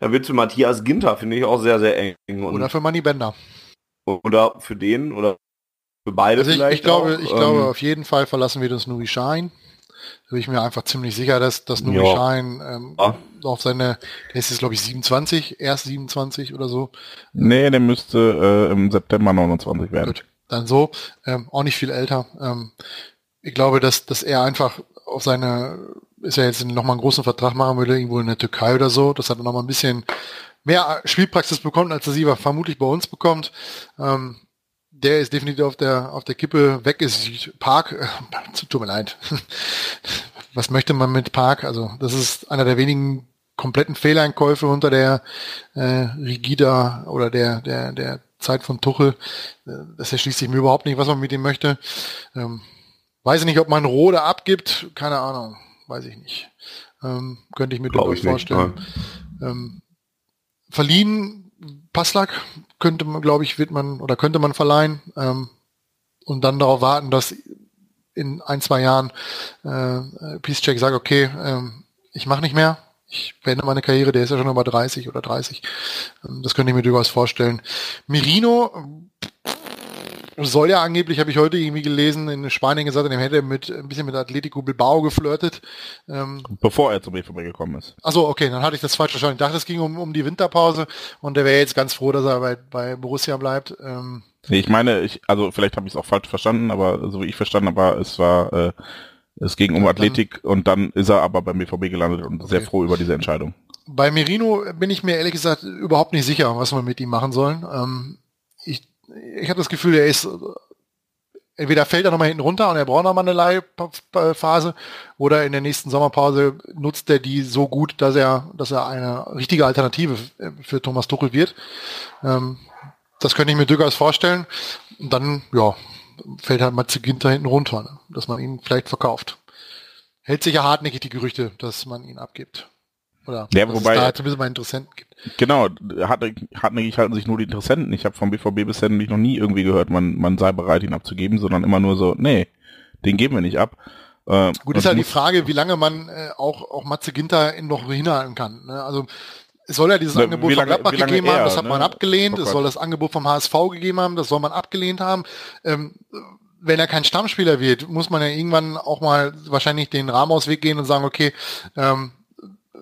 Dann wird für Matthias Ginter, finde ich, auch sehr, sehr eng. Und oder für Manny Bender. Oder für den oder für beide also ich, vielleicht. Ich glaube, auch. ich ähm, glaube, auf jeden Fall verlassen wir das Nuri Shine. Da bin ich mir einfach ziemlich sicher, dass, dass Nuri ja. Schein ähm, ja. auf seine, der ist jetzt glaube ich 27, erst 27 oder so. Nee, der müsste äh, im September 29 werden. Gut, dann so, ähm, auch nicht viel älter. Ähm, ich glaube, dass, dass er einfach auf seine, ist ja jetzt nochmal einen großen Vertrag machen würde, irgendwo in der Türkei oder so, dass er dann nochmal ein bisschen mehr Spielpraxis bekommt, als er sie vermutlich bei uns bekommt. Ähm, der ist definitiv auf der, auf der Kippe weg ist. Park, äh, tut mir leid. Was möchte man mit Park? Also, das ist einer der wenigen kompletten Fehleinkäufe unter der äh, Rigida oder der, der, der Zeit von Tuchel. Das erschließt sich mir überhaupt nicht, was man mit ihm möchte. Ähm, weiß ich nicht, ob man Rode abgibt. Keine Ahnung. Weiß ich nicht. Ähm, könnte ich mir durchaus vorstellen. Ähm, verliehen Passlack könnte man, glaube ich, wird man oder könnte man verleihen ähm, und dann darauf warten, dass in ein, zwei Jahren äh, Peacecheck sagt, okay, ähm, ich mache nicht mehr, ich beende meine Karriere, der ist ja schon über 30 oder 30. Ähm, das könnte ich mir durchaus vorstellen. Mirino soll ja angeblich, habe ich heute irgendwie gelesen, in Spanien gesagt, er hätte mit ein bisschen mit Atletico Bilbao geflirtet. Ähm, Bevor er zum BVB gekommen ist. Achso, okay, dann hatte ich das falsch verstanden. Ich dachte, es ging um, um die Winterpause und der wäre jetzt ganz froh, dass er bei, bei Borussia bleibt. Ähm, nee, ich meine, ich, also vielleicht habe ich es auch falsch verstanden, aber so wie ich verstanden habe, es war äh, Es ging um Athletik und dann ist er aber beim BVB gelandet und okay. sehr froh über diese Entscheidung. Bei Merino bin ich mir ehrlich gesagt überhaupt nicht sicher, was wir mit ihm machen sollen. Ähm, ich habe das Gefühl, er ist entweder fällt er nochmal hinten runter und er braucht nochmal eine Leihphase oder in der nächsten Sommerpause nutzt er die so gut, dass er, dass er eine richtige Alternative für Thomas Tuchel wird. Ähm, das könnte ich mir durchaus vorstellen. Und dann, ja, fällt halt Matze Ginter hinten runter, ne? dass man ihn vielleicht verkauft. Hält sich ja hartnäckig die Gerüchte, dass man ihn abgibt. Oder ja, wobei, es da zumindest mal Interessenten gibt. Genau, hartnäckig halten sich nur die Interessenten. Ich habe vom BVB bisher nämlich noch nie irgendwie gehört, man, man sei bereit, ihn abzugeben, sondern immer nur so, nee, den geben wir nicht ab. Äh, Gut, ist halt die Frage, wie lange man äh, auch, auch Matze Ginter noch hinhalten kann. Ne? Also es soll ja dieses Na, Angebot lange, von Gladbach gegeben er, haben, das hat ne? man abgelehnt. Oh es soll das Angebot vom HSV gegeben haben, das soll man abgelehnt haben. Ähm, wenn er kein Stammspieler wird, muss man ja irgendwann auch mal wahrscheinlich den Rahmenausweg gehen und sagen, okay, ähm,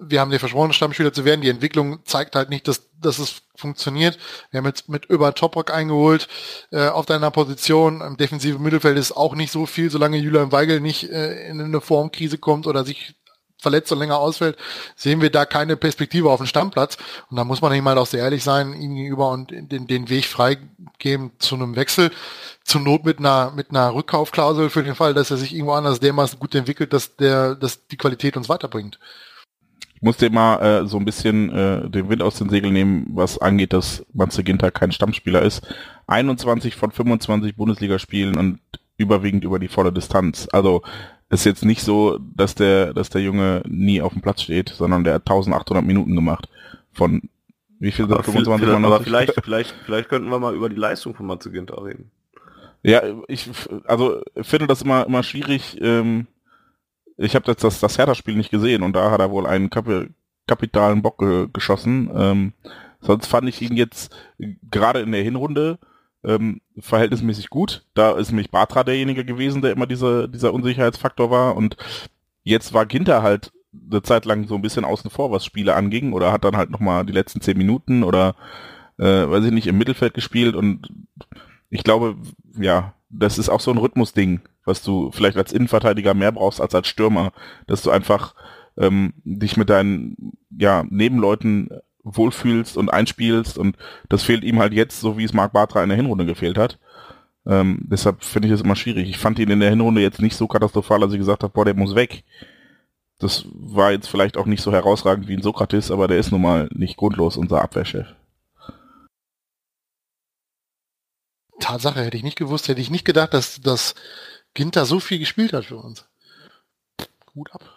wir haben dir versprochen, Stammspieler zu werden. Die Entwicklung zeigt halt nicht, dass, dass es funktioniert. Wir haben jetzt mit über Toprock eingeholt äh, auf deiner Position. Im defensiven Mittelfeld ist auch nicht so viel, solange Julian Weigel nicht äh, in eine Formkrise kommt oder sich verletzt und länger ausfällt, sehen wir da keine Perspektive auf den Stammplatz. Und da muss man eben halt auch sehr ehrlich sein, ihm gegenüber und den, den Weg freigeben zu einem Wechsel. Zur Not mit einer, mit einer Rückkaufklausel für den Fall, dass er sich irgendwo anders dermaßen gut entwickelt, dass der, dass die Qualität uns weiterbringt. Ich musste immer äh, so ein bisschen äh, den Wind aus den Segeln nehmen, was angeht, dass Matze Ginter kein Stammspieler ist. 21 von 25 Bundesligaspielen und überwiegend über die volle Distanz. Also ist jetzt nicht so, dass der, dass der Junge nie auf dem Platz steht, sondern der hat 1800 Minuten gemacht. Von wie viel sind 25 viel, Aber vielleicht, vielleicht, vielleicht könnten wir mal über die Leistung von Matze Ginter reden. Ja, ich also finde das immer immer schwierig. Ähm, ich habe jetzt das, das Hertha-Spiel nicht gesehen und da hat er wohl einen Kap kapitalen Bock ge geschossen. Ähm, sonst fand ich ihn jetzt gerade in der Hinrunde ähm, verhältnismäßig gut. Da ist nämlich Batra derjenige gewesen, der immer diese, dieser Unsicherheitsfaktor war und jetzt war Ginter halt eine Zeit lang so ein bisschen außen vor, was Spiele anging oder hat dann halt nochmal die letzten zehn Minuten oder äh, weiß ich nicht, im Mittelfeld gespielt und ich glaube, ja, das ist auch so ein Rhythmusding, was du vielleicht als Innenverteidiger mehr brauchst als als Stürmer, dass du einfach ähm, dich mit deinen ja, Nebenleuten wohlfühlst und einspielst und das fehlt ihm halt jetzt, so wie es Marc Bartra in der Hinrunde gefehlt hat. Ähm, deshalb finde ich es immer schwierig. Ich fand ihn in der Hinrunde jetzt nicht so katastrophal, als ich gesagt habe, boah, der muss weg. Das war jetzt vielleicht auch nicht so herausragend wie ein Sokrates, aber der ist nun mal nicht grundlos unser Abwehrchef. Tatsache, hätte ich nicht gewusst, hätte ich nicht gedacht, dass, dass Ginter so viel gespielt hat für uns. Gut ab.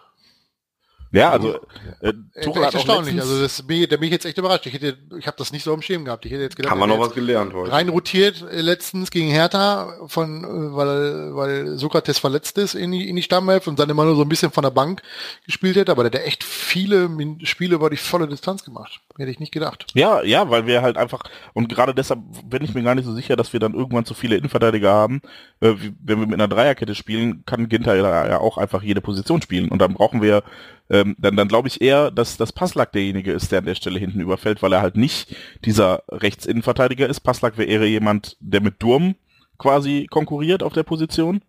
Ja, also äh, Tuchel hat erstaunlich. Also das da bin ich jetzt echt überrascht. Ich hätte, ich habe das nicht so im Schirm gehabt. Ich hätte jetzt gedacht, haben wir noch was gelernt heute. Rein rotiert äh, letztens gegen Hertha von, äh, weil weil Sokrates verletzt ist in die in die Stammelf und dann immer nur so ein bisschen von der Bank gespielt hätte. Aber der hat echt viele Spiele über die volle Distanz gemacht. Hätte ich nicht gedacht. Ja, ja, weil wir halt einfach und gerade deshalb bin ich mir gar nicht so sicher, dass wir dann irgendwann zu viele Innenverteidiger haben. Äh, wenn wir mit einer Dreierkette spielen, kann Ginter ja auch einfach jede Position spielen und dann brauchen wir ähm, dann, dann glaube ich eher, dass das Passlack derjenige ist, der an der Stelle hinten überfällt, weil er halt nicht dieser Rechtsinnenverteidiger ist. Passlack wäre eher jemand, der mit Durm quasi konkurriert auf der Position.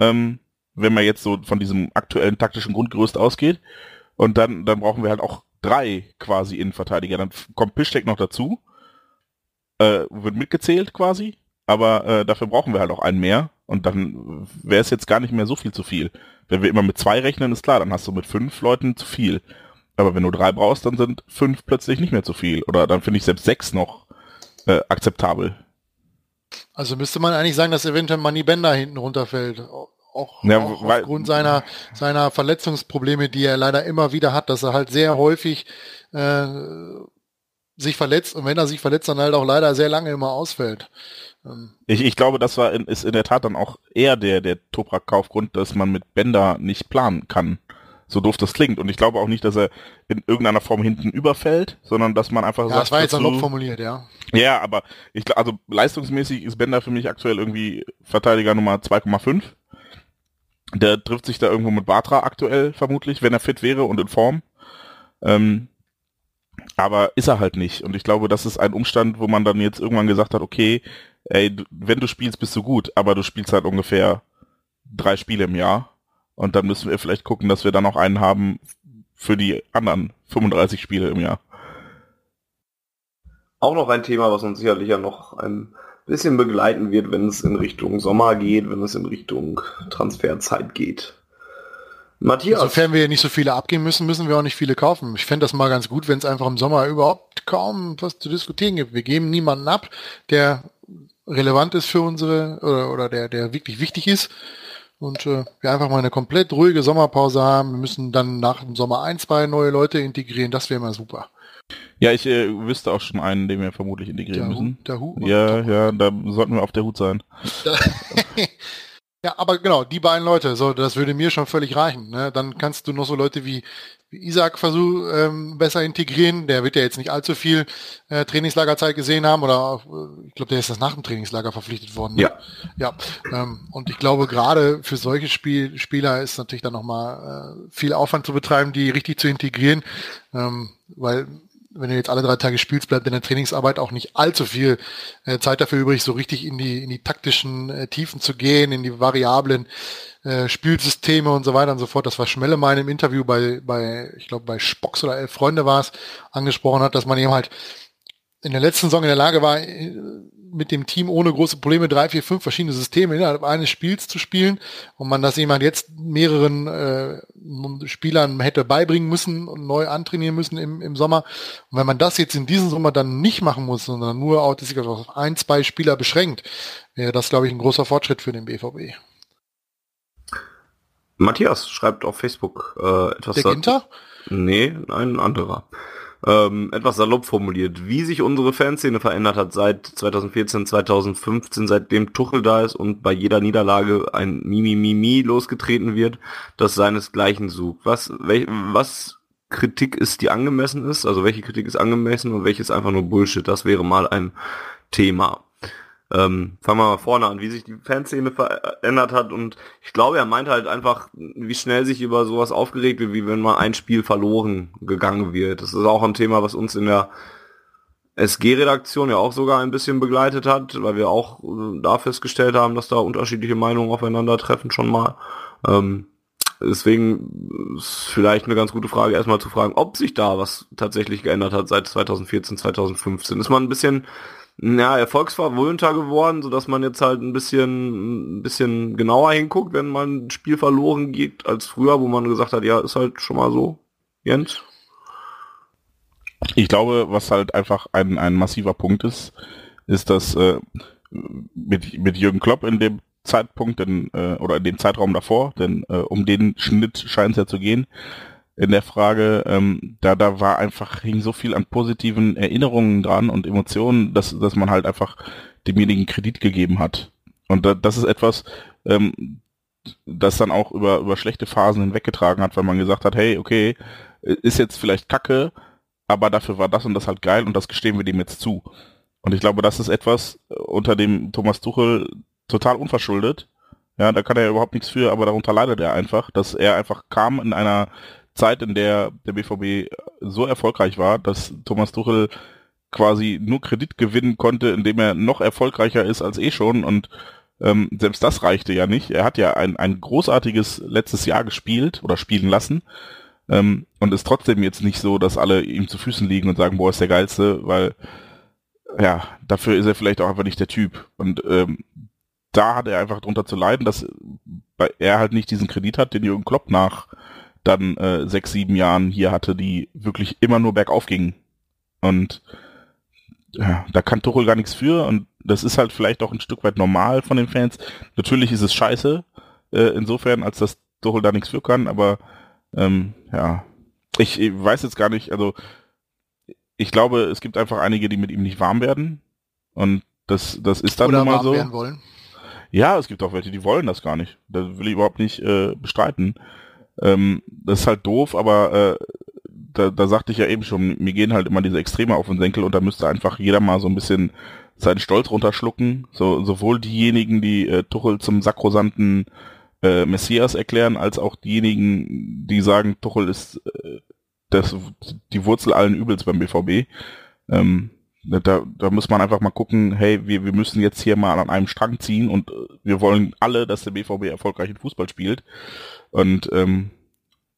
Ähm, wenn man jetzt so von diesem aktuellen taktischen Grundgerüst ausgeht. Und dann, dann brauchen wir halt auch drei quasi Innenverteidiger. Dann kommt Pischtek noch dazu. Äh, wird mitgezählt quasi. Aber äh, dafür brauchen wir halt auch einen mehr. Und dann wäre es jetzt gar nicht mehr so viel zu viel. Wenn wir immer mit zwei rechnen, ist klar, dann hast du mit fünf Leuten zu viel. Aber wenn du drei brauchst, dann sind fünf plötzlich nicht mehr zu viel. Oder dann finde ich selbst sechs noch äh, akzeptabel. Also müsste man eigentlich sagen, dass eventuell Manny Bender hinten runterfällt. Auch, ja, auch weil, aufgrund seiner, seiner Verletzungsprobleme, die er leider immer wieder hat, dass er halt sehr häufig äh, sich verletzt und wenn er sich verletzt, dann halt auch leider sehr lange immer ausfällt. Ähm, ich, ich glaube, das war in, ist in der Tat dann auch eher der, der Toprak-Kaufgrund, dass man mit Bender nicht planen kann. So doof das klingt. Und ich glaube auch nicht, dass er in irgendeiner Form hinten überfällt, sondern dass man einfach ja, sagt. Das war jetzt salopp formuliert, ja. Ja, aber ich also leistungsmäßig ist Bender für mich aktuell irgendwie Verteidiger Nummer 2,5. Der trifft sich da irgendwo mit Batra aktuell vermutlich, wenn er fit wäre und in Form. Ähm, aber ist er halt nicht. Und ich glaube, das ist ein Umstand, wo man dann jetzt irgendwann gesagt hat, okay, ey, wenn du spielst, bist du gut, aber du spielst halt ungefähr drei Spiele im Jahr. Und dann müssen wir vielleicht gucken, dass wir dann auch einen haben für die anderen 35 Spiele im Jahr. Auch noch ein Thema, was uns sicherlich ja noch ein bisschen begleiten wird, wenn es in Richtung Sommer geht, wenn es in Richtung Transferzeit geht. Matthias. Sofern wir nicht so viele abgeben müssen, müssen wir auch nicht viele kaufen. Ich fände das mal ganz gut, wenn es einfach im Sommer überhaupt kaum was zu diskutieren gibt. Wir geben niemanden ab, der relevant ist für unsere oder, oder der, der wirklich wichtig ist. Und äh, wir einfach mal eine komplett ruhige Sommerpause haben. Wir müssen dann nach dem Sommer ein, zwei neue Leute integrieren. Das wäre mal super. Ja, ich äh, wüsste auch schon einen, den wir vermutlich integrieren der müssen. Hu, der Hu ja, ja, da sollten wir auf der Hut sein. Ja, aber genau, die beiden Leute, so, das würde mir schon völlig reichen. Ne? Dann kannst du noch so Leute wie, wie Isaac versuchen, ähm, besser integrieren. Der wird ja jetzt nicht allzu viel äh, Trainingslagerzeit gesehen haben oder äh, ich glaube, der ist das nach dem Trainingslager verpflichtet worden. Ne? Ja. Ja. Ähm, und ich glaube, gerade für solche Spiel Spieler ist natürlich dann nochmal äh, viel Aufwand zu betreiben, die richtig zu integrieren. Ähm, weil wenn du jetzt alle drei Tage spielst, bleibt in der Trainingsarbeit auch nicht allzu viel äh, Zeit dafür übrig, so richtig in die, in die taktischen äh, Tiefen zu gehen, in die variablen äh, Spielsysteme und so weiter und so fort. Das war Schmellemein im Interview bei, bei ich glaube, bei Spocks oder Elf Freunde war es, angesprochen hat, dass man eben halt in der letzten Saison in der Lage war, äh, mit dem Team ohne große Probleme drei, vier, fünf verschiedene Systeme innerhalb eines Spiels zu spielen und man das jemand jetzt mehreren äh, Spielern hätte beibringen müssen und neu antrainieren müssen im, im Sommer. Und wenn man das jetzt in diesem Sommer dann nicht machen muss, sondern nur auf ein, zwei Spieler beschränkt, wäre das, glaube ich, ein großer Fortschritt für den BVB. Matthias schreibt auf Facebook äh, etwas. Der Ginter? Nee, ein anderer ähm, etwas salopp formuliert, wie sich unsere Fanszene verändert hat seit 2014, 2015, seitdem Tuchel da ist und bei jeder Niederlage ein Mimimimi losgetreten wird, das seinesgleichen sucht. Was, welch, was Kritik ist, die angemessen ist, also welche Kritik ist angemessen und welche ist einfach nur Bullshit, das wäre mal ein Thema. Ähm, fangen wir mal vorne an, wie sich die Fanszene verändert hat und ich glaube, er meint halt einfach, wie schnell sich über sowas aufgeregt wird, wie wenn mal ein Spiel verloren gegangen wird. Das ist auch ein Thema, was uns in der SG-Redaktion ja auch sogar ein bisschen begleitet hat, weil wir auch äh, da festgestellt haben, dass da unterschiedliche Meinungen aufeinandertreffen schon mal. Ähm, deswegen ist vielleicht eine ganz gute Frage, erstmal zu fragen, ob sich da was tatsächlich geändert hat seit 2014, 2015. Ist man ein bisschen ja, erfolgsverwöhnter geworden, so dass man jetzt halt ein bisschen, ein bisschen genauer hinguckt, wenn man ein Spiel verloren geht, als früher, wo man gesagt hat, ja, ist halt schon mal so. Jens? Ich glaube, was halt einfach ein, ein massiver Punkt ist, ist, dass äh, mit, mit Jürgen Klopp in dem Zeitpunkt denn, äh, oder in dem Zeitraum davor, denn äh, um den Schnitt scheint es ja zu gehen, in der Frage, ähm, da, da war einfach, hing so viel an positiven Erinnerungen dran und Emotionen, dass, dass man halt einfach demjenigen Kredit gegeben hat. Und da, das ist etwas, ähm, das dann auch über, über schlechte Phasen hinweggetragen hat, weil man gesagt hat, hey, okay, ist jetzt vielleicht kacke, aber dafür war das und das halt geil und das gestehen wir dem jetzt zu. Und ich glaube, das ist etwas, äh, unter dem Thomas Tuchel total unverschuldet. Ja, da kann er überhaupt nichts für, aber darunter leidet er einfach, dass er einfach kam in einer Zeit, in der der BVB so erfolgreich war, dass Thomas Tuchel quasi nur Kredit gewinnen konnte, indem er noch erfolgreicher ist als eh schon und ähm, selbst das reichte ja nicht. Er hat ja ein, ein großartiges letztes Jahr gespielt oder spielen lassen ähm, und ist trotzdem jetzt nicht so, dass alle ihm zu Füßen liegen und sagen, boah, ist der geilste, weil ja, dafür ist er vielleicht auch einfach nicht der Typ. Und ähm, da hat er einfach drunter zu leiden, dass er halt nicht diesen Kredit hat, den Jürgen Klopp nach dann äh, sechs, sieben Jahren hier hatte, die wirklich immer nur bergauf gingen. Und ja, da kann Tuchel gar nichts für und das ist halt vielleicht auch ein Stück weit normal von den Fans. Natürlich ist es scheiße, äh, insofern, als dass Tuchel da nichts für kann, aber ähm, ja, ich, ich weiß jetzt gar nicht, also ich glaube, es gibt einfach einige, die mit ihm nicht warm werden und das, das ist dann Oder mal so. Ja, es gibt auch welche, die wollen das gar nicht. Das will ich überhaupt nicht äh, bestreiten. Ähm, das ist halt doof, aber äh, da, da sagte ich ja eben schon, mir gehen halt immer diese Extreme auf den Senkel und da müsste einfach jeder mal so ein bisschen seinen Stolz runterschlucken. So, sowohl diejenigen, die äh, Tuchel zum sakrosanten äh, Messias erklären, als auch diejenigen, die sagen, Tuchel ist äh, das, die Wurzel allen Übels beim BVB. Ähm, da, da muss man einfach mal gucken, hey, wir, wir müssen jetzt hier mal an einem Strang ziehen und äh, wir wollen alle, dass der BVB erfolgreichen Fußball spielt. Und ähm,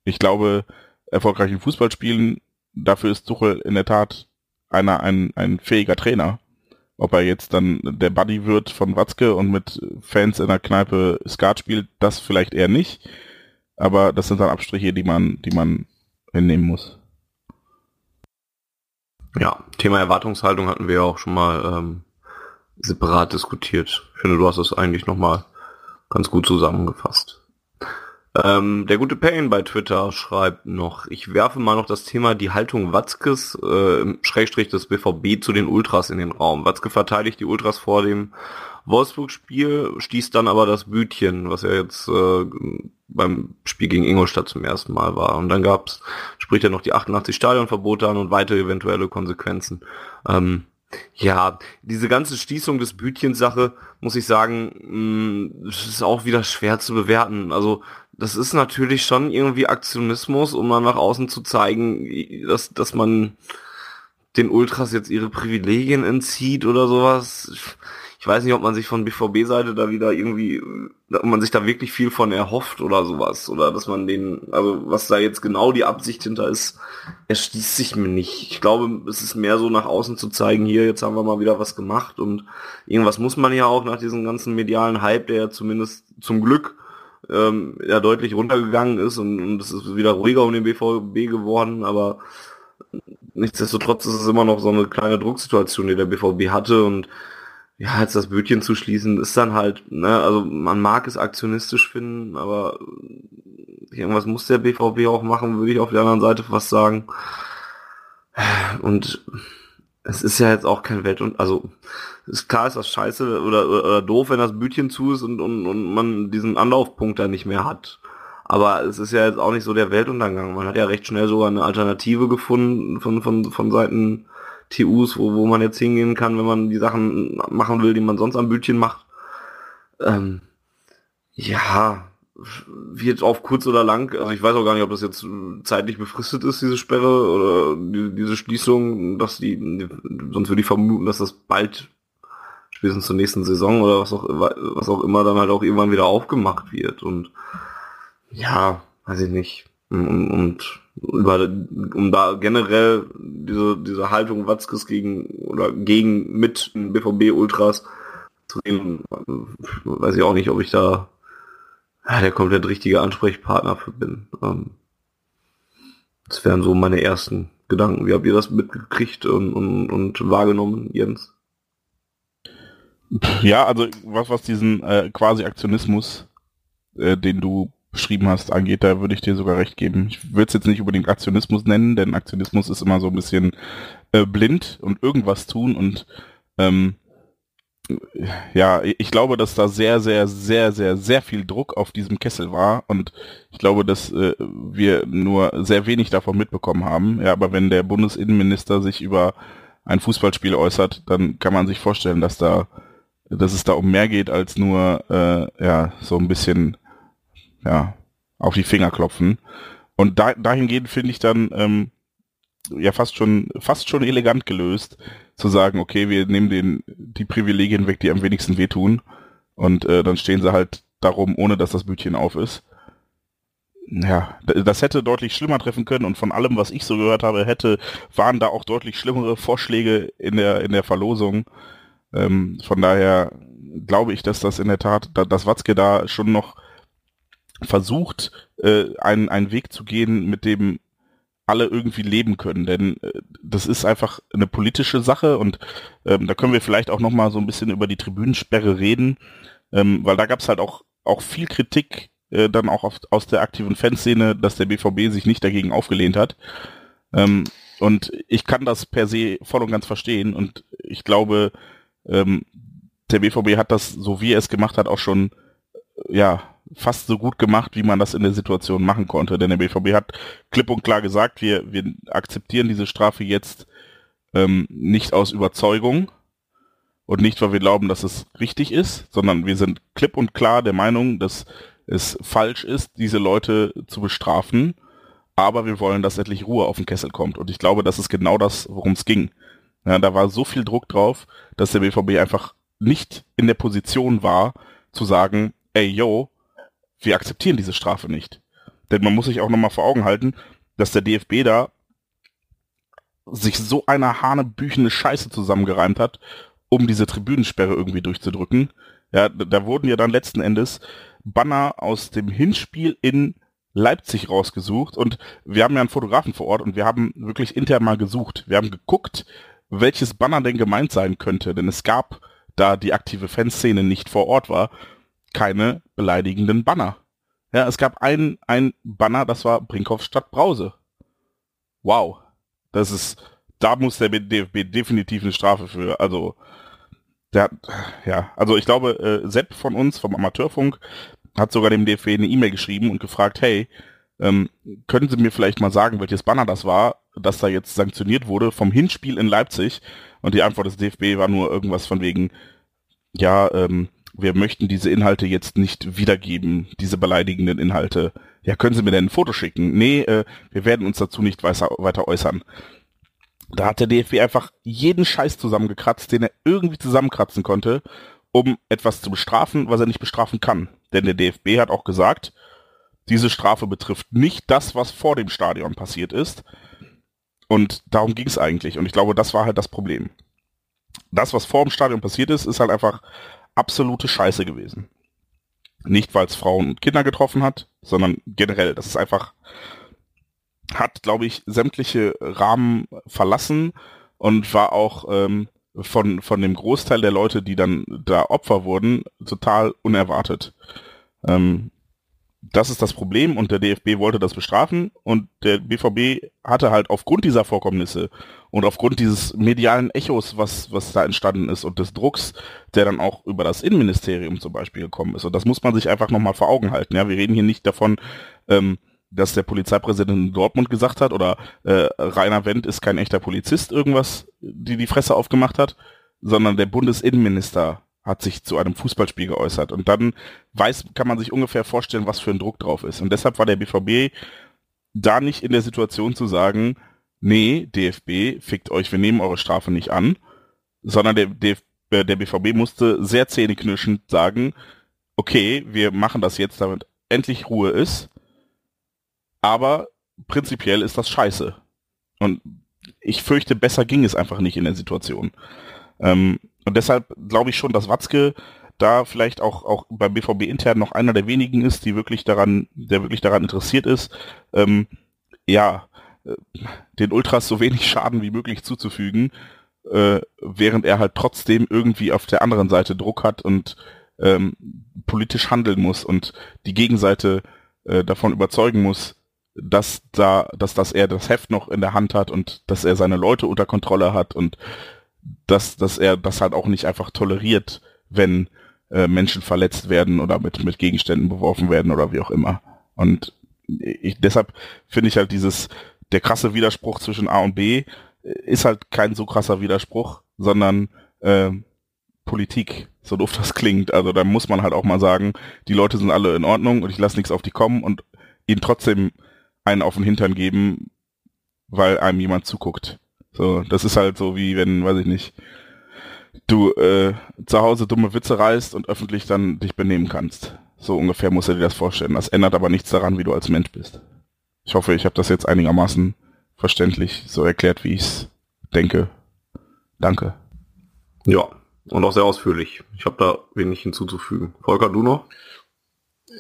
ich glaube, erfolgreichen Fußball spielen, dafür ist Tuchel in der Tat einer, ein, ein fähiger Trainer. Ob er jetzt dann der Buddy wird von Watzke und mit Fans in der Kneipe Skat spielt, das vielleicht eher nicht. Aber das sind dann Abstriche, die man, die man hinnehmen muss. Ja, Thema Erwartungshaltung hatten wir ja auch schon mal ähm, separat diskutiert. Ich finde, du hast es eigentlich nochmal ganz gut zusammengefasst. Ähm, der gute Payne bei Twitter schreibt noch, ich werfe mal noch das Thema die Haltung Watzkes, äh, Schrägstrich des BVB zu den Ultras in den Raum. Watzke verteidigt die Ultras vor dem Wolfsburg-Spiel, stieß dann aber das Bütchen, was ja jetzt äh, beim Spiel gegen Ingolstadt zum ersten Mal war. Und dann gab's, spricht er noch die 88 Stadionverbote an und weitere eventuelle Konsequenzen. Ähm, ja, diese ganze Stießung des Bütchens-Sache, muss ich sagen, mh, mm, ist auch wieder schwer zu bewerten. Also das ist natürlich schon irgendwie Aktionismus, um dann nach außen zu zeigen, dass, dass man den Ultras jetzt ihre Privilegien entzieht oder sowas ich weiß nicht, ob man sich von BVB-Seite da wieder irgendwie, ob man sich da wirklich viel von erhofft oder sowas. Oder dass man den, also was da jetzt genau die Absicht hinter ist, erschließt sich mir nicht. Ich glaube, es ist mehr so nach außen zu zeigen, hier, jetzt haben wir mal wieder was gemacht und irgendwas muss man ja auch nach diesem ganzen medialen Hype, der ja zumindest zum Glück ähm, ja deutlich runtergegangen ist und, und es ist wieder ruhiger um den BVB geworden, aber nichtsdestotrotz ist es immer noch so eine kleine Drucksituation, die der BVB hatte und ja, jetzt das Bötchen zu schließen, ist dann halt, ne, also man mag es aktionistisch finden, aber irgendwas muss der BVB auch machen, würde ich auf der anderen Seite fast sagen. Und es ist ja jetzt auch kein Welt und also ist klar ist das scheiße oder, oder, doof, wenn das Bütchen zu ist und, und, und man diesen Anlaufpunkt da nicht mehr hat. Aber es ist ja jetzt auch nicht so der Weltuntergang. Man hat ja recht schnell sogar eine Alternative gefunden von, von, von Seiten TUs, wo, wo man jetzt hingehen kann, wenn man die Sachen machen will, die man sonst am Bildchen macht. Ähm, ja, wird auf kurz oder lang, also ich weiß auch gar nicht, ob das jetzt zeitlich befristet ist, diese Sperre oder die, diese Schließung, dass die, sonst würde ich vermuten, dass das bald spätestens zur nächsten Saison oder was auch, was auch immer dann halt auch irgendwann wieder aufgemacht wird und ja, weiß ich nicht. Und, und über, um da generell diese, diese Haltung Watzkes gegen oder gegen mit BVB Ultras zu reden, weiß ich auch nicht, ob ich da ja, der komplett richtige Ansprechpartner für bin. Ähm, das wären so meine ersten Gedanken. Wie habt ihr das mitgekriegt und, und, und wahrgenommen, Jens? Ja, also was, was diesen äh, quasi Aktionismus, äh, den du beschrieben hast, angeht, da würde ich dir sogar recht geben. Ich würde es jetzt nicht unbedingt Aktionismus nennen, denn Aktionismus ist immer so ein bisschen äh, blind und irgendwas tun und ähm, ja, ich glaube, dass da sehr, sehr, sehr, sehr, sehr viel Druck auf diesem Kessel war und ich glaube, dass äh, wir nur sehr wenig davon mitbekommen haben. Ja, aber wenn der Bundesinnenminister sich über ein Fußballspiel äußert, dann kann man sich vorstellen, dass da, dass es da um mehr geht als nur äh, ja so ein bisschen ja, auf die Finger klopfen. Und da, dahingehend finde ich dann ähm, ja fast schon fast schon elegant gelöst, zu sagen, okay, wir nehmen den die Privilegien weg, die am wenigsten wehtun, und äh, dann stehen sie halt darum, ohne dass das Bütchen auf ist. Ja, das hätte deutlich schlimmer treffen können und von allem, was ich so gehört habe, hätte, waren da auch deutlich schlimmere Vorschläge in der, in der Verlosung. Ähm, von daher glaube ich, dass das in der Tat, dass Watzke da schon noch versucht, äh, einen, einen Weg zu gehen, mit dem alle irgendwie leben können, denn äh, das ist einfach eine politische Sache und ähm, da können wir vielleicht auch noch mal so ein bisschen über die Tribünensperre reden, ähm, weil da gab es halt auch auch viel Kritik äh, dann auch auf, aus der aktiven Fanszene, dass der BVB sich nicht dagegen aufgelehnt hat. Ähm, und ich kann das per se voll und ganz verstehen und ich glaube, ähm, der BVB hat das, so wie er es gemacht hat, auch schon ja fast so gut gemacht, wie man das in der Situation machen konnte. Denn der BVB hat klipp und klar gesagt, wir, wir akzeptieren diese Strafe jetzt ähm, nicht aus Überzeugung und nicht, weil wir glauben, dass es richtig ist, sondern wir sind klipp und klar der Meinung, dass es falsch ist, diese Leute zu bestrafen, aber wir wollen, dass endlich Ruhe auf den Kessel kommt. Und ich glaube, das ist genau das, worum es ging. Ja, da war so viel Druck drauf, dass der BVB einfach nicht in der Position war, zu sagen, ey, yo, wir akzeptieren diese Strafe nicht. Denn man muss sich auch nochmal vor Augen halten, dass der DFB da sich so eine hanebüchene Scheiße zusammengereimt hat, um diese Tribünensperre irgendwie durchzudrücken. Ja, da wurden ja dann letzten Endes Banner aus dem Hinspiel in Leipzig rausgesucht und wir haben ja einen Fotografen vor Ort und wir haben wirklich intern mal gesucht. Wir haben geguckt, welches Banner denn gemeint sein könnte, denn es gab, da die aktive Fanszene nicht vor Ort war, keine beleidigenden Banner. Ja, es gab ein, ein Banner, das war Brinkhoff statt Brause. Wow. Das ist, da muss der DFB definitiv eine Strafe für. Also, der ja, also ich glaube, äh, Sepp von uns, vom Amateurfunk, hat sogar dem DFB eine E-Mail geschrieben und gefragt, hey, ähm, können Sie mir vielleicht mal sagen, welches Banner das war, das da jetzt sanktioniert wurde vom Hinspiel in Leipzig? Und die Antwort des DFB war nur irgendwas von wegen, ja, ähm, wir möchten diese Inhalte jetzt nicht wiedergeben, diese beleidigenden Inhalte. Ja, können Sie mir denn ein Foto schicken? Nee, äh, wir werden uns dazu nicht weiter, weiter äußern. Da hat der DFB einfach jeden Scheiß zusammengekratzt, den er irgendwie zusammenkratzen konnte, um etwas zu bestrafen, was er nicht bestrafen kann. Denn der DFB hat auch gesagt, diese Strafe betrifft nicht das, was vor dem Stadion passiert ist. Und darum ging es eigentlich. Und ich glaube, das war halt das Problem. Das, was vor dem Stadion passiert ist, ist halt einfach absolute Scheiße gewesen. Nicht, weil es Frauen und Kinder getroffen hat, sondern generell. Das ist einfach, hat, glaube ich, sämtliche Rahmen verlassen und war auch ähm, von, von dem Großteil der Leute, die dann da Opfer wurden, total unerwartet. Ähm, das ist das Problem und der DFB wollte das bestrafen und der BVB hatte halt aufgrund dieser Vorkommnisse und aufgrund dieses medialen Echos, was, was da entstanden ist und des Drucks, der dann auch über das Innenministerium zum Beispiel gekommen ist. Und das muss man sich einfach nochmal vor Augen halten. Ja, wir reden hier nicht davon, ähm, dass der Polizeipräsident in Dortmund gesagt hat oder äh, Rainer Wendt ist kein echter Polizist, irgendwas, die die Fresse aufgemacht hat, sondern der Bundesinnenminister hat sich zu einem Fußballspiel geäußert. Und dann weiß, kann man sich ungefähr vorstellen, was für ein Druck drauf ist. Und deshalb war der BVB da nicht in der Situation zu sagen, nee, DFB, fickt euch, wir nehmen eure Strafe nicht an, sondern der, DF äh, der BVB musste sehr zähneknirschend sagen, okay, wir machen das jetzt, damit endlich Ruhe ist, aber prinzipiell ist das scheiße. Und ich fürchte, besser ging es einfach nicht in der Situation. Ähm, und deshalb glaube ich schon, dass Watzke da vielleicht auch, auch beim BVB intern noch einer der wenigen ist, die wirklich daran, der wirklich daran interessiert ist, ähm, ja, äh, den Ultras so wenig Schaden wie möglich zuzufügen, äh, während er halt trotzdem irgendwie auf der anderen Seite Druck hat und ähm, politisch handeln muss und die Gegenseite äh, davon überzeugen muss, dass da, dass, dass er das Heft noch in der Hand hat und dass er seine Leute unter Kontrolle hat und dass, dass er das halt auch nicht einfach toleriert, wenn äh, Menschen verletzt werden oder mit, mit Gegenständen beworfen werden oder wie auch immer. Und ich, deshalb finde ich halt dieses, der krasse Widerspruch zwischen A und B äh, ist halt kein so krasser Widerspruch, sondern äh, Politik, so doof das klingt. Also da muss man halt auch mal sagen, die Leute sind alle in Ordnung und ich lasse nichts auf die kommen und ihnen trotzdem einen auf den Hintern geben, weil einem jemand zuguckt. So, das ist halt so wie wenn, weiß ich nicht, du äh, zu Hause dumme Witze reißt und öffentlich dann dich benehmen kannst. So ungefähr musst du dir das vorstellen. Das ändert aber nichts daran, wie du als Mensch bist. Ich hoffe, ich habe das jetzt einigermaßen verständlich so erklärt, wie ich es denke. Danke. Ja, und auch sehr ausführlich. Ich habe da wenig hinzuzufügen. Volker, du noch?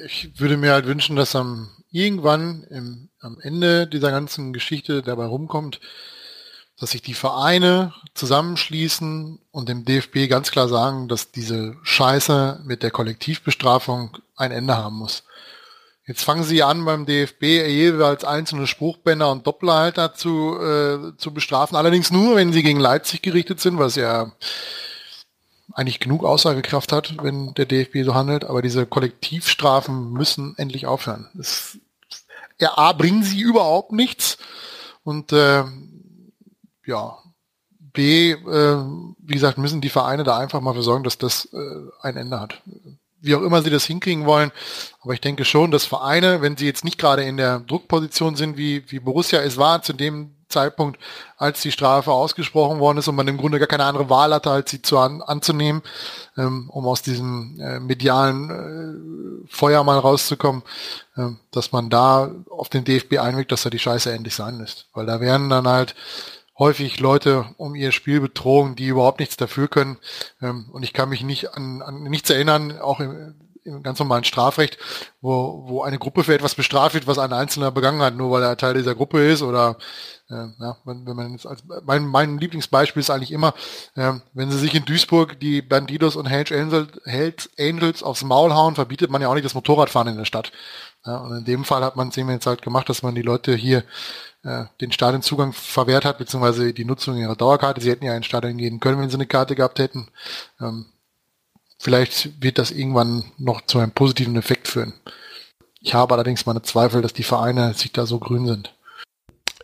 Ich würde mir halt wünschen, dass am irgendwann im, am Ende dieser ganzen Geschichte dabei rumkommt, dass sich die Vereine zusammenschließen und dem DFB ganz klar sagen, dass diese Scheiße mit der Kollektivbestrafung ein Ende haben muss. Jetzt fangen sie an beim DFB jeweils einzelne Spruchbänder und Doppelhalter zu, äh, zu bestrafen. Allerdings nur, wenn sie gegen Leipzig gerichtet sind, was ja eigentlich genug Aussagekraft hat, wenn der DFB so handelt. Aber diese Kollektivstrafen müssen endlich aufhören. Es, ja, A, bringen sie überhaupt nichts. Und äh, ja, B, äh, wie gesagt, müssen die Vereine da einfach mal für sorgen, dass das äh, ein Ende hat. wie auch immer sie das hinkriegen wollen. Aber ich denke schon, dass Vereine, wenn sie jetzt nicht gerade in der Druckposition sind, wie, wie Borussia es war, zu dem Zeitpunkt, als die Strafe ausgesprochen worden ist und man im Grunde gar keine andere Wahl hatte, als sie zu an, anzunehmen, ähm, um aus diesem äh, medialen äh, Feuer mal rauszukommen, äh, dass man da auf den DFB einwirkt, dass er die Scheiße endlich sein lässt. Weil da werden dann halt häufig Leute um ihr Spiel betrogen, die überhaupt nichts dafür können. Ähm, und ich kann mich nicht an, an nichts erinnern, auch im, im ganz normalen Strafrecht, wo, wo eine Gruppe für etwas bestraft wird, was ein Einzelner begangen hat, nur weil er Teil dieser Gruppe ist oder äh, ja, wenn, wenn man jetzt als mein, mein Lieblingsbeispiel ist eigentlich immer, äh, wenn sie sich in Duisburg die Bandidos und Hells Angels, Angels aufs Maul hauen, verbietet man ja auch nicht das Motorradfahren in der Stadt. Ja, und in dem Fall hat man es eben jetzt halt gemacht, dass man die Leute hier äh, den Stadionzugang verwehrt hat, beziehungsweise die Nutzung ihrer Dauerkarte. Sie hätten ja in Stadion gehen können, wenn sie eine Karte gehabt hätten. Ähm, vielleicht wird das irgendwann noch zu einem positiven Effekt führen. Ich habe allerdings meine Zweifel, dass die Vereine sich da so grün sind.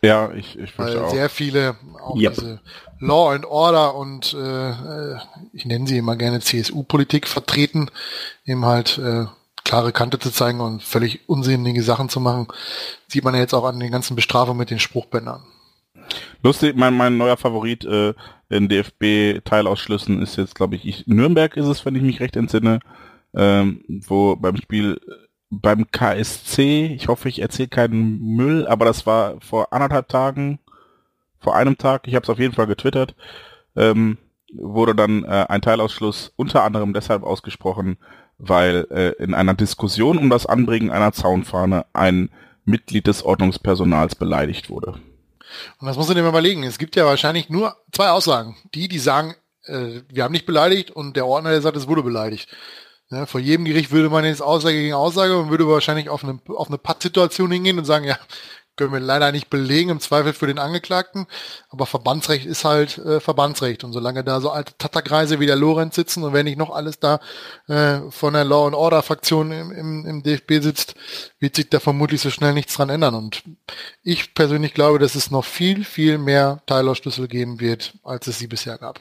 Ja, ich, ich Weil auch. sehr viele auch Yep. diese Law and Order und äh, äh, ich nenne sie immer gerne CSU-Politik vertreten, eben halt äh, klare Kante zu zeigen und völlig unsinnige Sachen zu machen, sieht man ja jetzt auch an den ganzen Bestrafungen mit den Spruchbändern. Lustig, mein, mein neuer Favorit äh, in DFB-Teilausschlüssen ist jetzt, glaube ich, ich, Nürnberg ist es, wenn ich mich recht entsinne, ähm, wo beim Spiel beim KSC, ich hoffe, ich erzähle keinen Müll, aber das war vor anderthalb Tagen, vor einem Tag, ich habe es auf jeden Fall getwittert, ähm, wurde dann äh, ein Teilausschluss unter anderem deshalb ausgesprochen, weil äh, in einer Diskussion um das Anbringen einer Zaunfahne ein Mitglied des Ordnungspersonals beleidigt wurde. Und das muss man dir überlegen. Es gibt ja wahrscheinlich nur zwei Aussagen. Die, die sagen, äh, wir haben nicht beleidigt und der Ordner, der sagt, es wurde beleidigt. Ja, vor jedem Gericht würde man jetzt Aussage gegen Aussage und würde wahrscheinlich auf eine, auf eine Pattsituation hingehen und sagen, ja, können wir leider nicht belegen, im Zweifel für den Angeklagten. Aber Verbandsrecht ist halt äh, Verbandsrecht. Und solange da so alte Tatterkreise wie der Lorenz sitzen und wenn nicht noch alles da äh, von der Law and Order Fraktion im, im, im DFB sitzt, wird sich da vermutlich so schnell nichts dran ändern. Und ich persönlich glaube, dass es noch viel, viel mehr Teilausschlüssel geben wird, als es sie bisher gab.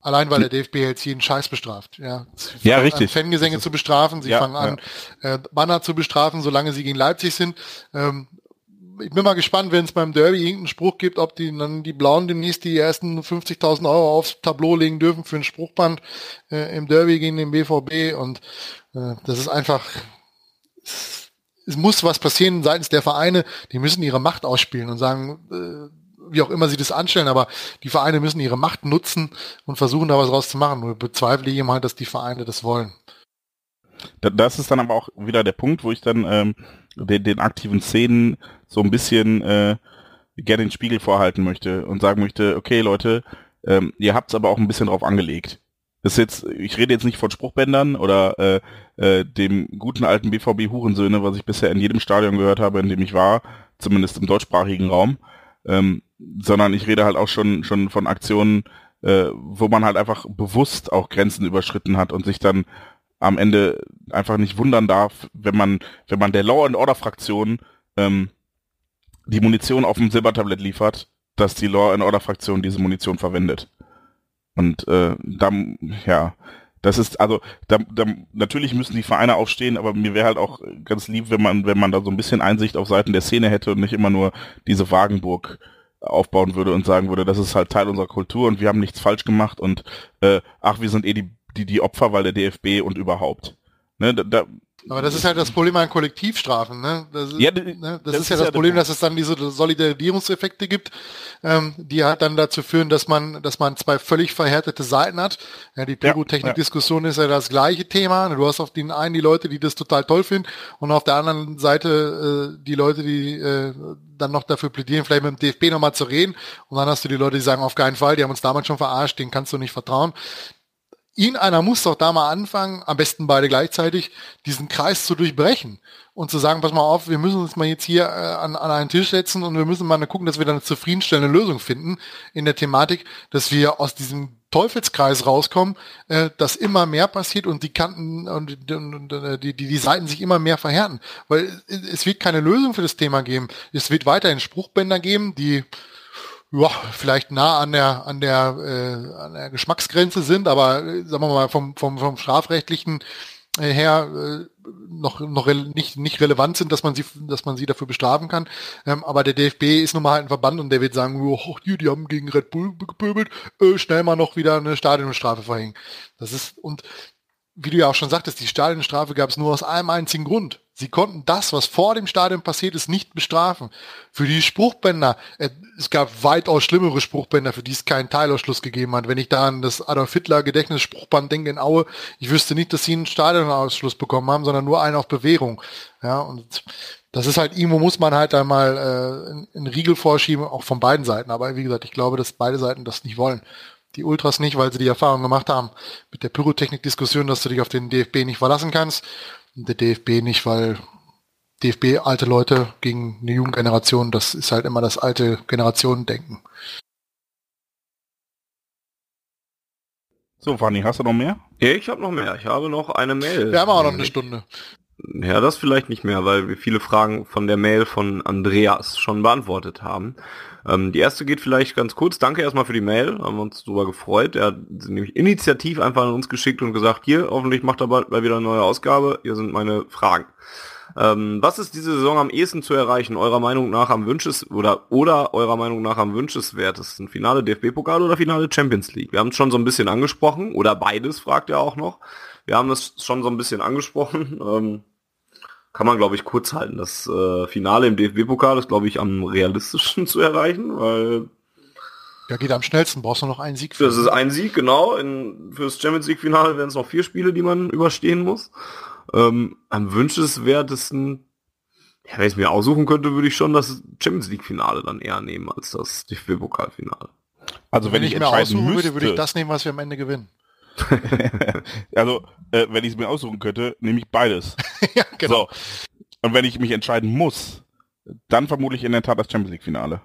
Allein weil der DFB jetzt jeden Scheiß bestraft. Ja, Sie Ja, richtig. An, Fangesänge zu bestrafen, sie Ja, fangen an, äh, Banner zu bestrafen, solange sie gegen Leipzig sind. Ähm, ich bin mal gespannt, wenn es beim Derby irgendeinen Spruch gibt, ob die dann die Blauen demnächst die ersten 50.000 Euro aufs Tableau legen dürfen für ein Spruchband äh, im Derby gegen den BVB und äh, das ist einfach es, muss was passieren seitens der Vereine, die müssen ihre Macht ausspielen und sagen, äh, wie auch immer sie das anstellen, aber die Vereine müssen ihre Macht nutzen und versuchen da was rauszumachen. Nur bezweifle ich eben halt, dass die Vereine das wollen. Da- Das ist dann aber auch wieder der Punkt, wo ich dann ähm, den, den aktiven Szenen so ein bisschen äh, gerne den Spiegel vorhalten möchte und sagen möchte, okay Leute, ähm, ihr habt es aber auch ein bisschen drauf angelegt. Das ist jetzt, ich rede jetzt nicht von Spruchbändern oder äh, äh, dem guten alten BVB Hurensöhne, was ich bisher in jedem Stadion gehört habe, in dem ich war, zumindest im deutschsprachigen Raum, ähm, sondern ich rede halt auch schon schon von Aktionen, äh, wo man halt einfach bewusst auch Grenzen überschritten hat und sich dann am Ende einfach nicht wundern darf, wenn man, wenn man der Law and Order Fraktion ähm, die Munition auf dem Silbertablett liefert, dass die Law and Order Fraktion diese Munition verwendet. Und äh, dann, ja, das ist, also, da, da, natürlich müssen die Vereine aufstehen, aber mir wäre halt auch ganz lieb, wenn man, wenn man da so ein bisschen Einsicht auf Seiten der Szene hätte und nicht immer nur diese Wagenburg aufbauen würde und sagen würde, das ist halt Teil unserer Kultur und wir haben nichts falsch gemacht und äh, ach, wir sind eh die, die, die Opfer, weil der DFB und überhaupt. Ne, da, da, Aber das ist halt das Problem an Kollektivstrafen. Ne? Das, ist, Ja, ne? das, das ist ja ist das ja Problem, dass es dann diese Solidarisierungseffekte gibt, ähm, die halt dann dazu führen, dass man, dass man zwei völlig verhärtete Seiten hat. Ja, die Pyrotechnik-Diskussion ist ja das gleiche Thema. Du hast auf den einen die Leute, die das total toll finden, und auf der anderen Seite äh, die Leute, die äh, dann noch dafür plädieren, vielleicht mit dem DFB nochmal zu reden. Und dann hast du die Leute, die sagen, auf keinen Fall, die haben uns damals schon verarscht, denen kannst du nicht vertrauen. Ihn einer muss doch da mal anfangen, am besten beide gleichzeitig, diesen Kreis zu durchbrechen und zu sagen, pass mal auf, wir müssen uns mal jetzt hier äh, an, an einen Tisch setzen und wir müssen mal gucken, dass wir da eine zufriedenstellende Lösung finden in der Thematik, dass wir aus diesem Teufelskreis rauskommen, äh, dass immer mehr passiert und die Kanten und, und äh, die, die, die Seiten sich immer mehr verhärten. Weil es, es wird keine Lösung für das Thema geben. Es wird weiterhin Spruchbänder geben, die ja, vielleicht nah an der an der äh, an der Geschmacksgrenze sind, aber äh, sagen wir mal vom vom vom strafrechtlichen her äh, noch, noch nicht, nicht relevant sind, dass man sie, dass man sie dafür bestrafen kann. Ähm, aber der DFB ist nun mal halt ein Verband und der wird sagen, oh, die, die haben gegen Red Bull gepöbelt, äh, schnell mal noch wieder eine Stadionstrafe verhängen. Das ist, und wie du ja auch schon sagtest, die Stadionstrafe gab es nur aus einem einzigen Grund. Sie konnten das, was vor dem Stadion passiert ist, nicht bestrafen. Für die Spruchbänder, äh, es gab weitaus schlimmere Spruchbänder, für die es keinen Teilausschluss gegeben hat. Wenn ich da an das Adolf Hitler Gedächtnisspruchband denke in Aue, ich wüsste nicht, dass sie einen Stadionausschluss bekommen haben, sondern nur einen auf Bewährung. Ja, und das ist halt, irgendwo muss man halt einmal äh, einen Riegel vorschieben, auch von beiden Seiten. Aber wie gesagt, ich glaube, dass beide Seiten das nicht wollen die Ultras nicht, weil sie die Erfahrung gemacht haben mit der Pyrotechnik-Diskussion, dass du dich auf den DFB nicht verlassen kannst. Der DFB nicht, weil DFB alte Leute gegen eine Jugendgeneration, das ist halt immer das alte Generationendenken. So, Fanny, hast du noch mehr? Ja, ich habe noch mehr. Ich habe noch eine Mail. Wir haben auch noch eine Stunde. Ja, das vielleicht nicht mehr, weil wir viele Fragen von der Mail von Andreas schon beantwortet haben. Ähm, die erste geht vielleicht ganz kurz. Danke erstmal für die Mail, haben wir uns darüber gefreut. Er hat nämlich initiativ einfach an uns geschickt und gesagt, hier, hoffentlich macht er bald wieder eine neue Ausgabe. Hier sind meine Fragen. Ähm, was ist diese Saison am ehesten zu erreichen, eurer Meinung nach am wünsches oder oder eurer Meinung nach am wünschenswertesten? Finale DFB-Pokal oder Finale Champions League? Wir haben es schon so ein bisschen angesprochen oder beides, fragt er auch noch. Wir haben es schon so ein bisschen angesprochen. Ähm, kann man, glaube ich, kurz halten. Das äh, Finale im DFB-Pokal ist, glaube ich, am realistischsten zu erreichen, weil ja, geht am schnellsten. Brauchst du noch einen Sieg? Für das ist ein Sieg, genau. In, fürs Champions League-Finale werden es noch vier Spiele, die man überstehen muss. Ähm, am wünschenswertesten, ja, wenn ich es mir aussuchen könnte, würde ich schon das Champions League-Finale dann eher nehmen als das DFB-Pokalfinale. Also wenn, wenn ich, ich mir aussuchen müsste, würde, würde ich das nehmen, was wir am Ende gewinnen. also, äh, wenn ich es mir aussuchen könnte, nehme ich beides. ja, genau. So. Und wenn ich mich entscheiden muss, dann vermutlich in der Tat das Champions League Finale.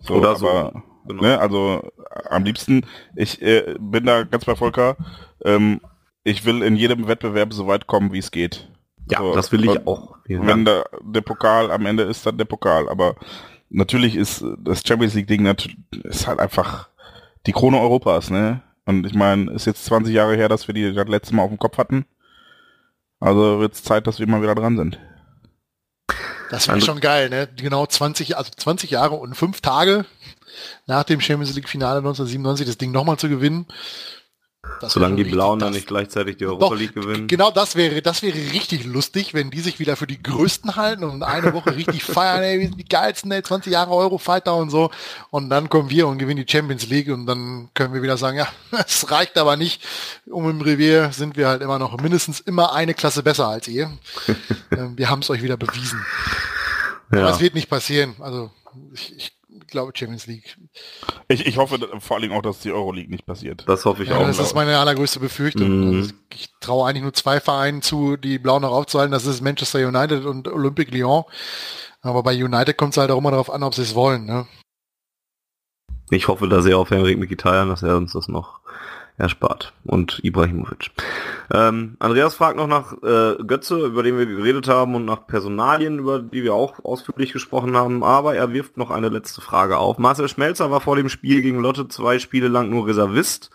So, Oder so. Aber, genau. ne, also am liebsten, ich äh, bin da ganz bei Volker. Ähm, ich will in jedem Wettbewerb so weit kommen, wie es geht. Ja, so, das will ich auch. Wenn der, der Pokal am Ende ist, dann der Pokal. Aber natürlich ist das Champions League Ding natürlich ist halt einfach die Krone Europas, ne? Und ich meine, ist jetzt 20 Jahre her, dass wir die das letzte Mal auf dem Kopf hatten. Also wird es Zeit, dass wir mal wieder dran sind. Das wäre schon geil, ne? Genau 20, also 20 Jahre und fünf Tage nach dem Champions League Finale 1997 das Ding nochmal zu gewinnen. Das Solange die Blauen dann nicht gleichzeitig die Europa Doch, League gewinnen. Genau das wäre, das wäre richtig lustig, wenn die sich wieder für die Größten halten und eine Woche richtig feiern, ey, wir sind die geilsten, ey, 20 Jahre Eurofighter und so. Und dann kommen wir und gewinnen die Champions League und dann können wir wieder sagen, ja, es reicht aber nicht. Um im Revier sind wir halt immer noch mindestens immer eine Klasse besser als ihr. Ähm, wir haben es euch wieder bewiesen. Ja. Aber es wird nicht passieren. Also ich, ich glaube Champions League. Ich, ich hoffe vor allen Dingen auch, dass die Euroleague nicht passiert. Das hoffe ich ja, auch. Das ist meine allergrößte Befürchtung. Mhm. Also ich traue eigentlich nur zwei Vereinen zu, die Blau noch aufzuhalten. Das ist Manchester United und Olympique Lyon. Aber bei United kommt es halt auch immer darauf an, ob sie es wollen. Ne? Ich hoffe da sehr auf Henrik Mkhitaryan, dass er uns das noch erspart. Und Ibrahimovic. Ähm, Andreas fragt noch nach äh, Götze, über den wir geredet haben, und nach Personalien, über die wir auch ausführlich gesprochen haben. Aber er wirft noch eine letzte Frage auf. Marcel Schmelzer war vor dem Spiel gegen Lotte zwei Spiele lang nur Reservist.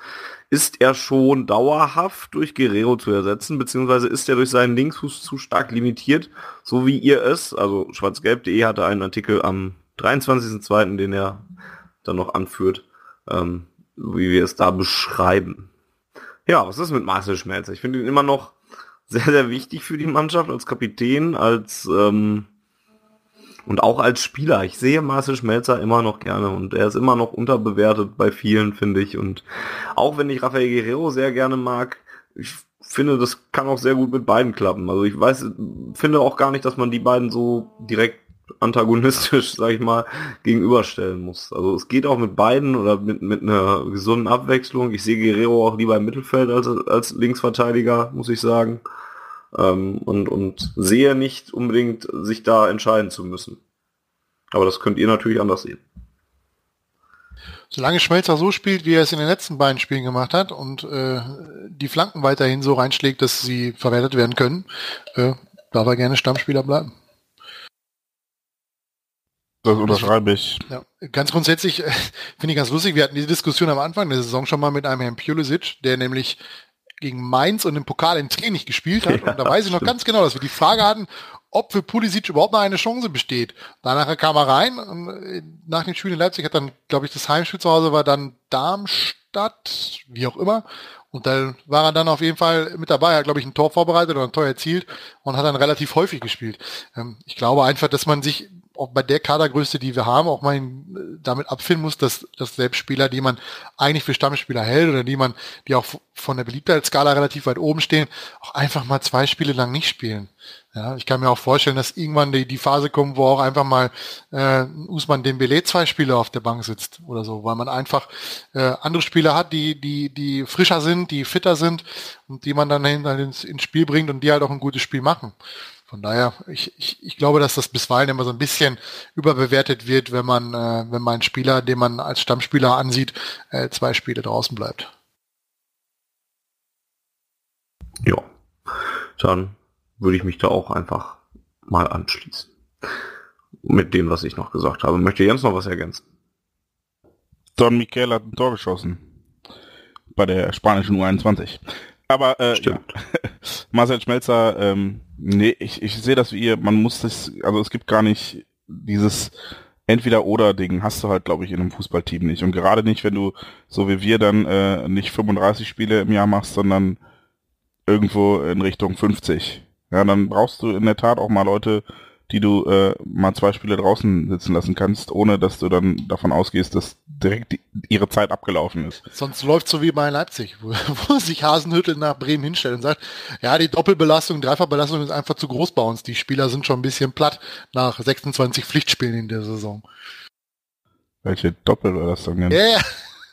Ist er schon dauerhaft durch Guerrero zu ersetzen, beziehungsweise ist er durch seinen Linksfuß zu stark limitiert, so wie ihr es, also schwarzgelb.de hatte einen Artikel am 23.02., den er dann noch anführt, ähm, wie wir es da beschreiben. Ja, was ist mit Marcel Schmelzer? Ich finde ihn immer noch sehr, sehr wichtig für die Mannschaft als Kapitän, als ähm, und auch als Spieler. Ich sehe Marcel Schmelzer immer noch gerne und er ist immer noch unterbewertet bei vielen, finde ich. Und auch wenn ich Rafael Guerrero sehr gerne mag, ich finde, das kann auch sehr gut mit beiden klappen. Also ich weiß, finde auch gar nicht, dass man die beiden so direkt antagonistisch, sag ich mal, gegenüberstellen muss. Also es geht auch mit beiden oder mit, mit einer gesunden Abwechslung. Ich sehe Guerrero auch lieber im Mittelfeld als, als Linksverteidiger, muss ich sagen. Ähm, und, und sehe nicht unbedingt, sich da entscheiden zu müssen. Aber das könnt ihr natürlich anders sehen. Solange Schmelzer so spielt, wie er es in den letzten beiden Spielen gemacht hat und äh, die Flanken weiterhin so reinschlägt, dass sie verwertet werden können, äh, darf er gerne Stammspieler bleiben. Das unterschreibe ich. Ja, ganz grundsätzlich äh, finde ich ganz lustig, wir hatten diese Diskussion am Anfang der Saison schon mal mit einem Herrn Pulisic, der nämlich gegen Mainz und im Pokal in nicht gespielt hat. Ja, und da weiß ich noch ganz genau, dass wir die Frage hatten, ob für Pulisic überhaupt noch eine Chance besteht. Danach kam er rein und äh, nach dem Spiel in Leipzig hat dann, glaube ich, das Heimspiel zu Hause war dann Darmstadt, wie auch immer. Und dann war er dann auf jeden Fall mit dabei, hat, glaube ich, ein Tor vorbereitet oder ein Tor erzielt und hat dann relativ häufig gespielt. Ähm, ich glaube einfach, dass man sich auch bei der Kadergröße, die wir haben, auch mal damit abfinden muss, dass, dass selbst Spieler, die man eigentlich für Stammspieler hält oder die man, die auch von der Beliebtheitsskala relativ weit oben stehen, auch einfach mal zwei Spiele lang nicht spielen. Ja, ich kann mir auch vorstellen, dass irgendwann die, die Phase kommt, wo auch einfach mal äh, Usman Dembele zwei Spiele auf der Bank sitzt oder so, weil man einfach äh, andere Spieler hat, die, die, die frischer sind, die fitter sind und die man dann ins, ins Spiel bringt und die halt auch ein gutes Spiel machen. Von daher, ich, ich, ich glaube, dass das bisweilen immer so ein bisschen überbewertet wird, wenn man, äh, wenn man einen Spieler, den man als Stammspieler ansieht, äh, zwei Spiele draußen bleibt. Ja, dann würde ich mich da auch einfach mal anschließen. Mit dem, was ich noch gesagt habe. Möchte Jens noch was ergänzen? Don Miquel hat ein Tor geschossen. Bei der spanischen U21. Aber äh, Stimmt. Ja. Marcel Schmelzer, ähm, nee, ich, ich sehe das wie ihr, man muss das, also es gibt gar nicht dieses Entweder-Oder-Ding, hast du halt, glaube ich, in einem Fußballteam nicht. Und gerade nicht, wenn du, so wie wir, dann äh, nicht 35 Spiele im Jahr machst, sondern irgendwo in Richtung 50. Ja, dann brauchst du in der Tat auch mal Leute, die du äh, mal zwei Spiele draußen sitzen lassen kannst, ohne dass du dann davon ausgehst, dass direkt die, ihre Zeit abgelaufen ist. Sonst läuft so wie bei Leipzig, wo, wo sich Hasenhüttel nach Bremen hinstellt und sagt, ja, die Doppelbelastung, Dreifachbelastung ist einfach zu groß bei uns. Die Spieler sind schon ein bisschen platt nach 26 Pflichtspielen in der Saison. Welche Doppelbelastung denn? Ja, yeah.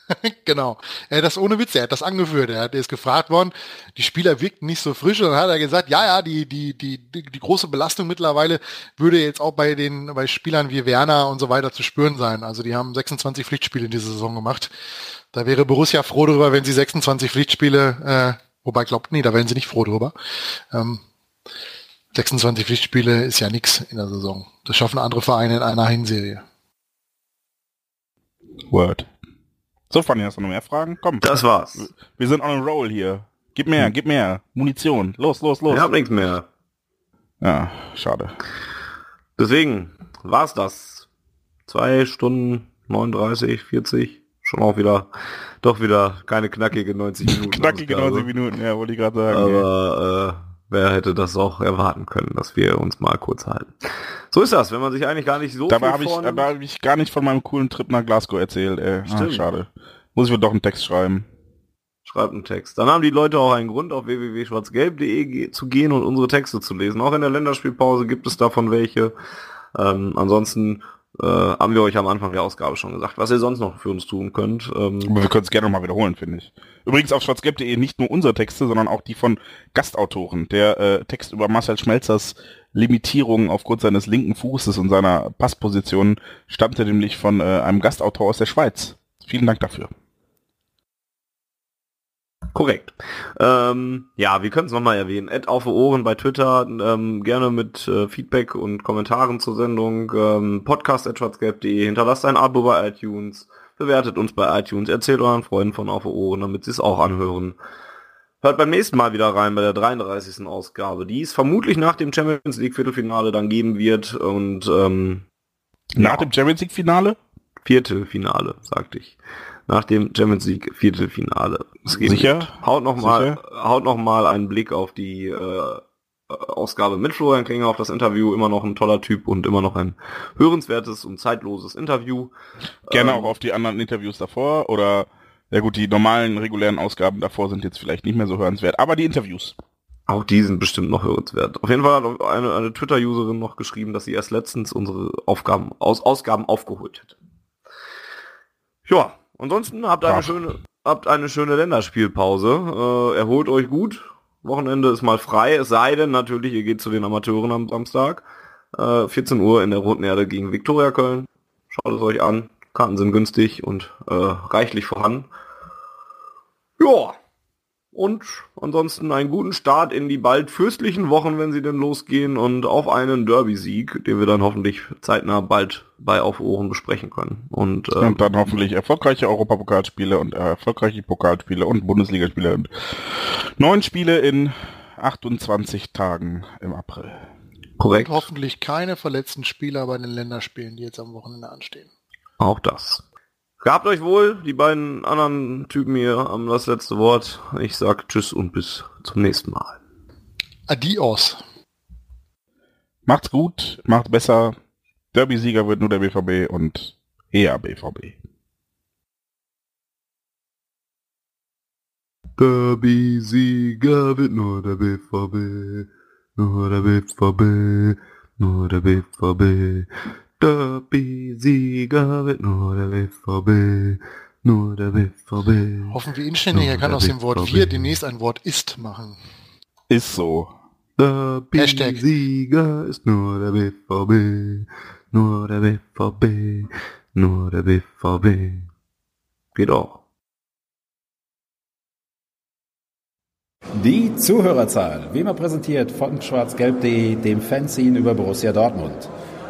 genau. Er hat das ohne Witz, er hat das angeführt. Er hat ist gefragt worden, die Spieler wirkten nicht so frisch und dann hat er gesagt, ja, ja, die, die, die, die, große Belastung mittlerweile würde jetzt auch bei den, bei Spielern wie Werner und so weiter zu spüren sein. Also die haben 26 Pflichtspiele in dieser Saison gemacht. Da wäre Borussia froh darüber, wenn sie 26 Pflichtspiele, äh, wobei glaubt, nee, da wären sie nicht froh drüber. Ähm, 26 Pflichtspiele ist ja nichts in der Saison. Das schaffen andere Vereine in einer Hinserie. Word. So, Fanny, hast du noch mehr Fragen? Komm. Das war's. Wir sind on a roll hier. Gib mehr, hm. gib mehr. Munition. Los, los, los. Ich hab nichts mehr. Ja, schade. Deswegen war's das. Zwei Stunden 39, 40. Schon auch wieder, doch wieder keine knackige 90 Minuten. knackige 90 Minuten, ja, wollte ich gerade sagen. Aber äh, wer hätte das auch erwarten können, dass wir uns mal kurz halten. So ist das, wenn man sich eigentlich gar nicht so dabei viel habe ich, Dabei habe ich gar nicht von meinem coolen Trip nach Glasgow erzählt. Ey. Ah, schade. Muss ich wohl doch einen Text schreiben. Schreibt einen Text. Dann haben die Leute auch einen Grund, auf www.schwarzgelb.de zu gehen und unsere Texte zu lesen. Auch in der Länderspielpause gibt es davon welche. Ähm, ansonsten äh, haben wir euch am Anfang der Ausgabe schon gesagt, was ihr sonst noch für uns tun könnt. Ähm, wir können es gerne nochmal wiederholen, finde ich. Übrigens auf schwarzgelb.de nicht nur unsere Texte, sondern auch die von Gastautoren. Der äh, Text über Marcel Schmelzers Limitierung aufgrund seines linken Fußes und seiner Passposition stammte nämlich von äh, einem Gastautor aus der Schweiz. Vielen Dank dafür. Korrekt. Ähm, ja, wir können es nochmal erwähnen. Ed auf Ohren bei Twitter, ähm, gerne mit äh, Feedback und Kommentaren zur Sendung. Ähm, podcast.schwarzgelb.de, hinterlasst ein Abo bei iTunes, bewertet uns bei iTunes, erzählt euren Freunden von auf Ohren, damit sie es auch anhören. Hört beim nächsten Mal wieder rein bei der 33. Ausgabe, die es vermutlich nach dem Champions League Viertelfinale dann geben wird und ähm, nach ja. dem Champions League Finale? Viertelfinale, sagte ich. Nach dem Champions League Viertelfinale. Sicher? Mit. Haut noch mal, haut noch mal einen Blick auf die äh, Ausgabe mit Florian Klinger auf das Interview. Immer noch ein toller Typ und immer noch ein hörenswertes und zeitloses Interview. Gerne ähm, auch auf die anderen Interviews davor oder ja gut, die normalen, regulären Ausgaben davor sind jetzt vielleicht nicht mehr so hörenswert, aber die Interviews. Auch die sind bestimmt noch hörenswert. Auf jeden Fall hat eine, eine Twitter-Userin noch geschrieben, dass sie erst letztens unsere Aufgaben, Aus, Ausgaben aufgeholt hätte. Ja, ansonsten habt eine Ach. schöne, habt eine schöne Länderspielpause. Äh, erholt euch gut. Wochenende ist mal frei, es sei denn natürlich, ihr geht zu den Amateuren am Samstag. Äh, 14 Uhr in der Roten Erde gegen Viktoria Köln. Schaut es euch an. Karten sind günstig und äh, reichlich vorhanden. Ja. Und ansonsten einen guten Start in die bald fürstlichen Wochen, wenn sie denn losgehen und auf einen Derby-Sieg, den wir dann hoffentlich zeitnah bald bei Auf Ohren besprechen können. Und, ähm, und dann hoffentlich erfolgreiche Europapokalspiele und erfolgreiche Pokalspiele und Bundesligaspiele und neun Spiele in 28 Tagen im April. Korrekt. Und hoffentlich keine verletzten Spieler bei den Länderspielen, die jetzt am Wochenende anstehen. Auch das. Gehabt euch wohl, die beiden anderen Typen hier haben das letzte Wort. Ich sag Tschüss und bis zum nächsten Mal. Adios. Macht's gut, macht besser. Derby-Sieger wird nur der BVB und eher BVB. Derby-Sieger wird nur der BVB. Nur der BVB. Nur der BVB. Derby-Sieger wird nur der BVB. Nur der BVB. Hoffen wir inständig, er kann aus dem Wort wir demnächst ein Wort ist machen. Ist so. Derby-Sieger ist nur der BVB. Nur der BVB. Nur der BVB. Geht auch. Die Zuhörerzahl, wie immer präsentiert von schwarzgelb.de, dem Fanzine über Borussia Dortmund.